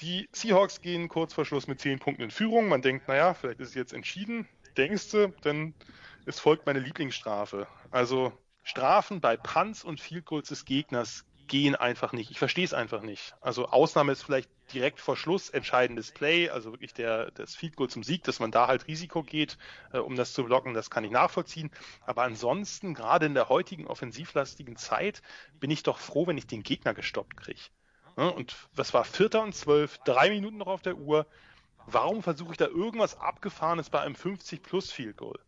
S4: Die Seahawks gehen kurz vor Schluss mit 10 Punkten in Führung. Man denkt, naja, vielleicht ist es jetzt entschieden. Denkst du, denn es folgt meine Lieblingsstrafe. Also Strafen bei Punts und Field Goals des Gegners gehen einfach nicht. Ich verstehe es einfach nicht. Also Ausnahme ist vielleicht direkt vor Schluss entscheidendes Play, also wirklich der, das Field Goal zum Sieg, dass man da halt Risiko geht, äh, um das zu blocken, das kann ich nachvollziehen. Aber ansonsten, gerade in der heutigen offensivlastigen Zeit, bin ich doch froh, wenn ich den Gegner gestoppt kriege. Und was war Vierter und Zwölf, drei Minuten noch auf der Uhr. Warum versuche ich da irgendwas Abgefahrenes bei einem 50 plus Field Goal?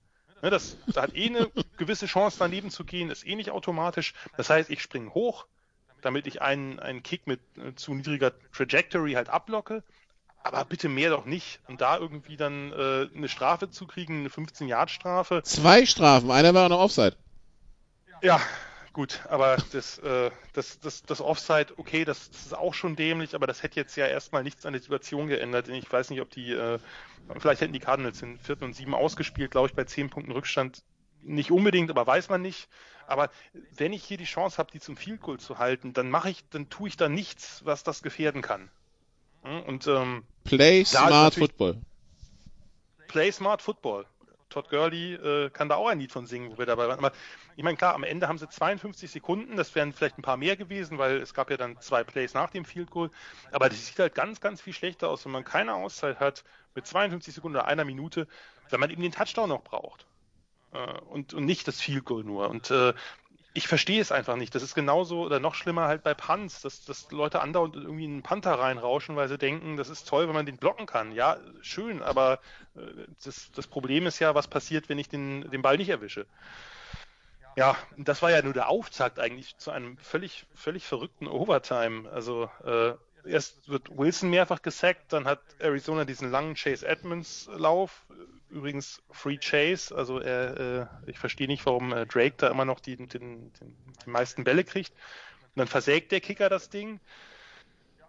S4: Das, das hat eh eine [LAUGHS] gewisse Chance daneben zu gehen, ist eh nicht automatisch. Das heißt, ich springe hoch, damit ich einen, einen Kick mit äh, zu niedriger Trajectory halt ablocke. Aber bitte mehr doch nicht. Und da irgendwie dann äh, eine Strafe zu kriegen, eine 15-Yard-Strafe.
S2: Zwei Strafen, einer war noch Offside.
S4: Ja, Gut, aber das, äh, das, das, das Offside, okay, das, das ist auch schon dämlich, aber das hätte jetzt ja erstmal nichts an der Situation geändert. Ich weiß nicht, ob die, äh, vielleicht hätten die Cardinals in vierten und sieben ausgespielt, glaube ich, bei zehn Punkten Rückstand. Nicht unbedingt, aber weiß man nicht. Aber wenn ich hier die Chance habe, die zum Field Goal zu halten, dann mache ich, dann tue ich da nichts, was das gefährden kann. Hm, und ähm,
S2: Play Smart Football.
S4: Play Smart Football. Todd Gurley äh, kann da auch ein Lied von singen, wo wir dabei waren. Aber ich meine, klar, am Ende haben sie 52 Sekunden, das wären vielleicht ein paar mehr gewesen, weil es gab ja dann zwei Plays nach dem Field Goal. Aber das sieht halt ganz, ganz viel schlechter aus, wenn man keine Auszeit hat mit 52 Sekunden oder einer Minute, wenn man eben den Touchdown noch braucht. Äh, und, und nicht das Field Goal nur. Und äh, ich verstehe es einfach nicht. Das ist genauso oder noch schlimmer halt bei Punts, dass, dass Leute andauernd irgendwie einen Panther reinrauschen, weil sie denken, das ist toll, wenn man den blocken kann. Ja, schön, aber äh, das, das Problem ist ja, was passiert, wenn ich den, den Ball nicht erwische. Ja, das war ja nur der Auftakt eigentlich zu einem völlig, völlig verrückten Overtime. Also äh, erst wird Wilson mehrfach gesackt, dann hat Arizona diesen langen Chase Edmonds Lauf, übrigens Free Chase, also er, äh, ich verstehe nicht, warum äh, Drake da immer noch die, den, den, die meisten Bälle kriegt. Und dann versägt der Kicker das Ding.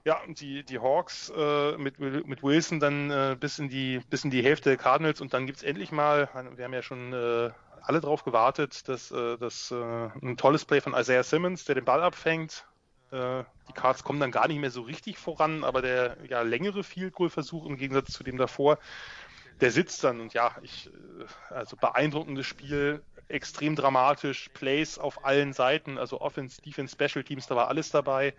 S4: Ja, und die, die Hawks äh, mit, mit Wilson dann äh, bis, in die, bis in die Hälfte der Cardinals und dann gibt's endlich mal, wir haben ja schon äh, alle drauf gewartet, dass, äh, dass äh, ein tolles Play von Isaiah Simmons, der den Ball abfängt. Äh, die Cards kommen dann gar nicht mehr so richtig voran, aber der ja, längere Field Goal Versuch im Gegensatz zu dem davor, der sitzt dann und ja, ich, äh, also beeindruckendes Spiel, extrem dramatisch, Plays auf allen Seiten, also Offense, Defense, Special Teams, da war alles dabei.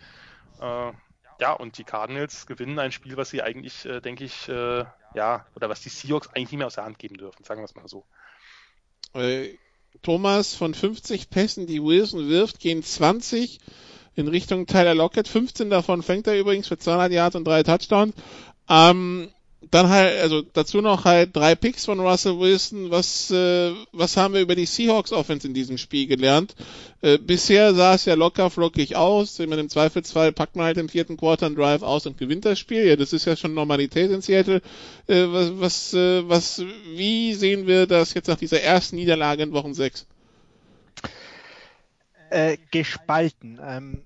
S4: Äh, ja, und die Cardinals gewinnen ein Spiel, was sie eigentlich, äh, denke ich, äh, ja, oder was die Seahawks eigentlich nicht mehr aus der Hand geben dürfen, sagen wir es mal so.
S2: Äh, Thomas, von 50 Pässen, die Wilson wirft, gehen 20 in Richtung Tyler Lockett. 15 davon fängt er übrigens für 200 Yards und drei Touchdowns. Ähm, dann halt, also dazu noch halt drei Picks von Russell Wilson. Was, äh, was haben wir über die Seahawks Offense in diesem Spiel gelernt? Äh, bisher sah es ja locker flockig aus. Ich meine, im Zweifelsfall packt man halt im vierten Quarter einen Drive aus und gewinnt das Spiel. Ja, das ist ja schon Normalität in Seattle. Äh, was, was, äh, was, wie sehen wir das jetzt nach dieser ersten Niederlage in Wochen 6?
S3: Äh, gespalten. Ähm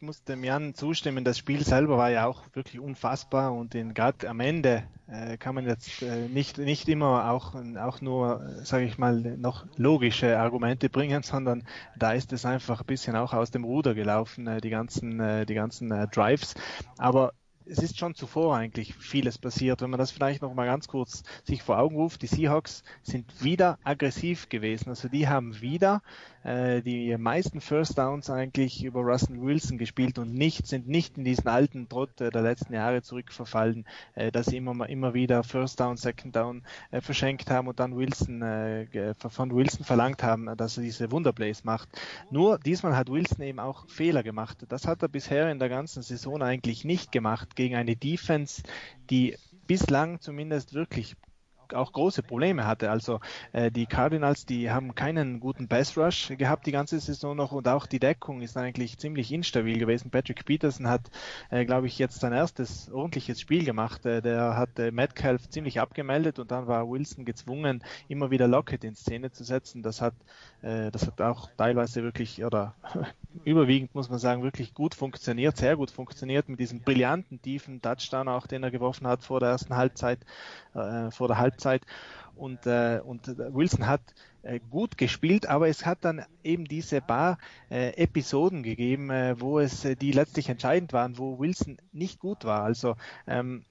S3: ich muss dem Jan zustimmen, das Spiel selber war ja auch wirklich unfassbar und gerade am Ende äh, kann man jetzt äh, nicht, nicht immer auch, auch nur, sage ich mal, noch logische Argumente bringen, [LAUGHS] sondern da ist es einfach ein bisschen auch aus dem Ruder gelaufen, äh, die ganzen, äh, die ganzen äh, Drives. Aber es ist schon zuvor eigentlich vieles passiert. Wenn man das vielleicht noch mal ganz kurz sich vor Augen ruft, die Seahawks sind wieder aggressiv gewesen. Also die haben wieder äh, die meisten First Downs eigentlich über Russell Wilson gespielt und nicht, sind nicht in diesen alten Trott äh, der letzten Jahre zurückverfallen, äh, dass sie immer, immer wieder First Down, Second Down äh, verschenkt haben und dann Wilson, äh, von Wilson verlangt haben, dass er diese Wunderplays macht. Nur diesmal hat Wilson eben auch Fehler gemacht. Das hat er bisher in der ganzen Saison eigentlich nicht gemacht gegen eine Defense, die bislang zumindest wirklich auch große Probleme hatte. Also äh, die Cardinals, die haben keinen guten Pass Rush gehabt die ganze Saison noch und auch die Deckung ist eigentlich ziemlich instabil gewesen. Patrick Peterson hat, äh, glaube ich, jetzt sein erstes ordentliches Spiel gemacht. Äh, der hat äh, Metcalf ziemlich abgemeldet und dann war Wilson gezwungen, immer wieder Lockett in Szene zu setzen. Das hat, das hat auch teilweise wirklich oder [LAUGHS] überwiegend muss man sagen wirklich gut funktioniert, sehr gut funktioniert mit diesem brillanten tiefen Touchdown auch, den er geworfen hat vor der ersten Halbzeit, äh, vor der Halbzeit und, äh, und Wilson hat äh, gut gespielt, aber es hat dann eben diese paar äh, Episoden gegeben, äh, wo es äh, die letztlich entscheidend waren, wo Wilson nicht gut war. Also ähm,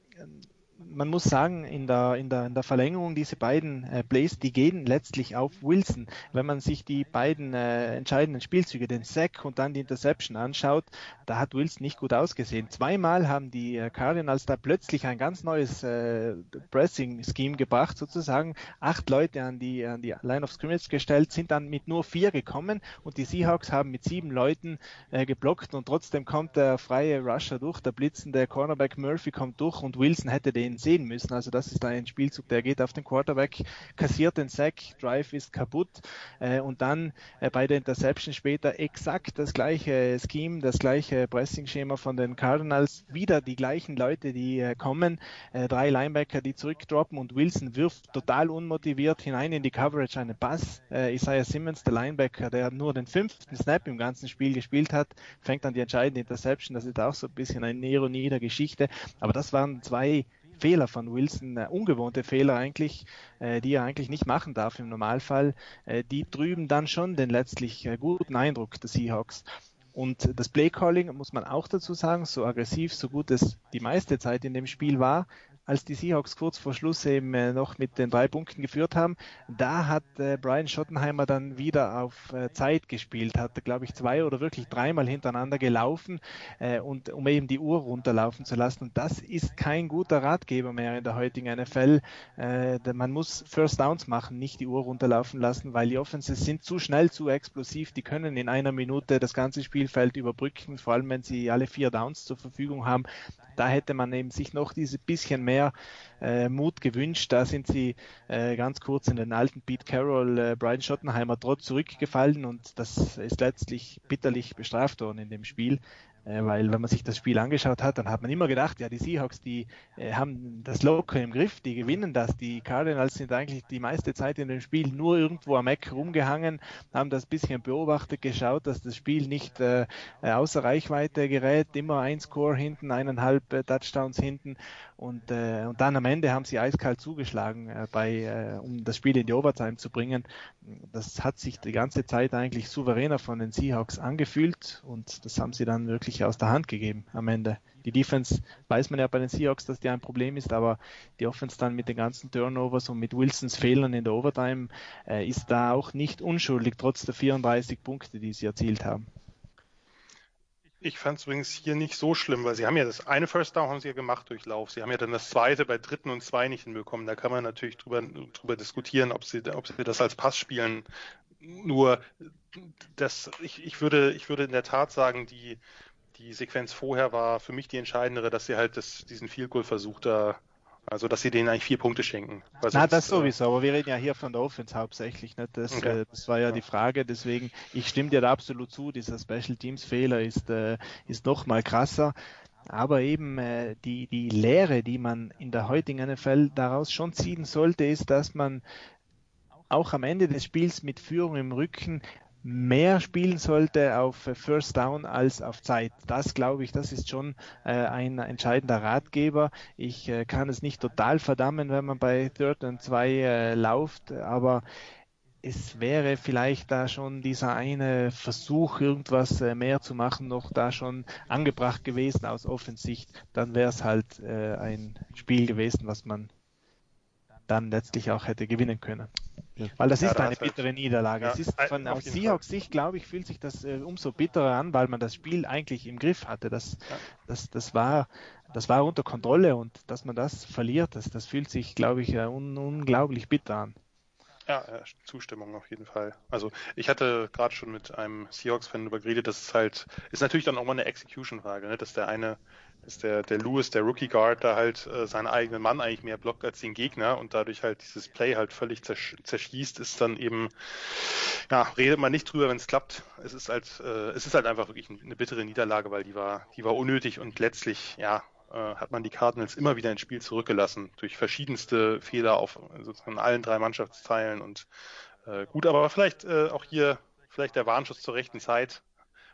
S3: man muss sagen, in der, in der, in der Verlängerung diese beiden äh, Plays, die gehen letztlich auf Wilson. Wenn man sich die beiden äh, entscheidenden Spielzüge, den Sack und dann die Interception anschaut, da hat Wilson nicht gut ausgesehen. Zweimal haben die äh, Cardinals da plötzlich ein ganz neues äh, Pressing-Scheme gebracht, sozusagen. Acht Leute an die, an die Line of Scrimmage gestellt, sind dann mit nur vier gekommen und die Seahawks haben mit sieben Leuten äh, geblockt und trotzdem kommt der freie Rusher durch, der blitzende Cornerback Murphy kommt durch und Wilson hätte den sehen müssen. Also das ist ein Spielzug, der geht auf den Quarterback, kassiert den Sack, Drive ist kaputt äh, und dann äh, bei der Interception später exakt das gleiche Scheme, das gleiche Pressing-Schema von den Cardinals, wieder die gleichen Leute, die äh, kommen, äh, drei Linebacker, die zurückdroppen und Wilson wirft total unmotiviert hinein in die Coverage einen Pass. Äh, Isaiah Simmons, der Linebacker, der nur den fünften Snap im ganzen Spiel gespielt hat, fängt an die entscheidende Interception. Das ist auch so ein bisschen eine Ironie der Geschichte. Aber das waren zwei Fehler von Wilson, äh, ungewohnte Fehler eigentlich, äh, die er eigentlich nicht machen darf im Normalfall, äh, die trüben dann schon den letztlich äh, guten Eindruck der Seahawks. Und das Playcalling muss man auch dazu sagen, so aggressiv, so gut es die meiste Zeit in dem Spiel war, als die Seahawks kurz vor Schluss eben äh, noch mit den drei Punkten geführt haben, da hat äh, Brian Schottenheimer dann wieder auf äh, Zeit gespielt, hat, glaube ich, zwei oder wirklich dreimal hintereinander gelaufen und um eben die Uhr runterlaufen zu lassen. Und das ist kein guter Ratgeber mehr in der heutigen NFL. Man muss First Downs machen, nicht die Uhr runterlaufen lassen, weil die Offenses sind zu schnell, zu explosiv. Die können in einer Minute das ganze Spielfeld überbrücken, vor allem wenn sie alle vier Downs zur Verfügung haben. Da hätte man eben sich noch diese bisschen mehr äh, Mut gewünscht. Da sind sie äh, ganz kurz in den alten Pete Carroll, äh, Brian Schottenheimer trotz zurückgefallen und das ist letztlich bitterlich bestraft worden in dem Spiel. Äh, weil wenn man sich das Spiel angeschaut hat, dann hat man immer gedacht, ja, die Seahawks, die äh, haben das locker im Griff, die gewinnen das. Die Cardinals sind eigentlich die meiste Zeit in dem Spiel nur irgendwo am Eck rumgehangen, haben das bisschen beobachtet, geschaut, dass das Spiel nicht äh, äh außer Reichweite gerät, immer ein Score hinten, eineinhalb äh, Touchdowns hinten und, äh, und dann am Ende haben sie eiskalt zugeschlagen, bei, um das Spiel in die Overtime zu bringen. Das hat sich die ganze Zeit eigentlich souveräner von den Seahawks angefühlt und das haben sie dann wirklich aus der Hand gegeben am Ende. Die Defense weiß man ja bei den Seahawks, dass die ein Problem ist, aber die Offense dann mit den ganzen Turnovers und mit Wilsons Fehlern in der Overtime äh, ist da auch nicht unschuldig, trotz der 34 Punkte, die sie erzielt haben.
S4: Ich fand es übrigens hier nicht so schlimm, weil sie haben ja das eine First Down haben sie ja gemacht durch Lauf. Sie haben ja dann das zweite bei dritten und zwei nicht hinbekommen. Da kann man natürlich drüber, drüber diskutieren, ob sie, ob sie das als Pass spielen. Nur das, ich, ich würde, ich würde in der Tat sagen, die, die Sequenz vorher war für mich die entscheidendere, dass sie halt das, diesen Field Goal Versuch da also, dass sie denen eigentlich vier Punkte schenken.
S3: Na, sonst, das äh, sowieso, aber wir reden ja hier von der Offense hauptsächlich. Ne? Das, okay. äh, das war ja die Frage, deswegen, ich stimme dir da absolut zu, dieser Special Teams Fehler ist, äh, ist noch mal krasser. Aber eben äh, die, die Lehre, die man in der heutigen NFL daraus schon ziehen sollte, ist, dass man auch am Ende des Spiels mit Führung im Rücken mehr spielen sollte auf äh, First Down als auf Zeit. Das glaube ich, das ist schon äh, ein entscheidender Ratgeber. Ich äh, kann es nicht total verdammen, wenn man bei Third and 2 äh, lauft, aber es wäre vielleicht da schon dieser eine Versuch, irgendwas äh, mehr zu machen, noch da schon angebracht gewesen aus Offensicht, dann wäre es halt äh, ein Spiel gewesen, was man dann letztlich auch hätte gewinnen können. Ja. Weil das ja, ist eine bittere Niederlage. Ja, es ist von aus Seahawks Sicht, glaube ich, fühlt sich das äh, umso bitterer an, weil man das Spiel eigentlich im Griff hatte. Das, das, das war das war unter Kontrolle und dass man das verliert, das, das fühlt sich, glaube ich, un, unglaublich bitter an.
S4: Ja, Zustimmung auf jeden Fall. Also ich hatte gerade schon mit einem Seahawks-Fan darüber geredet, dass es halt, ist natürlich dann auch mal eine Execution-Frage, ne? dass der eine, dass der, der Lewis, der Rookie Guard, da halt äh, seinen eigenen Mann eigentlich mehr blockt als den Gegner und dadurch halt dieses Play halt völlig zersch zerschießt, ist dann eben, ja, redet man nicht drüber, wenn es klappt. Es ist halt, äh, es ist halt einfach wirklich eine bittere Niederlage, weil die war, die war unnötig und letztlich, ja, äh, hat man die Cardinals immer wieder ins Spiel zurückgelassen durch verschiedenste Fehler auf sozusagen allen drei Mannschaftsteilen und äh, gut, aber vielleicht äh, auch hier vielleicht der Warnschuss zur rechten Zeit,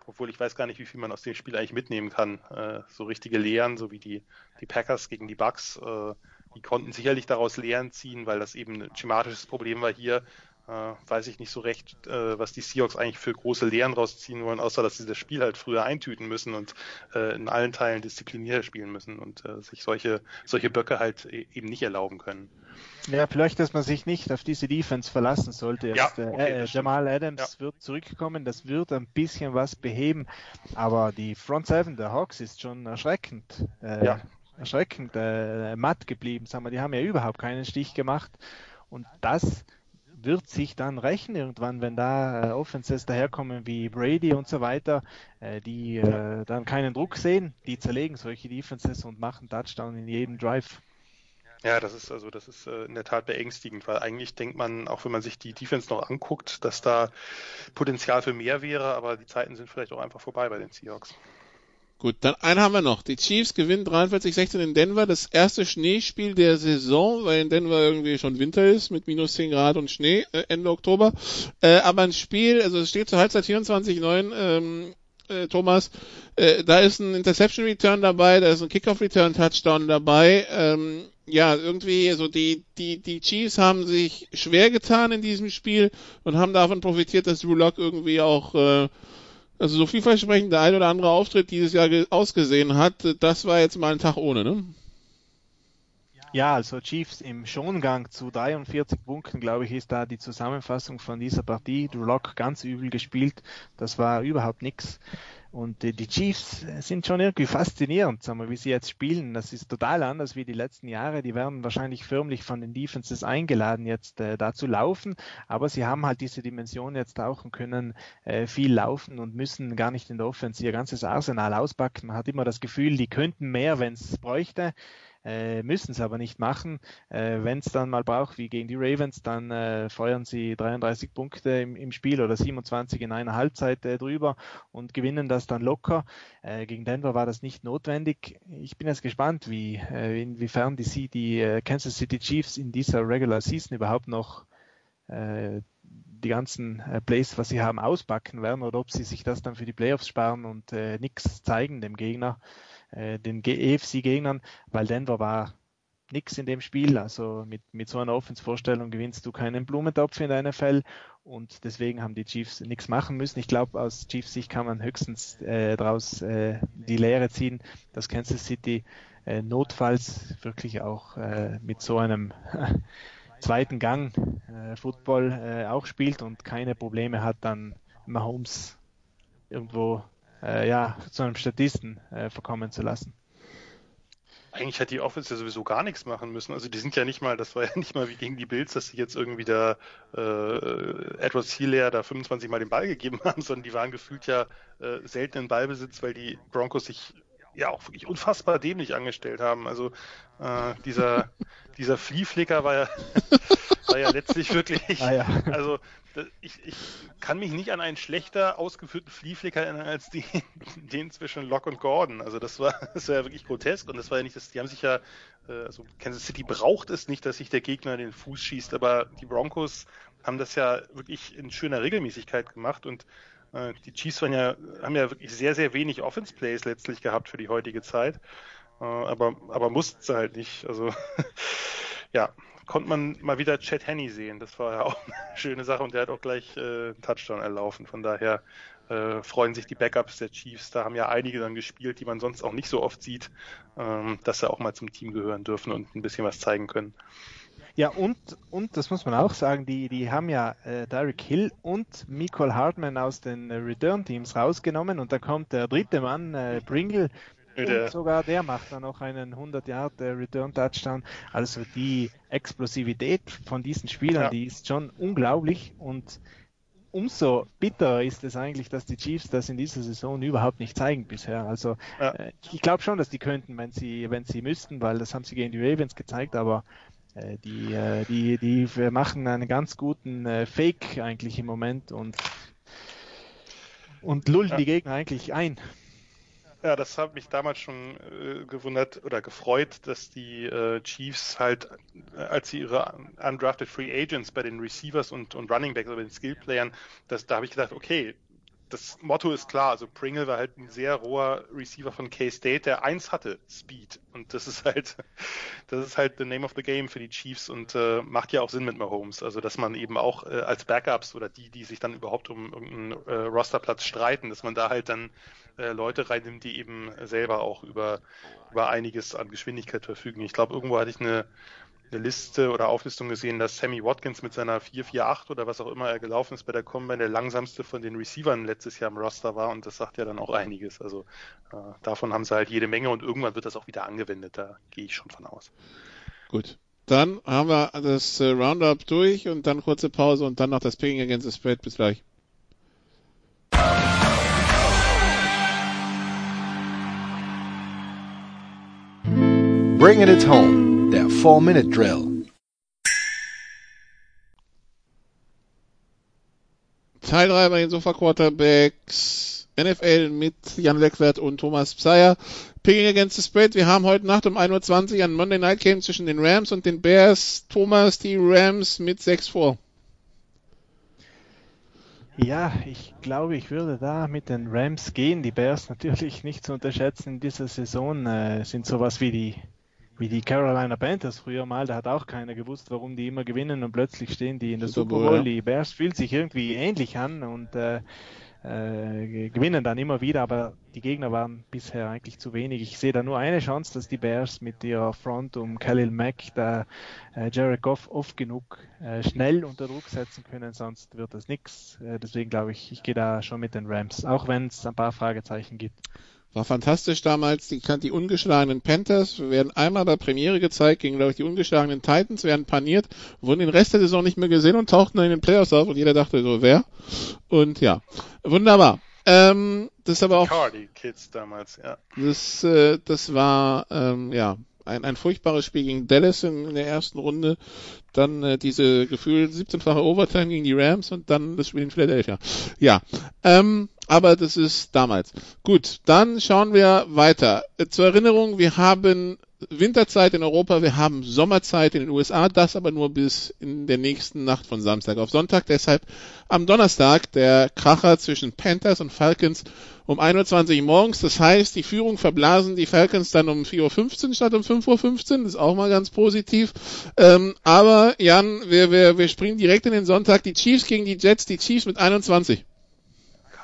S4: obwohl ich weiß gar nicht, wie viel man aus dem Spiel eigentlich mitnehmen kann. Äh, so richtige Lehren, so wie die, die Packers gegen die Bucks, äh, die konnten sicherlich daraus Lehren ziehen, weil das eben ein schematisches Problem war hier, äh, weiß ich nicht so recht, äh, was die Seahawks eigentlich für große Lehren rausziehen wollen, außer dass sie das Spiel halt früher eintüten müssen und äh, in allen Teilen disziplinierter spielen müssen und äh, sich solche, solche Böcke halt e eben nicht erlauben können.
S3: Ja, vielleicht, dass man sich nicht auf diese Defense verlassen sollte. Ja, Jetzt, äh, okay, äh, Jamal Adams ja. wird zurückkommen, das wird ein bisschen was beheben, aber die Front Seven der Hawks ist schon erschreckend. Äh, ja. Erschreckend matt geblieben. Sagen wir, die haben ja überhaupt keinen Stich gemacht. Und das wird sich dann rächen irgendwann, wenn da äh, Offenses daherkommen wie Brady und so weiter, äh, die äh, dann keinen Druck sehen, die zerlegen solche Defenses und machen Touchdown in jedem Drive.
S4: Ja, das ist also das ist äh, in der Tat beängstigend, weil eigentlich denkt man, auch wenn man sich die Defense noch anguckt, dass da Potenzial für mehr wäre, aber die Zeiten sind vielleicht auch einfach vorbei bei den Seahawks.
S2: Gut, dann einen haben wir noch. Die Chiefs gewinnen 43-16 in Denver. Das erste Schneespiel der Saison, weil in Denver irgendwie schon Winter ist mit minus 10 Grad und Schnee äh, Ende Oktober. Äh, aber ein Spiel, also es steht zur Halbzeit 24-9, ähm, äh, Thomas, äh, da ist ein Interception Return dabei, da ist ein Kickoff Return Touchdown dabei. Ähm, ja, irgendwie, also die, die, die Chiefs haben sich schwer getan in diesem Spiel und haben davon profitiert, dass Drew Lock irgendwie auch äh, also so vielversprechend der ein oder andere Auftritt dieses Jahr ausgesehen hat, das war jetzt mal ein Tag ohne, ne?
S3: Ja, also Chiefs im Schongang zu 43 Punkten, glaube ich, ist da die Zusammenfassung von dieser Partie. Drew Lock ganz übel gespielt, das war überhaupt nichts. Und die, Chiefs sind schon irgendwie faszinierend, sagen wir, wie sie jetzt spielen. Das ist total anders wie die letzten Jahre. Die werden wahrscheinlich förmlich von den Defenses eingeladen, jetzt äh, da zu laufen. Aber sie haben halt diese Dimension jetzt auch und können äh, viel laufen und müssen gar nicht in der Offense ihr ganzes Arsenal auspacken. Man hat immer das Gefühl, die könnten mehr, wenn es bräuchte äh, müssen es aber nicht machen. Äh, Wenn es dann mal braucht, wie gegen die Ravens, dann äh, feuern sie 33 Punkte im, im Spiel oder 27 in einer Halbzeit äh, drüber und gewinnen das dann locker. Äh, gegen Denver war das nicht notwendig. Ich bin jetzt gespannt, wie äh, inwiefern die, die äh, Kansas City Chiefs in dieser Regular Season überhaupt noch äh, die ganzen äh, Plays, was sie haben, auspacken werden oder ob sie sich das dann für die Playoffs sparen und äh, nichts zeigen dem Gegner äh, den EFC-Gegnern, weil Denver war nichts in dem Spiel. Also mit, mit so einer Offensvorstellung gewinnst du keinen Blumentopf in der NFL und deswegen haben die Chiefs nichts machen müssen. Ich glaube, aus Chiefs Sicht kann man höchstens äh, daraus äh, die Lehre ziehen, dass Kansas City äh, notfalls wirklich auch äh, mit so einem [LAUGHS] zweiten Gang äh, Football äh, auch spielt und keine Probleme hat, dann Mahomes irgendwo äh, ja, zu einem Statisten äh, verkommen zu lassen.
S4: Eigentlich hat die Offense ja sowieso gar nichts machen müssen. Also die sind ja nicht mal, das war ja nicht mal wie gegen die Bills, dass sie jetzt irgendwie da äh, Edward Hilaire da 25 Mal den Ball gegeben [LAUGHS] haben, sondern die waren gefühlt ja äh, selten in Ballbesitz, weil die Broncos sich ja auch wirklich unfassbar dämlich angestellt haben. Also äh, dieser, dieser Fliehflicker war ja, [LAUGHS] war ja letztlich wirklich, [LAUGHS] ah, ja. also ich, ich kann mich nicht an einen schlechter ausgeführten Fliehflicker erinnern als die, [LAUGHS] den zwischen Locke und Gordon. Also das war, [LAUGHS] das war ja wirklich grotesk und das war ja nicht, das, die haben sich ja, äh, also Kansas City braucht es nicht, dass sich der Gegner den Fuß schießt, aber die Broncos haben das ja wirklich in schöner Regelmäßigkeit gemacht und äh, die Chiefs waren ja, haben ja wirklich sehr, sehr wenig Offense Plays letztlich gehabt für die heutige Zeit. Äh, aber, aber mussten sie halt nicht. Also ja, konnte man mal wieder Chad Henney sehen. Das war ja auch [LAUGHS] eine schöne Sache und der hat auch gleich äh, einen Touchdown erlaufen. Von daher äh, freuen sich die Backups der Chiefs. Da haben ja einige dann gespielt, die man sonst auch nicht so oft sieht, ähm, dass sie auch mal zum Team gehören dürfen und ein bisschen was zeigen können.
S3: Ja, und, und das muss man auch sagen, die, die haben ja äh, Derek Hill und Michael Hartman aus den äh, Return-Teams rausgenommen und da kommt der dritte Mann, äh, Pringle, und sogar der macht dann noch einen 100 Yard äh, Return Touchdown. Also die Explosivität von diesen Spielern, ja. die ist schon unglaublich und umso bitterer ist es eigentlich, dass die Chiefs das in dieser Saison überhaupt nicht zeigen bisher. Also ja. äh, ich glaube schon, dass die könnten, wenn sie, wenn sie müssten, weil das haben sie gegen die Ravens gezeigt, aber äh, die, die, die machen einen ganz guten Fake eigentlich im Moment und, und lullen ja. die Gegner eigentlich ein.
S4: Ja, das hat mich damals schon äh, gewundert oder gefreut, dass die äh, Chiefs halt, äh, als sie ihre undrafted Free Agents bei den Receivers und, und Running Backs oder bei den Skill Playern, das, da habe ich gedacht, okay, das Motto ist klar. Also Pringle war halt ein sehr roher Receiver von K-State, der eins hatte, Speed. Und das ist halt, [LAUGHS] das ist halt the name of the game für die Chiefs und äh, macht ja auch Sinn mit Mahomes. Also dass man eben auch äh, als Backups oder die, die sich dann überhaupt um irgendeinen äh, Rosterplatz streiten, dass man da halt dann äh, Leute reinnimmt, die eben selber auch über, über einiges an Geschwindigkeit verfügen. Ich glaube, irgendwo hatte ich eine eine Liste oder Auflistung gesehen, dass Sammy Watkins mit seiner 448 oder was auch immer er gelaufen ist bei der Combine der langsamste von den Receivern letztes Jahr im Roster war und das sagt ja dann auch einiges. Also äh, davon haben sie halt jede Menge und irgendwann wird das auch wieder angewendet, da gehe ich schon von aus.
S2: Gut. Dann haben wir das äh, Roundup durch und dann kurze Pause und dann noch das Picking against the Spread. Bis gleich.
S1: Bringing it home der 4-Minute-Drill.
S2: Teil 3 bei den Sofa Quarterbacks NFL mit Jan Leckwert und Thomas Pseier. Picking against the spread. Wir haben heute Nacht um 1.20 Uhr ein Monday Night Game zwischen den Rams und den Bears. Thomas, die Rams mit 6 vor.
S3: Ja, ich glaube, ich würde da mit den Rams gehen. Die Bears natürlich nicht zu unterschätzen in dieser Saison äh, sind sowas wie die wie die Carolina Panthers früher mal, da hat auch keiner gewusst, warum die immer gewinnen und plötzlich stehen die in der Super Bowl. Die Bears fühlt sich irgendwie ähnlich an und äh, äh, gewinnen dann immer wieder, aber die Gegner waren bisher eigentlich zu wenig. Ich sehe da nur eine Chance, dass die Bears mit ihrer Front um Khalil Mack da äh, Jared Goff oft genug äh, schnell unter Druck setzen können, sonst wird das nichts. Äh, deswegen glaube ich, ich gehe da schon mit den Rams, auch wenn es ein paar Fragezeichen gibt.
S2: War fantastisch damals. Die, die ungeschlagenen Panthers werden einmal bei Premiere gezeigt gegen, glaube ich, die ungeschlagenen Titans, werden paniert, wurden den Rest der Saison nicht mehr gesehen und tauchten dann in den Playoffs auf und jeder dachte so, wer? Und ja, wunderbar. Ähm, das ist aber auch.
S4: Cardi Kids damals, ja.
S2: Das, äh, das war, ähm, ja, ein, ein furchtbares Spiel gegen Dallas in, in der ersten Runde, dann äh, diese gefühlt 17-fache Overtime gegen die Rams und dann das Spiel in Philadelphia. Ja, ähm, aber das ist damals. Gut, dann schauen wir weiter. Äh, zur Erinnerung, wir haben Winterzeit in Europa, wir haben Sommerzeit in den USA, das aber nur bis in der nächsten Nacht von Samstag auf Sonntag. Deshalb am Donnerstag der Kracher zwischen Panthers und Falcons um 1.20 Uhr morgens. Das heißt, die Führung verblasen die Falcons dann um 4.15 Uhr statt um 5.15 Uhr. Das ist auch mal ganz positiv. Ähm, aber Jan, wir, wir, wir springen direkt in den Sonntag. Die Chiefs gegen die Jets, die Chiefs mit 21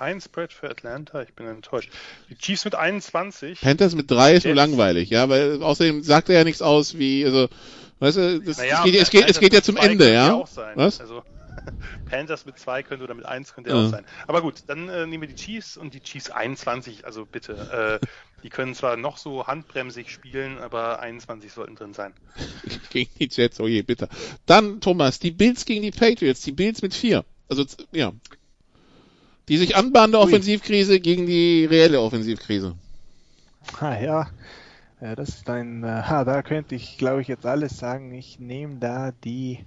S4: kein Spread für Atlanta. Ich bin enttäuscht. Die Chiefs mit 21.
S2: Panthers mit 3 ist so langweilig, ja, weil außerdem sagt er ja nichts aus wie, also, weißt du, das, naja, es, geht, es, geht, es geht ja zum Ende, ja?
S4: Was? Also, [LAUGHS] Panthers mit 2 könnte oder mit 1 könnte ja. auch sein. Aber gut, dann äh, nehmen wir die Chiefs und die Chiefs 21, also bitte. Äh, die können zwar noch so handbremsig spielen, aber 21 sollten drin sein. [LAUGHS]
S2: gegen die Jets, oh je, bitte. Dann, Thomas, die Bills gegen die Patriots, die Bills mit 4. Also, ja, die sich anbahnende Offensivkrise gegen die reelle Offensivkrise.
S3: Ah, ja. ja, das ist ein, äh, [LAUGHS] da könnte ich glaube ich jetzt alles sagen. Ich nehme da die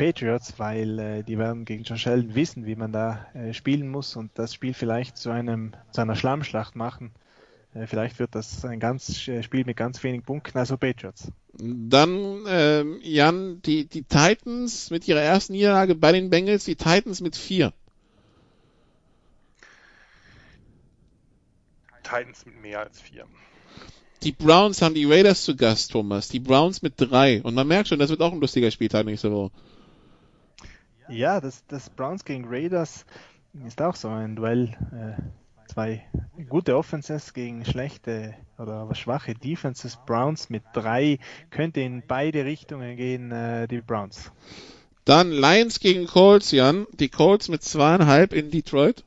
S3: Patriots, weil äh, die werden gegen John Sheldon wissen, wie man da äh, spielen muss und das Spiel vielleicht zu einem zu einer Schlammschlacht machen. Äh, vielleicht wird das ein ganz äh, Spiel mit ganz wenigen Punkten, also Patriots.
S2: Dann ähm, Jan, die die Titans mit ihrer ersten Niederlage bei den Bengals, die Titans mit vier.
S4: Titans mit mehr als vier.
S2: Die Browns haben die Raiders zu Gast, Thomas. Die Browns mit drei. Und man merkt schon, das wird auch ein lustiger Spieltag nächste Woche.
S3: Ja, das, das Browns gegen Raiders ist auch so ein Duell. Äh, zwei gute Offenses gegen schlechte oder schwache Defenses. Browns mit drei könnte in beide Richtungen gehen, äh, die Browns.
S2: Dann Lions gegen Colts, Jan. Die Colts mit zweieinhalb in Detroit.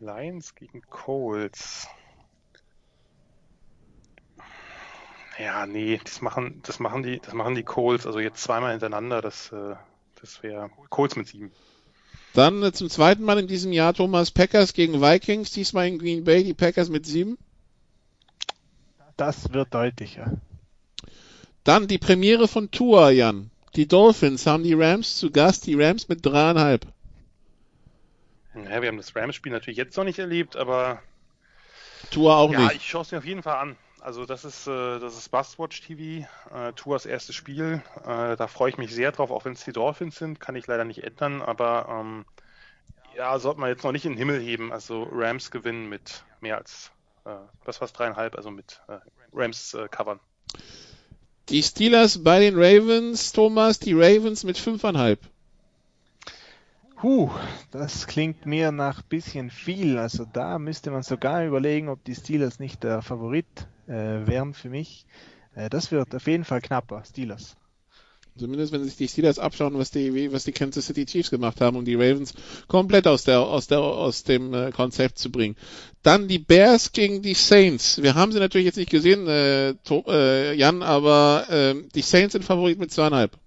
S4: Lions gegen Colts. Ja, nee, das machen, das machen die, das machen die Colts, also jetzt zweimal hintereinander, das, äh, das wäre Colts mit sieben.
S2: Dann äh, zum zweiten Mal in diesem Jahr Thomas Packers gegen Vikings, diesmal in Green Bay, die Packers mit sieben.
S3: Das wird deutlicher.
S2: Dann die Premiere von Tua, Jan. Die Dolphins haben die Rams zu Gast, die Rams mit dreieinhalb.
S4: Ja, wir haben das Rams-Spiel natürlich jetzt noch nicht erlebt, aber
S2: Tua auch
S4: ja,
S2: nicht.
S4: Ja, ich schaue es mir auf jeden Fall an. Also das ist äh, das ist Bustwatch TV, äh, Tours erstes Spiel. Äh, da freue ich mich sehr drauf, auch wenn es die Dolphins sind, kann ich leider nicht ändern, aber ähm, ja, sollte man jetzt noch nicht in den Himmel heben. Also Rams gewinnen mit mehr als äh, was was dreieinhalb, also mit äh, Rams äh, covern.
S2: Die Steelers bei den Ravens, Thomas, die Ravens mit fünfeinhalb.
S3: Huh, das klingt mir nach bisschen viel. Also da müsste man sogar überlegen, ob die Steelers nicht der Favorit äh, wären für mich. Äh, das wird auf jeden Fall knapper, Steelers.
S2: Zumindest wenn sich die Steelers abschauen, was die, was die Kansas City Chiefs gemacht haben, um die Ravens komplett aus der, aus der, aus dem äh, Konzept zu bringen. Dann die Bears gegen die Saints. Wir haben sie natürlich jetzt nicht gesehen, äh, äh, Jan, aber äh, die Saints sind Favorit mit zweieinhalb.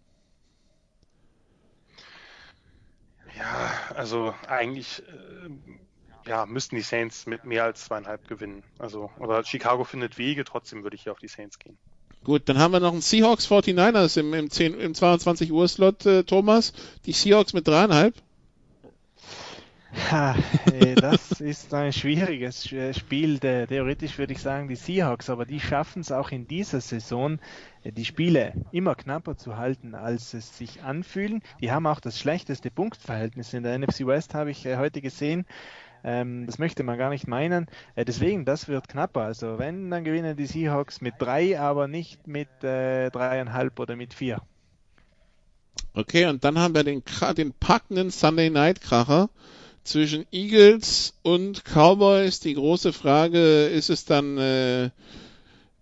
S4: Ja, also eigentlich äh, ja, müssten die Saints mit mehr als zweieinhalb gewinnen. Also, oder Chicago findet Wege, trotzdem würde ich hier auf die Saints gehen.
S2: Gut, dann haben wir noch einen Seahawks 49ers im, im, 10, im 22 Uhr Slot, äh, Thomas. Die Seahawks mit dreieinhalb.
S3: Ha, äh, [LAUGHS] das ist ein schwieriges Spiel. Theoretisch würde ich sagen die Seahawks, aber die schaffen es auch in dieser Saison, äh, die Spiele immer knapper zu halten, als es sich anfühlen. Die haben auch das schlechteste Punktverhältnis in der NFC West, habe ich äh, heute gesehen. Ähm, das möchte man gar nicht meinen. deswegen, das wird knapper. Also wenn, dann gewinnen die Seahawks mit drei, aber nicht mit dreieinhalb oder mit vier.
S2: Okay, und dann haben wir den, den packenden Sunday Night Kracher zwischen Eagles und Cowboys. Die große Frage, ist es dann äh,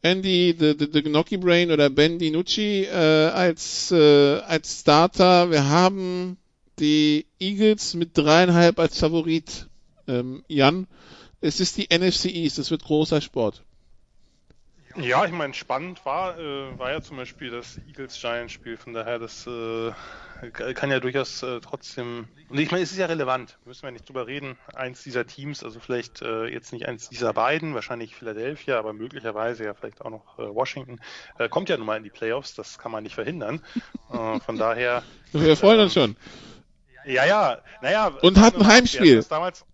S2: Andy the, the, the Gnocchi Brain oder Ben DiNucci äh, als, äh, als Starter? Wir haben die Eagles mit dreieinhalb als Favorit. Ähm, Jan, es ist die NFC East, es wird großer Sport.
S4: Ja, ich meine, spannend war, äh, war ja zum Beispiel das Eagles-Giants-Spiel, von daher, das äh, kann ja durchaus äh, trotzdem, und ich meine, es ist ja relevant, müssen wir nicht drüber reden, eins dieser Teams, also vielleicht äh, jetzt nicht eins dieser beiden, wahrscheinlich Philadelphia, aber möglicherweise ja vielleicht auch noch äh, Washington, äh, kommt ja nun mal in die Playoffs, das kann man nicht verhindern, äh, von daher... [LAUGHS]
S2: Wir freuen uns schon.
S4: Ja, ja, naja...
S2: Und hat ein Heimspiel.
S4: Damals,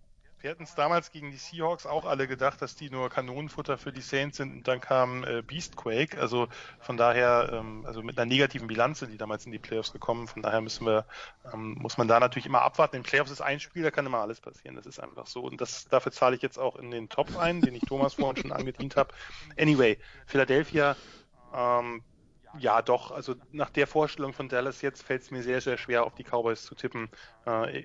S4: wir hätten es damals gegen die Seahawks auch alle gedacht, dass die nur Kanonenfutter für die Saints sind und dann kam äh, Beastquake. Also von daher, ähm, also mit einer negativen Bilanz sind die damals in die Playoffs gekommen. Von daher müssen wir, ähm, muss man da natürlich immer abwarten. In Playoffs ist ein Spiel, da kann immer alles passieren. Das ist einfach so. Und das dafür zahle ich jetzt auch in den Top ein, den ich Thomas vorhin schon angedient habe. Anyway, Philadelphia ähm, ja, doch. Also nach der Vorstellung von Dallas jetzt fällt es mir sehr, sehr schwer, auf die Cowboys zu tippen. Äh,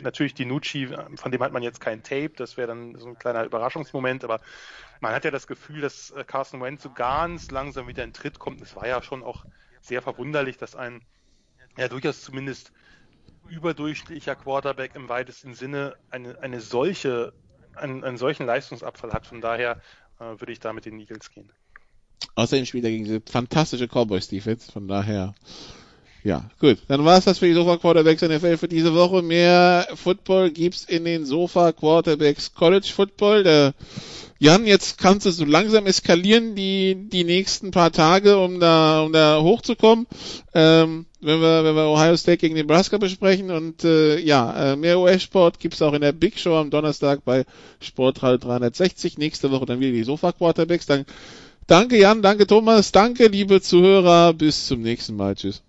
S4: natürlich die Nucci, von dem hat man jetzt kein Tape, das wäre dann so ein kleiner Überraschungsmoment, aber man hat ja das Gefühl, dass äh, Carson Wentz so ganz langsam wieder in Tritt kommt. Es war ja schon auch sehr verwunderlich, dass ein ja durchaus zumindest überdurchschnittlicher Quarterback im weitesten Sinne eine, eine solche, einen, einen solchen Leistungsabfall hat. Von daher äh, würde ich da mit den Eagles gehen.
S2: Außerdem spielt er gegen diese fantastische Cowboys Defense, von daher. Ja, gut. Dann war es das für die Sofa Quarterbacks NFL für diese Woche. Mehr Football gibt's in den Sofa Quarterbacks College Football. Der Jan, jetzt kannst du so langsam eskalieren die die nächsten paar Tage, um da um da hochzukommen. Ähm, wenn wir wenn wir Ohio State gegen Nebraska besprechen und äh, ja äh, mehr US-Sport gibt's auch in der Big Show am Donnerstag bei Sportradio 360. Nächste Woche dann wieder die Sofa Quarterbacks. Dann Danke Jan, danke Thomas, danke liebe Zuhörer, bis zum nächsten Mal. Tschüss.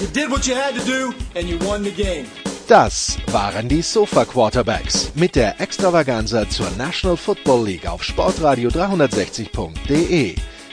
S2: You did what you had to do and you won the game.
S1: Das waren die Sofa Quarterbacks mit der Extravaganza zur National Football League auf Sportradio 360.de.